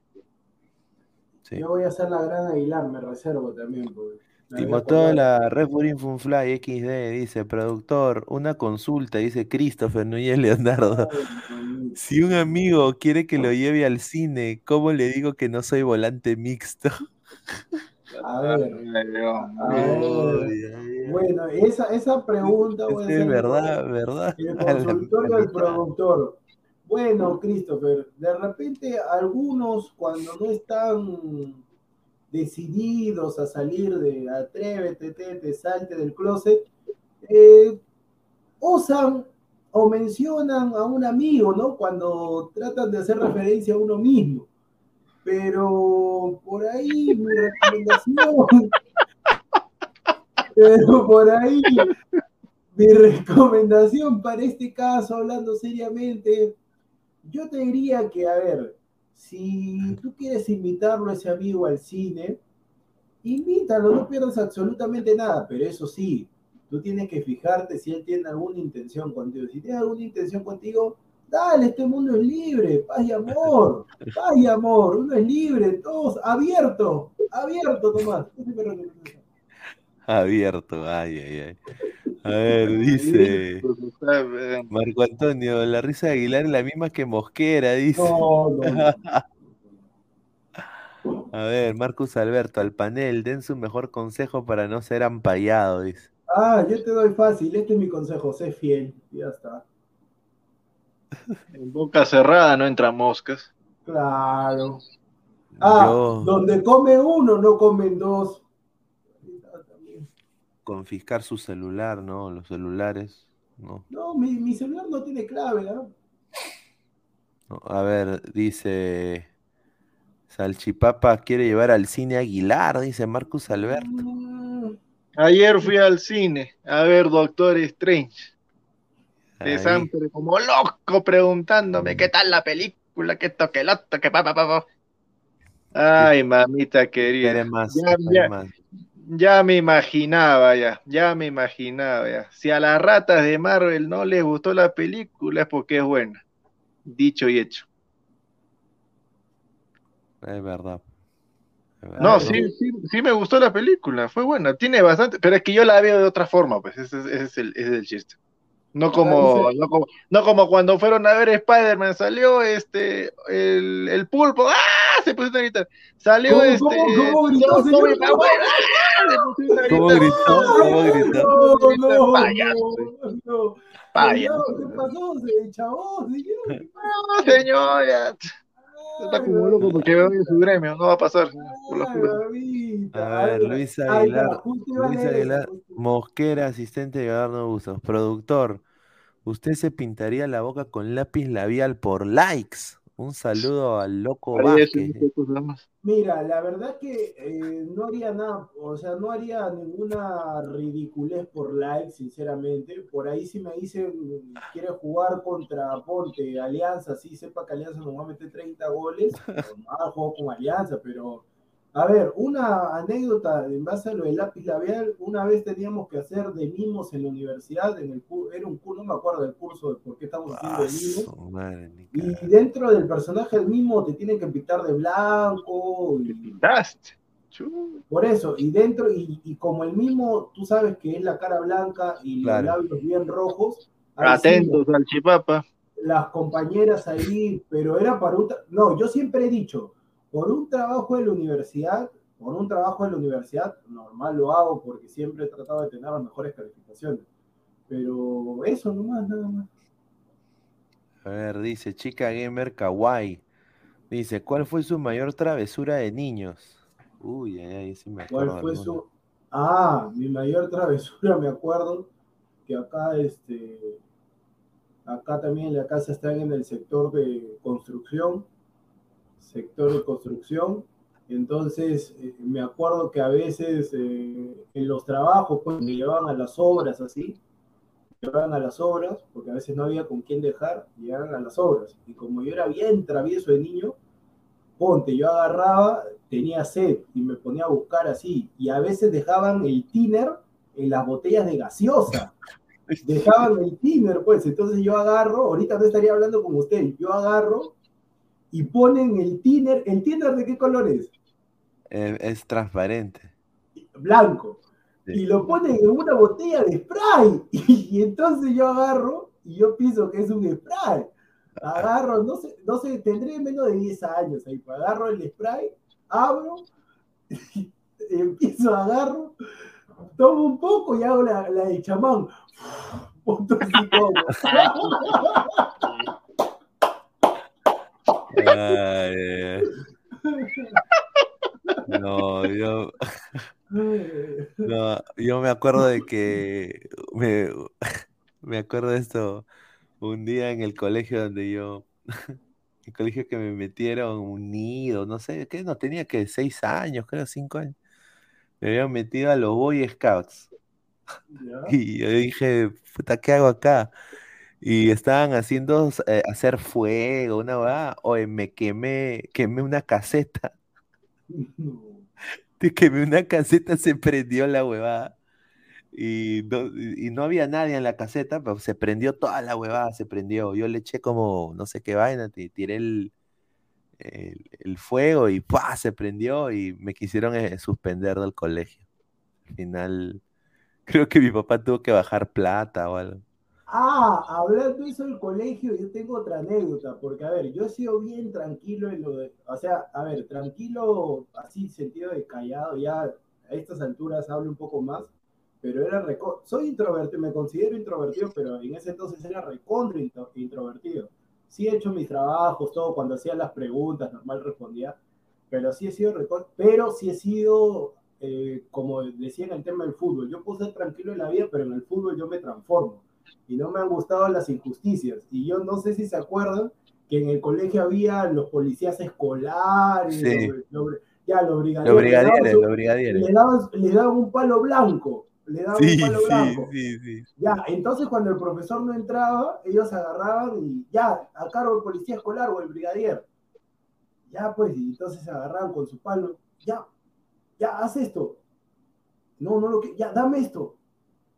Sí. Yo voy a hacer la gran Aguilar, me reservo también. porque Timotola, Refurin Funfly XD, dice, productor, una consulta, dice Christopher Núñez Leonardo. Si un amigo quiere que lo lleve al cine, ¿cómo le digo que no soy volante mixto? A ver, a ver. Bueno, esa, esa pregunta a Es verdad, verdad. el A la consultorio del productor. Bueno, Christopher, de repente algunos cuando no están decididos a salir de atrévete, te, te salte del closet, eh, osan o mencionan a un amigo, ¿no? Cuando tratan de hacer referencia a uno mismo. Pero por ahí mi recomendación, pero por ahí mi recomendación para este caso, hablando seriamente, yo te diría que, a ver, si tú quieres invitarlo a ese amigo al cine, invítalo, no pierdas absolutamente nada, pero eso sí, tú tienes que fijarte si él tiene alguna intención contigo. Si tiene alguna intención contigo, dale, este mundo es libre, paz y amor, paz y amor, uno es libre, todos abierto, abierto, Tomás. Abierto, ay, ay, ay. A ver, dice Marco Antonio, la risa de Aguilar es la misma que Mosquera, dice. No, no, no. A ver, Marcus Alberto, al panel, den su mejor consejo para no ser ampallado, dice. Ah, yo te doy fácil, este es mi consejo, sé fiel, y ya está. En boca cerrada no entran moscas. Claro. Ah, Yo- donde come uno, no comen dos. Confiscar su celular, ¿no? Los celulares, ¿no? No, mi, mi celular no tiene clave, ¿ah? No, A ver, dice Salchipapa quiere llevar al cine Aguilar, dice Marcus Alberto. Ayer fui al cine a ver Doctor Strange. De. Samper como loco preguntándome qué tal la película, qué esto, qué el otro, qué pa, pa, pa, pa. Ay, mamita querida. Quiere más, ya- más. Ya me imaginaba, ya, ya me imaginaba, ya. Si a las ratas de Marvel no les gustó la película es porque es buena. Dicho y hecho. Es verdad. Es verdad. No, sí, sí, sí me gustó la película, fue buena, tiene bastante, pero es que yo la veo de otra forma, pues ese, es- ese es, el, ese es el chiste. No como, no como, no como cuando fueron a ver Spider-Man, salió este, el, el pulpo, ¡ah! Se pusieron a gritar. Salió ¿Cómo, este. cómo, cómo gritó, Tom- señor? Tobey Maguire, ¡ah! Se pusieron a ¿Cómo gritó? ¿Cómo gritó? No, no, Payaso. no, no. Payaso. Señor, ¿qué pasó, se- chavo, señor? ¿Qué No, señor, ya. Está como loco porque a ver su gremio, no va a pasar. la. A ver, Luis Aguilar, Luis Aguilar, Mosquera, asistente de Gadarno Bustos, productor. ¿Usted se pintaría la boca con lápiz labial por likes? Un saludo al loco Vázquez. más. Mira, la verdad que eh, no haría nada, o sea, no haría ninguna ridiculez por like, sinceramente. Por ahí si me dicen, quiere jugar contra Ponte, Alianza, sí, sepa que Alianza nos va a meter 30 goles, normal, juego con Alianza, pero... A ver, una anécdota en base a lo del lápiz labial, una vez teníamos que hacer de mimos en la universidad, en el era un curso, no me acuerdo del curso de por qué estamos haciendo de mimos, ni y dentro del personaje del mimo te tienen que pintar de blanco. Y, pintaste? Por eso, y dentro, y, y como el mimo, tú sabes que es la cara blanca y Claro. los labios bien rojos. ahí sí, Atentos al chipapa. las compañeras ahí, pero era para un... No, yo siempre he dicho, por un trabajo de la universidad, por un trabajo de la universidad, normal lo hago porque siempre he tratado de tener las mejores calificaciones. Pero eso nomás, nada más. A ver, dice chica gamer kawaii. Dice, ¿cuál fue su mayor travesura de niños? Uy, ay, ay, sí me ¿Cuál acuerdo. fue alguna. su... Ah, mi mayor travesura, me acuerdo que acá, este, acá también en la casa están en el sector de construcción, sector de construcción. Entonces, eh, me acuerdo que a veces eh, en los trabajos, pues me llevaban a las obras así, me llevaban a las obras, porque a veces no había con quién dejar, llegaban a las obras. Y como yo era bien travieso de niño, ponte, yo agarraba, tenía sed y me ponía a buscar así. Y a veces dejaban el tiner en las botellas de gaseosa. Dejaban el tiner, pues. Entonces yo agarro, ahorita no estaría hablando con usted, yo agarro y ponen el tiner. ¿El tiner de qué color es? Eh, es transparente. Blanco. Y lo ponen en una botella de spray. Y, entonces yo agarro y yo pienso que es un spray. Agarro, no sé, no sé, tendré menos de 10 años ahí. pues, Agarro el spray, abro, empiezo, agarro, tomo un poco y hago la, la de chamán. Punto. Ay. No, yo. No, yo me acuerdo de que. Me, me acuerdo de esto. Un día en el colegio donde yo. El colegio que me metieron un nido, no sé, ¿qué? No tenía que seis años, creo, cinco años. Me habían metido a los Boy Scouts. Y yo dije, puta, ¿qué hago acá? Y estaban haciendo eh, hacer fuego, una va, oye, me quemé, quemé una caseta. Te quemé una caseta, se prendió la huevada. Y no, y no había nadie en la caseta, pero se prendió toda la huevada, se prendió. Yo le eché como no sé qué vaina, tiré el, el, el fuego y ¡pah! se prendió y me quisieron eh, suspender del colegio. Al final, creo que mi papá tuvo que bajar plata o algo. Ah, hablando eso del colegio, yo tengo otra anécdota, porque a ver, yo he sido bien tranquilo en lo de, o sea, a ver, tranquilo, así sentido de callado, ya a estas alturas hablo un poco más, pero era soy introvertido, me considero introvertido, pero en ese entonces era recontra intro- introvertido. Sí he hecho mis trabajos, todo, cuando hacía las preguntas, normal respondía, pero sí he sido recon- pero sí he sido, eh, como decía en el tema del fútbol, yo puedo ser tranquilo en la vida, pero en el fútbol yo me transformo y no me han gustado las injusticias. Y yo no sé si se acuerdan que en el colegio había los policías escolares, Sí. los- los- ya los brigadieros. Los brigadieres, los brigadieres. Le daban, le daban un palo blanco. Le daban Sí, un palo sí, blanco. Ya, entonces cuando el profesor no entraba, ellos agarraban y ya, a cargo el policía escolar o el brigadier. Ya, pues, y entonces se agarraban con su palo. Ya, ya, haz esto. No, no lo que, ya, dame esto.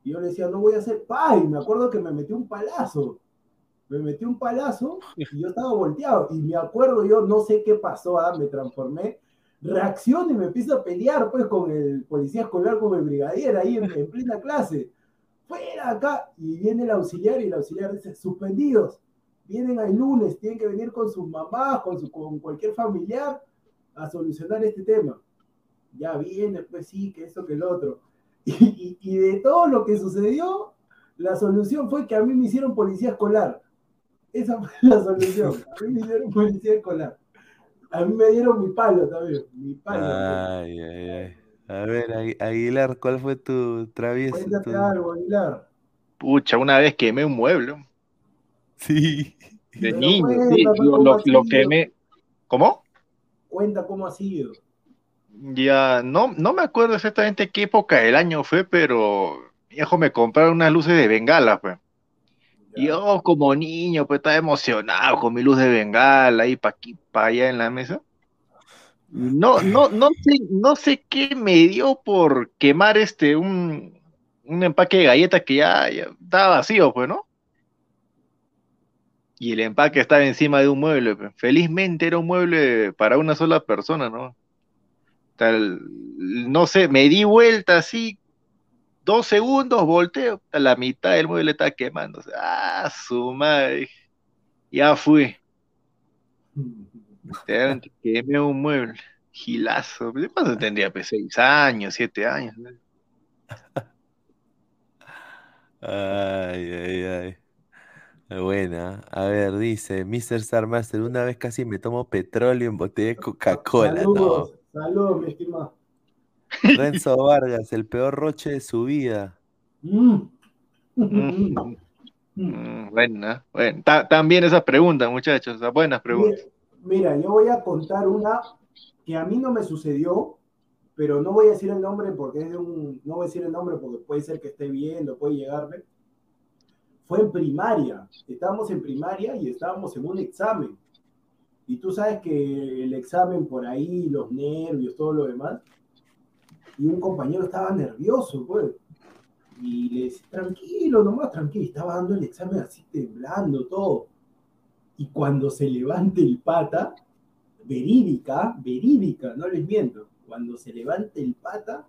Y yo le decía, no voy a hacer, ¡pay! Me acuerdo que me metió un palazo. Me metió un palazo y yo estaba volteado. Y me acuerdo, yo no sé qué pasó, ah, me transformé. Reacciono y me empiezo a pelear, pues, con el policía escolar, con el brigadier ahí en, en plena clase. Fuera acá. Y viene el auxiliar y el auxiliar dice, suspendidos. Vienen el lunes, tienen que venir con sus mamás, con, su, con cualquier familiar a solucionar este tema. Ya viene, pues sí, que eso, que el otro. Y, de todo lo que sucedió, la solución fue que a mí me hicieron policía escolar. Esa fue la solución. A mí me hicieron policía escolar. A mí me dieron mi palo también. Mi palo. Ay, ay, ay. A ver, Agui- Aguilar, ¿cuál fue tu travieso? Cuéntate tu- algo, Aguilar. Pucha, una vez quemé un mueble. Sí. De Pero niño, sí, lo, quemé. ¿Cómo? Cuenta cómo ha sido. Ya, no, no me acuerdo exactamente qué época del año fue, pero mi hijo me compraron unas luces de bengala, pues. Yo como niño, pues estaba emocionado con mi luz de bengala ahí para aquí, para allá en la mesa. No, no, no sé, no sé qué me dio por quemar este un, un empaque de galletas que ya, ya estaba vacío, pues, ¿no? Y el empaque estaba encima de un mueble. pues. Felizmente era un mueble para una sola persona, ¿no? No sé, me di vuelta así, dos segundos, volteo, a la mitad del mueble está quemándose. Ah, su madre. Ya fui. Quemé un mueble. Gilazo. ¿De cuánto tendría? Pues seis años, siete años. Ay, ay, ay. Buena. A ver, dice Mr. Star Master, una vez casi me tomo petróleo en botella de Coca-Cola. No. Saludos, mi estimado. Renzo Vargas, el peor roche de su vida. Mm. Mm, buena, bueno. Ta- También esas preguntas, muchachos, esas buenas preguntas. Mira, yo voy a contar una que a mí no me sucedió, pero no voy a decir el nombre porque es de un, no voy a decir el nombre porque puede ser que esté viendo, puede llegarme. Fue en primaria, estábamos en primaria y estábamos en un examen. Y tú sabes que el examen por ahí, los nervios, todo lo demás. Y un compañero estaba nervioso, pues. Y le decía, tranquilo, nomás tranquilo. Estaba dando el examen así temblando, todo. Y cuando se levante el pata, verídica, verídica, no les miento. Cuando se levante el pata,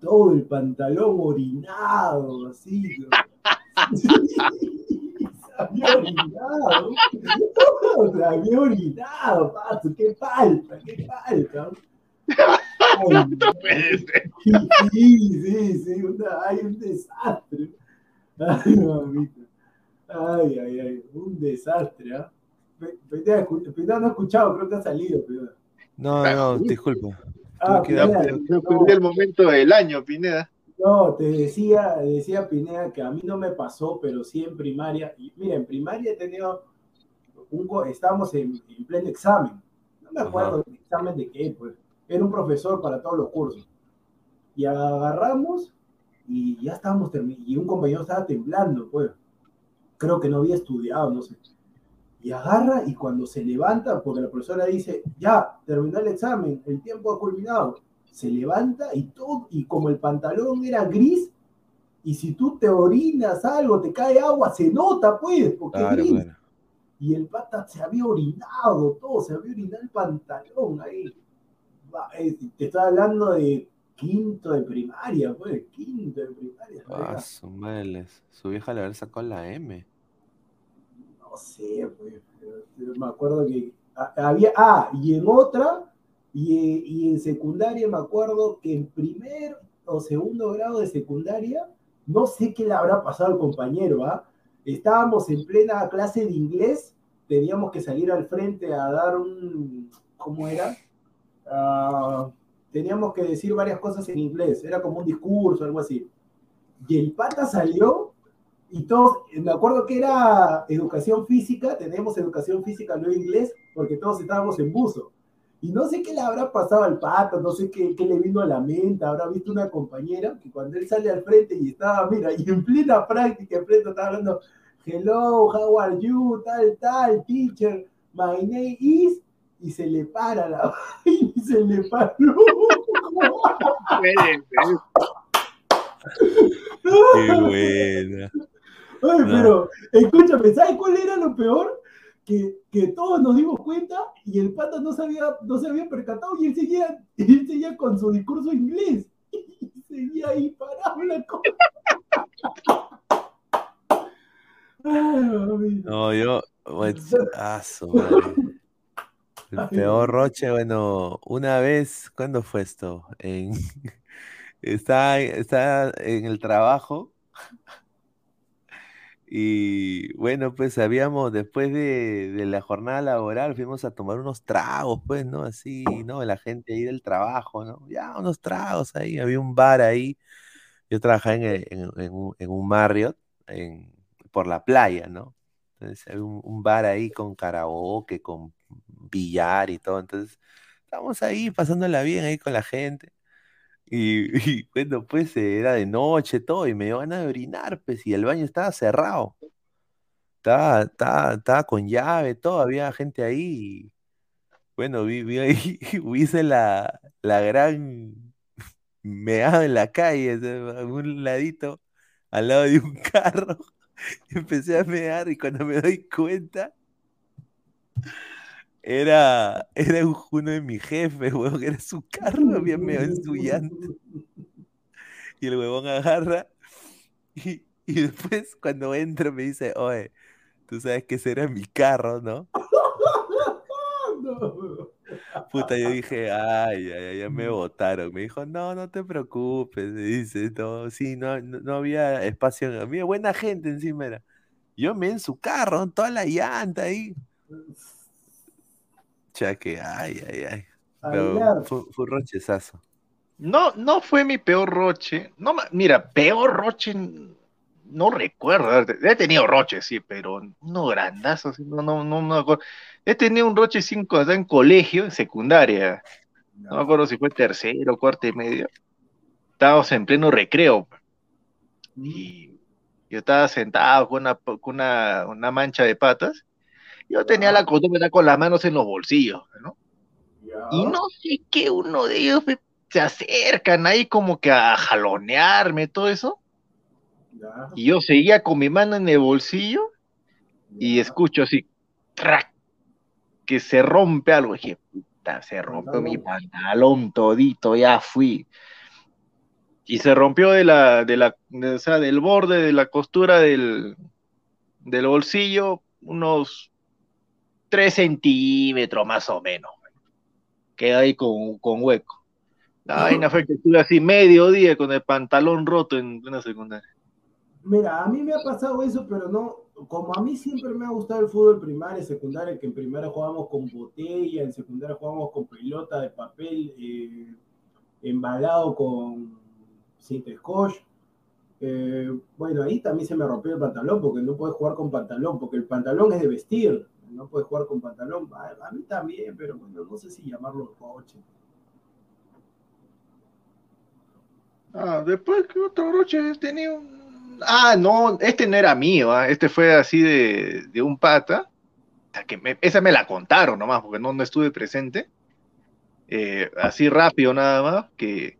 todo el pantalón orinado, así. ¿no? había orinado. Había orinado, pato. Qué falta, qué falta. Ay, No puede ser. Sí, sí, sí, una- hay un desastre. Ay, mamita. Ay, ay, ay, un desastre, ¿ah? Pe- Pineda, escu- Pineda no ha escuchado, creo que ha salido, Pineda. No, no, disculpa. Ah, Pineda, Yo perdí el momento del año, Pineda. No, te decía, decía Pineda que a mí no me pasó, pero sí en primaria. Y mira, en primaria he tenido un, estábamos en, en pleno examen. No me acuerdo el examen de qué, pues. Era un profesor para todos los cursos. Y agarramos y ya estábamos terminando. Y un compañero estaba temblando, pues. Creo que no había estudiado, no sé. Y agarra y cuando se levanta, porque la profesora dice, ya, terminó el examen, el tiempo ha culminado. Se levanta y todo, y como el pantalón era gris, y si tú te orinas algo, te cae agua, se nota, pues, porque es gris. Y el pata se había orinado, todo, se había orinado el pantalón ahí. Eh, Te estoy hablando de quinto de primaria, pues, quinto de primaria. Ah, su madre, su vieja le haber sacado la M. No sé, pues, pero me acuerdo que ah, había, ah, y en otra, y, y en secundaria me acuerdo que en primer o segundo grado de secundaria, no sé qué le habrá pasado al compañero, ¿ah? Estábamos en plena clase de inglés, teníamos que salir al frente a dar un, ¿cómo era? Ah, teníamos que decir varias cosas en inglés, era como un discurso, algo así. Y el pata salió y todos, me acuerdo que era educación física, teníamos educación física, no inglés, porque todos estábamos en buzo. Y no sé qué le habrá pasado al pato, no sé qué, qué le vino a la mente, habrá visto una compañera que cuando él sale al frente y estaba, mira, y en plena práctica, en pleno estaba hablando, hello, how are you, tal, tal, teacher, my name is, y se le para la y se le paró. Qué buena. Ay, No. pero escúchame, ¿sabes cuál era lo peor? Que, que todos nos dimos cuenta y el pata no se había, no se había percatado y él seguía, él seguía con su discurso inglés. Y seguía ahí parado la cosa. Mami. No, yo, ah, madre. El peor roche, bueno, una vez, ¿cuándo fue esto? En, estaba, estaba en el trabajo y bueno, pues habíamos, después de, de la jornada laboral, fuimos a tomar unos tragos, pues, ¿no? Así, ¿no? La gente ahí del trabajo, ¿no? Ya, unos tragos ahí, había un bar ahí. Yo trabajaba en, en, en un, en un Marriott por la playa, ¿no? Entonces había un, un bar ahí con karaoke, con billar y todo. Entonces estábamos ahí pasándola bien ahí con la gente. Y, y, bueno, pues eh, era de noche todo y me dio ganas de orinar, pues, y el baño estaba cerrado. Estaba, estaba, estaba con llave, todo, había gente ahí. y, bueno, vi, vi hice la, la gran meada en la calle, a un ladito, al lado de un carro. Empecé a mear y cuando me doy cuenta, era, era un- uno de mis jefes, huevón, era su carro, había meado en su llanta. Y el huevón agarra y, y después cuando entro me dice, oye, tú sabes que ese era mi carro, ¿no? Puta, yo dije, ay, ay, ya me botaron. Me dijo, no, no te preocupes. Me dice, no, sí, no, no, no había espacio. Había buena gente encima era. Yo me en su carro, toda la llanta ahí. Chaque, ay, ay, ay. Pero fue, fue un rochezazo. No, no fue mi peor roche. No, mira, peor roche no recuerdo. He tenido roches, sí, pero no grandazos. sí, No, no, no me acuerdo. He tenido un roche cinco en colegio, en secundaria. No me acuerdo si fue tercero, cuarto y medio. Estábamos en pleno recreo. Y yo estaba sentado con una, con una, una mancha de patas. Yo tenía la costumbre de estar con las manos en los bolsillos, ¿no? Y no sé qué uno de ellos se acercan ahí como que a jalonearme, todo eso. Y yo seguía con mi mano en el bolsillo y escucho así, ¡crack! que se rompe algo. dije, puta, se rompió mi pantalón todito, ya fui. Y se rompió de la, de la, de- o sea, del borde de la costura del, del bolsillo, unos 3 centímetros más o menos. Quedó ahí con, con hueco. La vaina fue que estuve así medio día con el pantalón roto en una secundaria. Mira, a mí me ha pasado eso, pero no, como a mí siempre me ha gustado el fútbol primaria y secundaria, que en primaria jugábamos con botella, en secundaria jugábamos con pelota de papel eh, embalado con cinta scotch. Eh, bueno, ahí también se me rompió el pantalón, porque no puedes jugar con pantalón, porque el pantalón es de vestir, no puedes jugar con pantalón. A, a mí también, pero bueno, no sé si llamarlo coche. Ah, después que otro broche tenía un... Ah, no, este no era mío, ah, este fue así de, de un pata. O sea, que me- esa me la contaron nomás, porque no, no estuve presente. Eh, así rápido nada más, que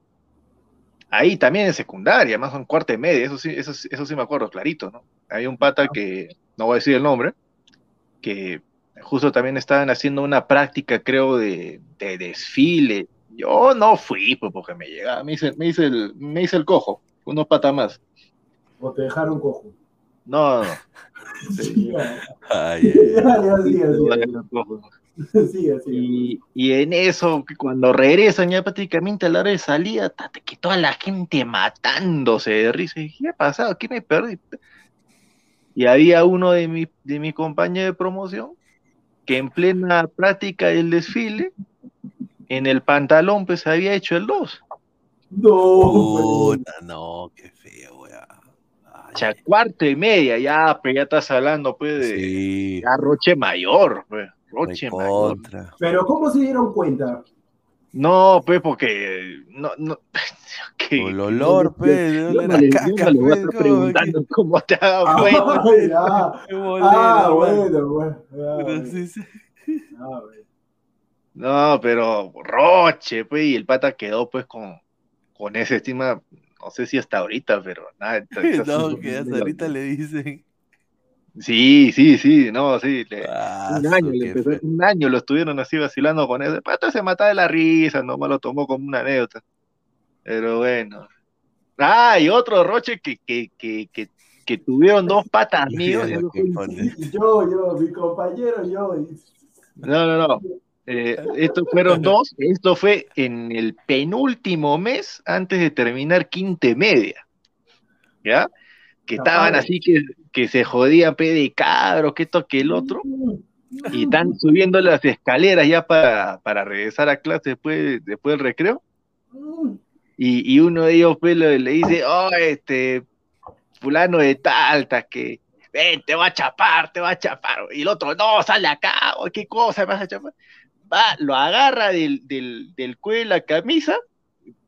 ahí también en secundaria, más en cuarta y media, eso sí, eso, eso sí me acuerdo clarito, ¿no? Había un pata que, no voy a decir el nombre, que justo también estaban haciendo una práctica, creo, de, de desfile. Yo no fui, pues, porque me llegaba, me hice, me hice el, me hice el cojo, unos patas más. O te dejaron cojo. No, no. Y, y en eso, que cuando regresan ya prácticamente a la hora de salida, tate, que toda la gente matándose de risa. Y ¿qué ha pasado? ¿Qué me perdí? Y había uno de mi, de mi compañero de promoción que en plena práctica del desfile, en el pantalón, pues había hecho el 2. No, Puta, no, qué feo, weá. O sea, cuarto y media, ya, pues ya estás hablando, pues, de ya Roche Mayor, pues, Roche Mayor. Pero ¿cómo se dieron cuenta? No, pues, porque, no, no, que, El olor, pues, yo no le- yo caca, no le voy a pues, estar ¿cómo preguntando cómo te dado Ah, ya. Qué bolero, Ah, bueno, bueno. Ah, Pero bueno. sí, sí. Ah, bueno. No, pero Roche, pues, y el pata quedó, pues, con, con esa estima, no sé si hasta ahorita, pero nada. No, que hasta ahorita le dicen. Sí, sí, sí, no, sí. le- Ah, un, año, le empezó- un año lo estuvieron así vacilando con ese. Pata se mataba de la risa, nomás lo tomó como una anécdota. Pero bueno. Ah, y otro Roche que, que, que, que, que tuvieron dos patas míos. Eso. Yo, yo, mi compañero, yo. No, no, no. Eh, estos fueron dos. Esto fue en el penúltimo mes antes de terminar quinta y media. ¿Ya? Que estaban así que, que se jodían pe de cabros, que esto, que el otro. Y están subiendo las escaleras ya para, para regresar a clase después, después del recreo. Y, y uno de ellos pues, le, le dice, oh, este, fulano de talta, que ven, te va a chapar, te va a chapar. Y el otro, no, sale acá, o qué cosa me vas a chapar. Va, lo agarra del, del, del cuello de la camisa,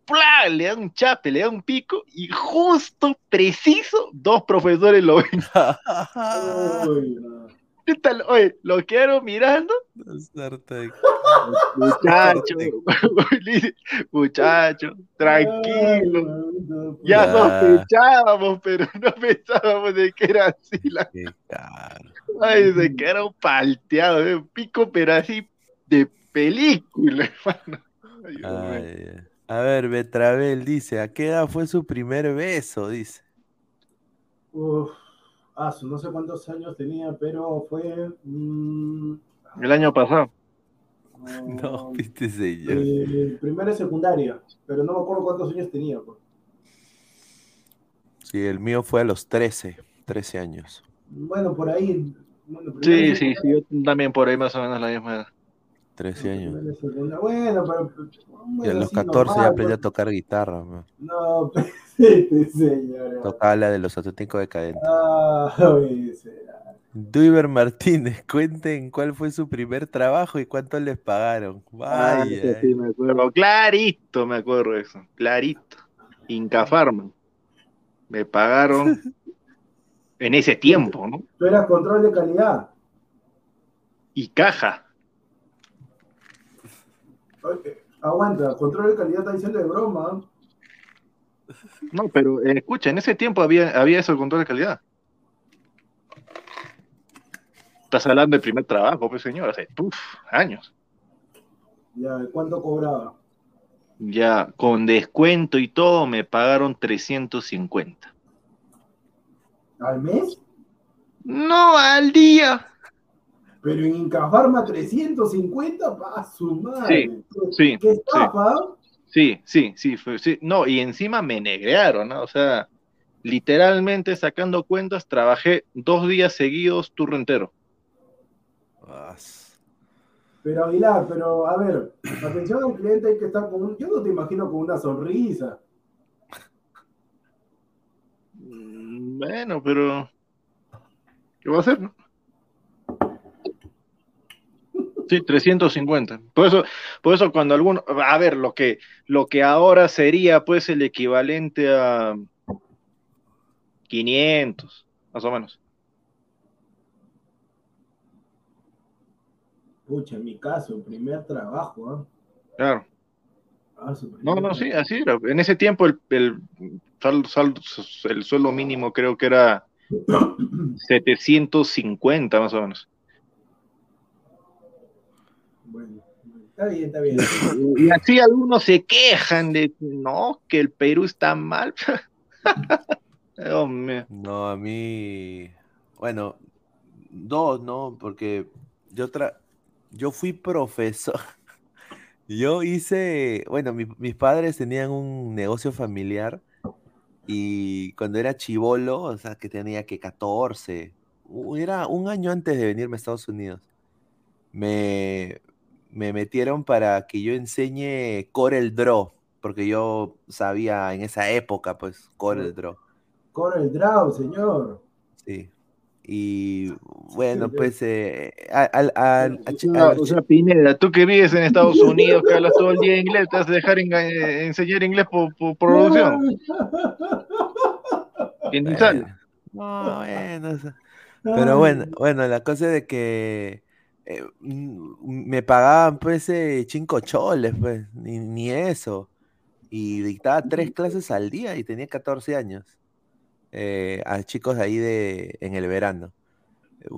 ¡plá! le da un chape, le da un pico, y justo, preciso, dos profesores lo ven. ¿Qué tal? Oye, lo quedaron mirando, muchacho, muchacho, tranquilo. Ya sospechábamos, pero no pensábamos de que era así. La... Ay, se quedaron palteados, eh, pico, pero así de película, hermano. Ay, A ver, Betravel dice, ¿a qué edad fue su primer beso? Dice. Uf, ah, no sé cuántos años tenía, pero fue. mm, El año pasado. No, viste, señor. eh, primera y secundaria, pero no me acuerdo cuántos años tenía. pues. Sí, el mío fue a los 13, 13 años. Bueno, por ahí. Bueno, Sí, sí, sí, yo también por ahí más o menos la misma edad. 13 años. y. Bueno, pero. Y bueno, a los así 14 ya aprendí a pues. tocar guitarra. man. No, pues, sí, señor. Tocaba la de los auténticos decadentes. Ah, pues. Duiber Martínez, cuenten cuál fue su primer trabajo y cuánto les pagaron. Ah, Vaya. sí me acuerdo. Clarito me acuerdo de eso. Clarito. Inca Pharma. Me pagaron en ese tiempo, ¿no? Tú eras control de calidad. Y caja. Oye, Aguanta, control de calidad está diciendo de broma. No, pero eh, escucha, en ese tiempo había, había eso de control de calidad. Estás hablando del primer trabajo, pues señor, hace puf, años. Ya, ¿cuánto cobraba? Ya, con descuento y todo, me pagaron 350. ¿Al mes? No, al día. Pero en Incafarma 350, pa' su madre. Sí, sí, ¿Qué sí. estafa? Sí, sí, sí, fue- sí. No, y encima me negrearon, ¿no? O sea, literalmente sacando cuentas, trabajé dos días seguidos, turno entero. Pero Aguilar, pero a ver, atención al cliente hay que estar con un... Yo no te imagino con una sonrisa. Mm, Bueno, pero ¿qué va a hacer, no? Sí, 350. Por eso, por eso cuando alguno, a ver, lo que, lo que ahora sería pues el equivalente a 500, más o menos. Pucha, en mi caso, el primer trabajo, ¿ah? Claro. Ah, No, no, sí, así era. En ese tiempo el, el, sal- sal- el sueldo mínimo creo que era 750 más o menos. Está bien, está bien. Y así algunos se quejan de no, que el Perú está mal. Hombre. No, a mí, bueno, dos, ¿no? Porque yo tra yo fui profesor. Yo hice, bueno, mi- mis padres tenían un negocio familiar y cuando era chivolo, o sea, que tenía que 14, u- era un año antes de venirme a Estados Unidos, me, me metieron para que yo enseñe Corel Draw, porque yo sabía en esa época, pues, Corel Draw. Corre el draw, señor. Sí. Y bueno, pues eh, a, al- al- a chi- a No, los o sea, Pineda, tú que vives en Estados Unidos, que hablas todo el día inglés, te vas a dejar eh, enseñar inglés por, por producción. Sale. No, bueno, pero bueno, bueno, la cosa es de que eh, mm, me pagaban pues eh, cinco choles, pues, ni, ni eso. Y dictaba tres clases al día y tenía 14 años. eh, a chicos de ahí de, en el verano.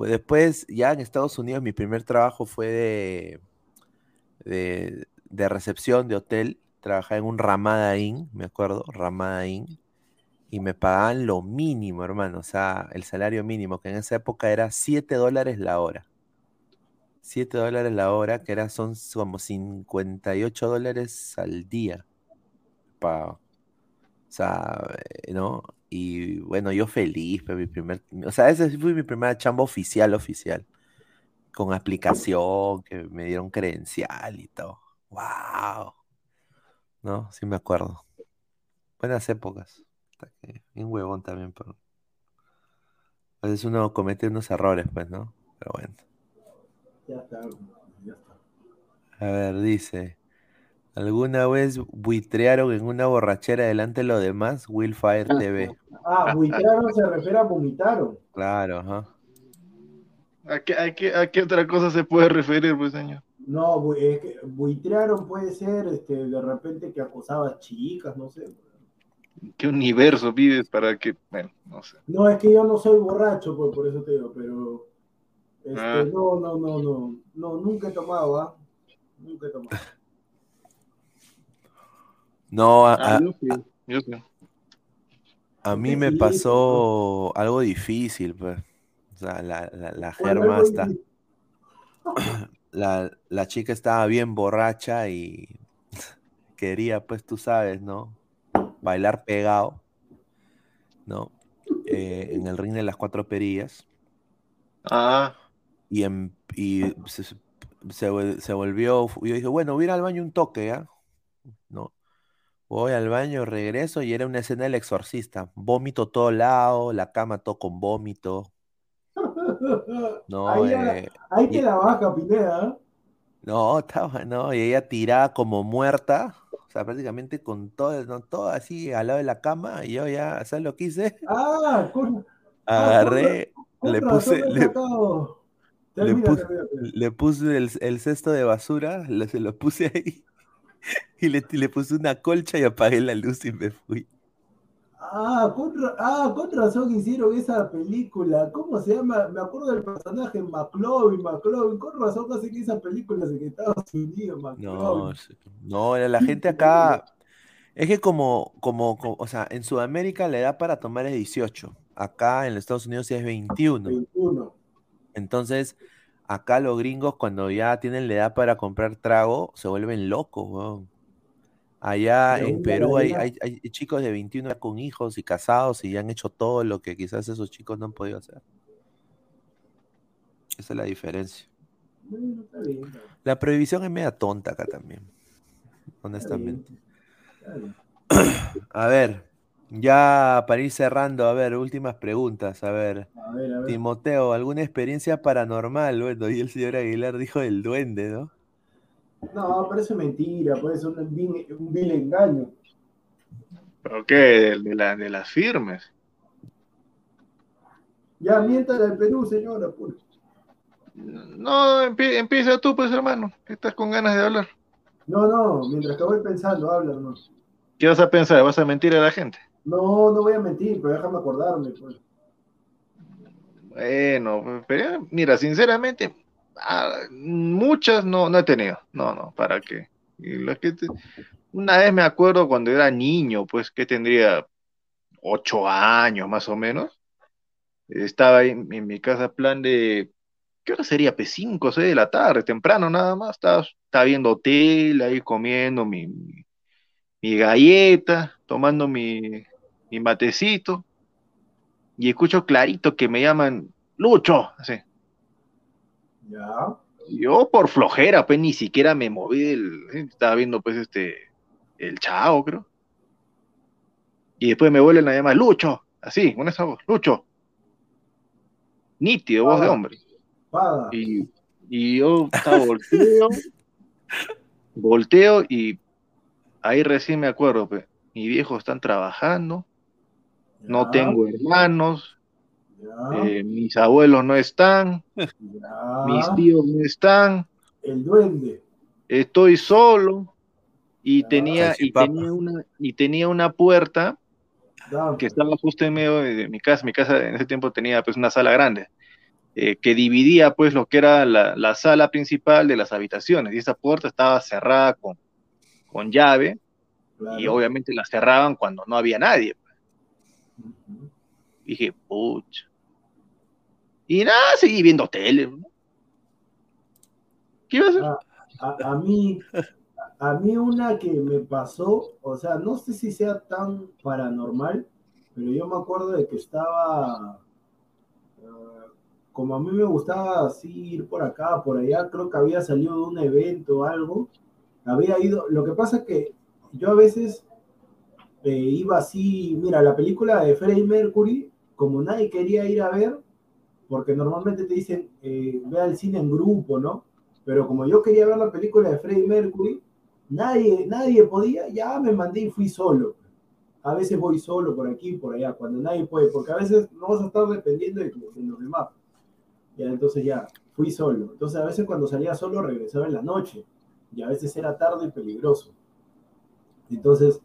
Después, ya en Estados Unidos, mi primer trabajo fue de, de, de recepción de hotel. Trabajaba en un Ramada Inn, me acuerdo, Ramada Inn. Y me pagaban lo mínimo, hermano. O sea, el salario mínimo, que en esa época era 7 dólares la hora. 7 dólares la hora, que era, son como 58 dólares al día. Pa, o sea, eh, ¿no? Y bueno, yo feliz, pues, mi primer, o sea, ese fue mi primera chamba oficial, oficial. Con aplicación, que me dieron credencial y todo. ¡Wow! ¿No? Sí me acuerdo. Buenas épocas. Un huevón también, pero. A veces uno comete unos errores, pues, ¿no? Pero bueno. Ya está, ya está. A ver, dice. ¿Alguna vez buitrearon en una borrachera delante de los demás? Willfire TV. Ah, buitraron se refiere a vomitaron. Claro, ajá. ¿A qué, a qué- a qué otra cosa se puede referir, pues, señor? No, bu- es que buitrearon puede ser este, de repente que acosaba chicas, no sé. ¿Qué universo vives para que, bueno, no sé. No, es que yo no soy borracho, pues, por eso te digo, pero este, Ah. no, no, no, no, no, nunca he tomado, ¿ah? Nunca he tomado. No, a, mí me pasó algo difícil, pues. O sea, la, la, la germa está. La, la chica estaba bien borracha y quería, pues tú sabes, ¿no? Bailar pegado, ¿no? Eh, en el ring de las cuatro perillas. Ah, Y, en- y se, se, se volvió. Yo dije, bueno, voy a ir al baño un toque, ¿ya? ¿No? Voy al baño, regreso y era una escena del exorcista. Vómito todo lado, la cama todo con vómito. No, ahí, eh, ahí te y- la baja, Pineda. ¿ah? No, estaba, no, y ella tirada como muerta, o sea, prácticamente con todo, no, todo así al lado de la cama, y yo ya, ¿sabes lo que hice? Ah, con, Agarré, con le razón puse, le. Le puse, le puse el, el cesto de basura, se lo puse ahí, y le, le puse una colcha y apagué la luz y me fui. Ah, con, ah, con razón hicieron esa película. ¿Cómo se llama? Me acuerdo del personaje McLovin, McLovin. Con razón hacen esa película en Estados Unidos, No, McLovin. sí. no, la gente acá. Es que como, como, como- o sea, en Sudamérica la edad para tomar es 18. Acá en los Estados Unidos es 21. 21. Entonces, acá los gringos cuando ya tienen la edad para comprar trago, se vuelven locos, weón. Allá en Perú hay, hay, hay chicos de 21 ya con hijos y casados y ya han hecho todo lo que quizás esos chicos no han podido hacer. Esa es la diferencia. Bueno, está bien, está bien, La prohibición es media tonta acá también, honestamente. está bien. A ver, ya para ir cerrando, a ver, últimas preguntas. A ver, A ver, a ver. Timoteo, ¿alguna experiencia paranormal? Bueno, y el señor Aguilar dijo del duende, ¿no? No, parece mentira, un vil, un vil engaño. ¿Pero qué? De, de la- de las firmes. Ya miéntale al Perú, señora. Pues. No, empie- empieza tú, pues, hermano. que Estás con ganas de hablar. No, no, mientras que voy pensando, habla, no. ¿Qué vas a pensar? ¿Vas a mentir a la gente? No, no voy a mentir, pero déjame acordarme, pues. Bueno, pero mira, sinceramente, ah, muchas no, no he tenido. No, no, ¿para qué? Y que te- Una vez me acuerdo cuando era niño, pues que tendría ocho años más o menos. Estaba ahí en, mi casa plan de, ¿qué hora sería? Pues cinco o seis de la tarde, temprano nada más. Estaba, viendo tele, ahí comiendo mi, mi, mi galleta, tomando mi, mi matecito y escucho clarito que me llaman Lucho, así. Ya. Yo por flojera, pues ni siquiera me moví del, estaba viendo pues este, el chavo, creo. Y después me vuelven a llamar Lucho, así, con esa voz, Lucho. Nítido, voz de hombre. Y, y yo estaba volteo, volteo y ahí recién me acuerdo, pues, mis viejos están trabajando, no tengo hermanos, Ya. eh, mis abuelos no están, Ya. mis tíos no están, El duende. estoy solo y Ya. tenía, y tenía una, y tenía una puerta Ya. que estaba justo en medio de mi casa. Mi casa en ese tiempo tenía pues una sala grande eh, que dividía pues lo que era la, la sala principal de las habitaciones y esa puerta estaba cerrada con, con llave y obviamente la cerraban cuando no había nadie. Dije, pucha. Y nada, seguí viendo tele. ¿Qué iba a hacer? A, a- mí, a mí una que me pasó, o sea, no sé si sea tan paranormal, pero yo me acuerdo de que estaba, eh, como a mí me gustaba así ir por acá, por allá, creo que había salido de un evento o algo, había ido, lo que pasa que yo a veces eh, iba así, mira, la película de Freddie Mercury, como nadie quería ir a ver, porque normalmente te dicen, eh, ve al cine en grupo, ¿no? Pero como yo quería ver la película de Freddie Mercury, nadie, nadie podía, ya me mandé y fui solo. A veces voy solo por aquí, por allá, cuando nadie puede, porque a veces no vas a estar dependiendo de, de los demás. Ya, entonces ya, fui solo. Entonces a veces cuando salía solo regresaba en la noche, y a veces era tarde y peligroso. Entonces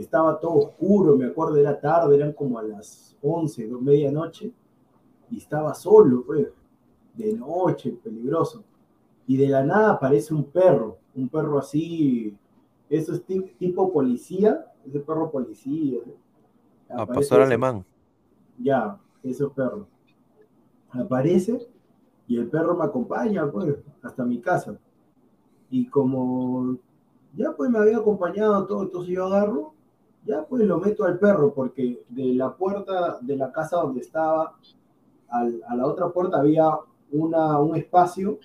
estaba todo oscuro, me acuerdo, era tarde, eran como a las 11, do- medianoche, y estaba solo, pues, de noche, peligroso y de la nada aparece un perro, un perro así, eso es ti- tipo policía, ese perro policía. ¿eh? A pastor ese- alemán. Ya, esos perros. Aparece y el perro me acompaña, pues, hasta mi casa. Y como ya pues me había acompañado todo, entonces yo agarro, ya pues lo meto al perro, porque de la puerta de la casa donde estaba a la otra puerta había una, un espacio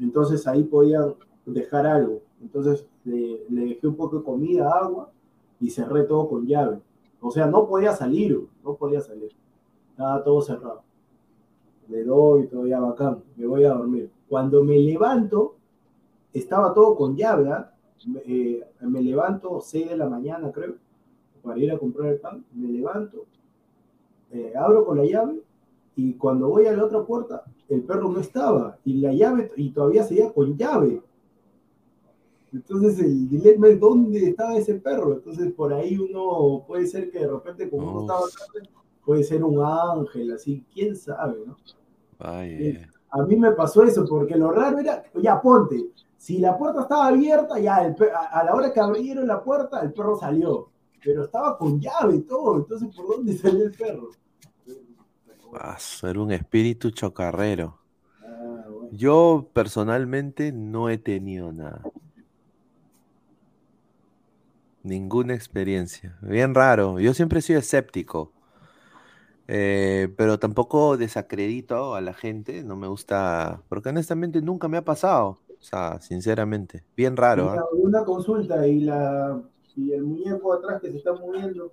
entonces ahí podían dejar algo. Entonces le, le dejé un poco de comida, agua y cerré todo con llave. O sea, no podía salir, no podía salir. Estaba todo cerrado. Le doy, todo ya bacán, me voy a dormir. Cuando me levanto, estaba todo con llave, ¿ah? Eh, me levanto 6 de la mañana, creo, para ir a comprar el pan. Me levanto, eh, abro con la llave y cuando voy a la otra puerta, el perro no estaba y la llave y todavía seguía con llave. Entonces el dilema es dónde estaba ese perro. Entonces por ahí uno puede ser que de repente como uno estaba tarde, puede ser un ángel, así, quién sabe, ¿no? Ay, A mí me pasó eso, porque lo raro era, ya ponte, si la puerta estaba abierta, ya el pe- a, la hora que abrieron la puerta, el perro salió, pero estaba con llave y todo, entonces ¿por dónde salió el perro? Ah, ser un espíritu chocarrero. Ah, bueno. Yo personalmente no he tenido nada. Ninguna experiencia. Bien raro. Yo siempre he sido escéptico. Eh, pero tampoco desacredito a la gente. No me gusta. Porque honestamente nunca me ha pasado. O sea, sinceramente. Bien raro. Una, ¿ah? una consulta y, la, y el muñeco atrás que se está moviendo.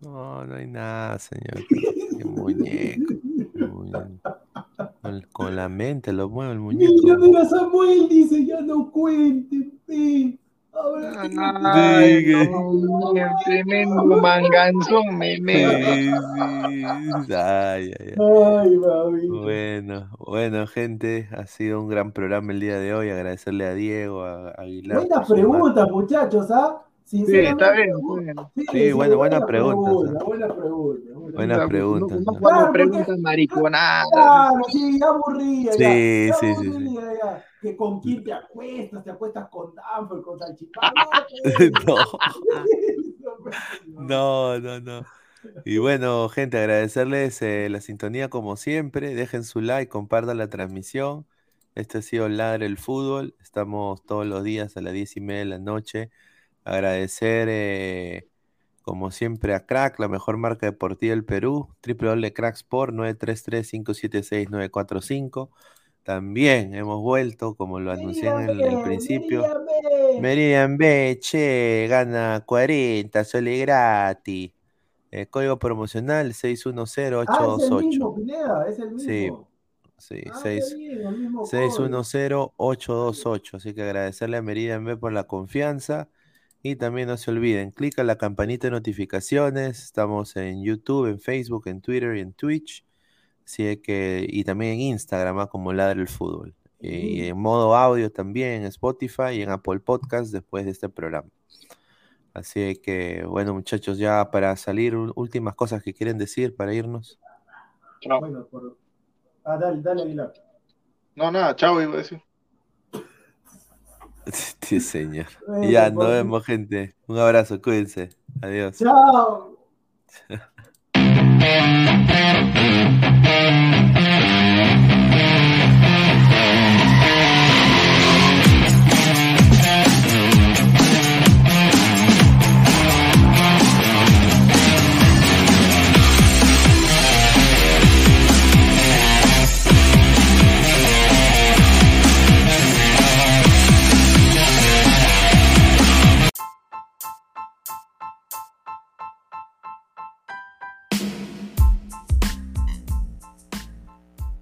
No, no hay nada, señor. Qué muñeco. Con, con la mente lo mueve el muñeco. Mira, mira, Samuel dice, ya no cuente, pe. Sí. Ay, no, tremendo manganzón, me, me- Sí, sí. Ay, ay, ay. Bueno, bueno, gente, ha sido un gran programa el día de hoy. Agradecerle a Diego, a Aguilar. Buena por su pregunta, muchachos, ¿ah? Sinceramente. está bien, bien. Sí, Sí, bueno, buena pregunta, pregunta. Buena pregunta. Buena pregunta. No, ¿no? no cuando mariconada. Claro, sí, ya aburría. ya, Sí, ya sí, sí, sí. aburría, ya. Que con quién te acuestas, te acuestas con Danfer, con Salchipán. No, no, no. Y bueno, gente, agradecerles eh, la sintonía como siempre. Dejen su like, compartan la transmisión. Este ha sido Ladre el Fútbol. Estamos todos los días a las diez y media de la noche. Agradecer, eh, como siempre, a Crack, la mejor marca deportiva del Perú. www.cracksport 933-576-945. También hemos vuelto, como lo anuncié en el, el principio. Meridian B, che, gana 40, sole gratis. Eh, código promocional Ah, es el 610828. mismo, es el mismo. Sí, sí, Ah, seis- qué bien, el mismo código. 610828. Así que agradecerle a Meridian B por la confianza. Y también no se olviden, clica la campanita de notificaciones. Estamos en YouTube, en Facebook, en Twitter y en Twitch. Así que, y también en Instagram, ah, como Ladra el Fútbol. Y en modo audio también en Spotify y en Apple Podcast después de este programa. Así que, bueno, muchachos, ya para salir, últimas cosas que quieren decir para irnos. Bueno, por... Ah, dale, dale, Aguilar. No, nada, chao, iba a decir. Sí, señor. Bueno, Ya, nos pues. vemos, gente. Un abrazo, cuídense. Adiós. Chao.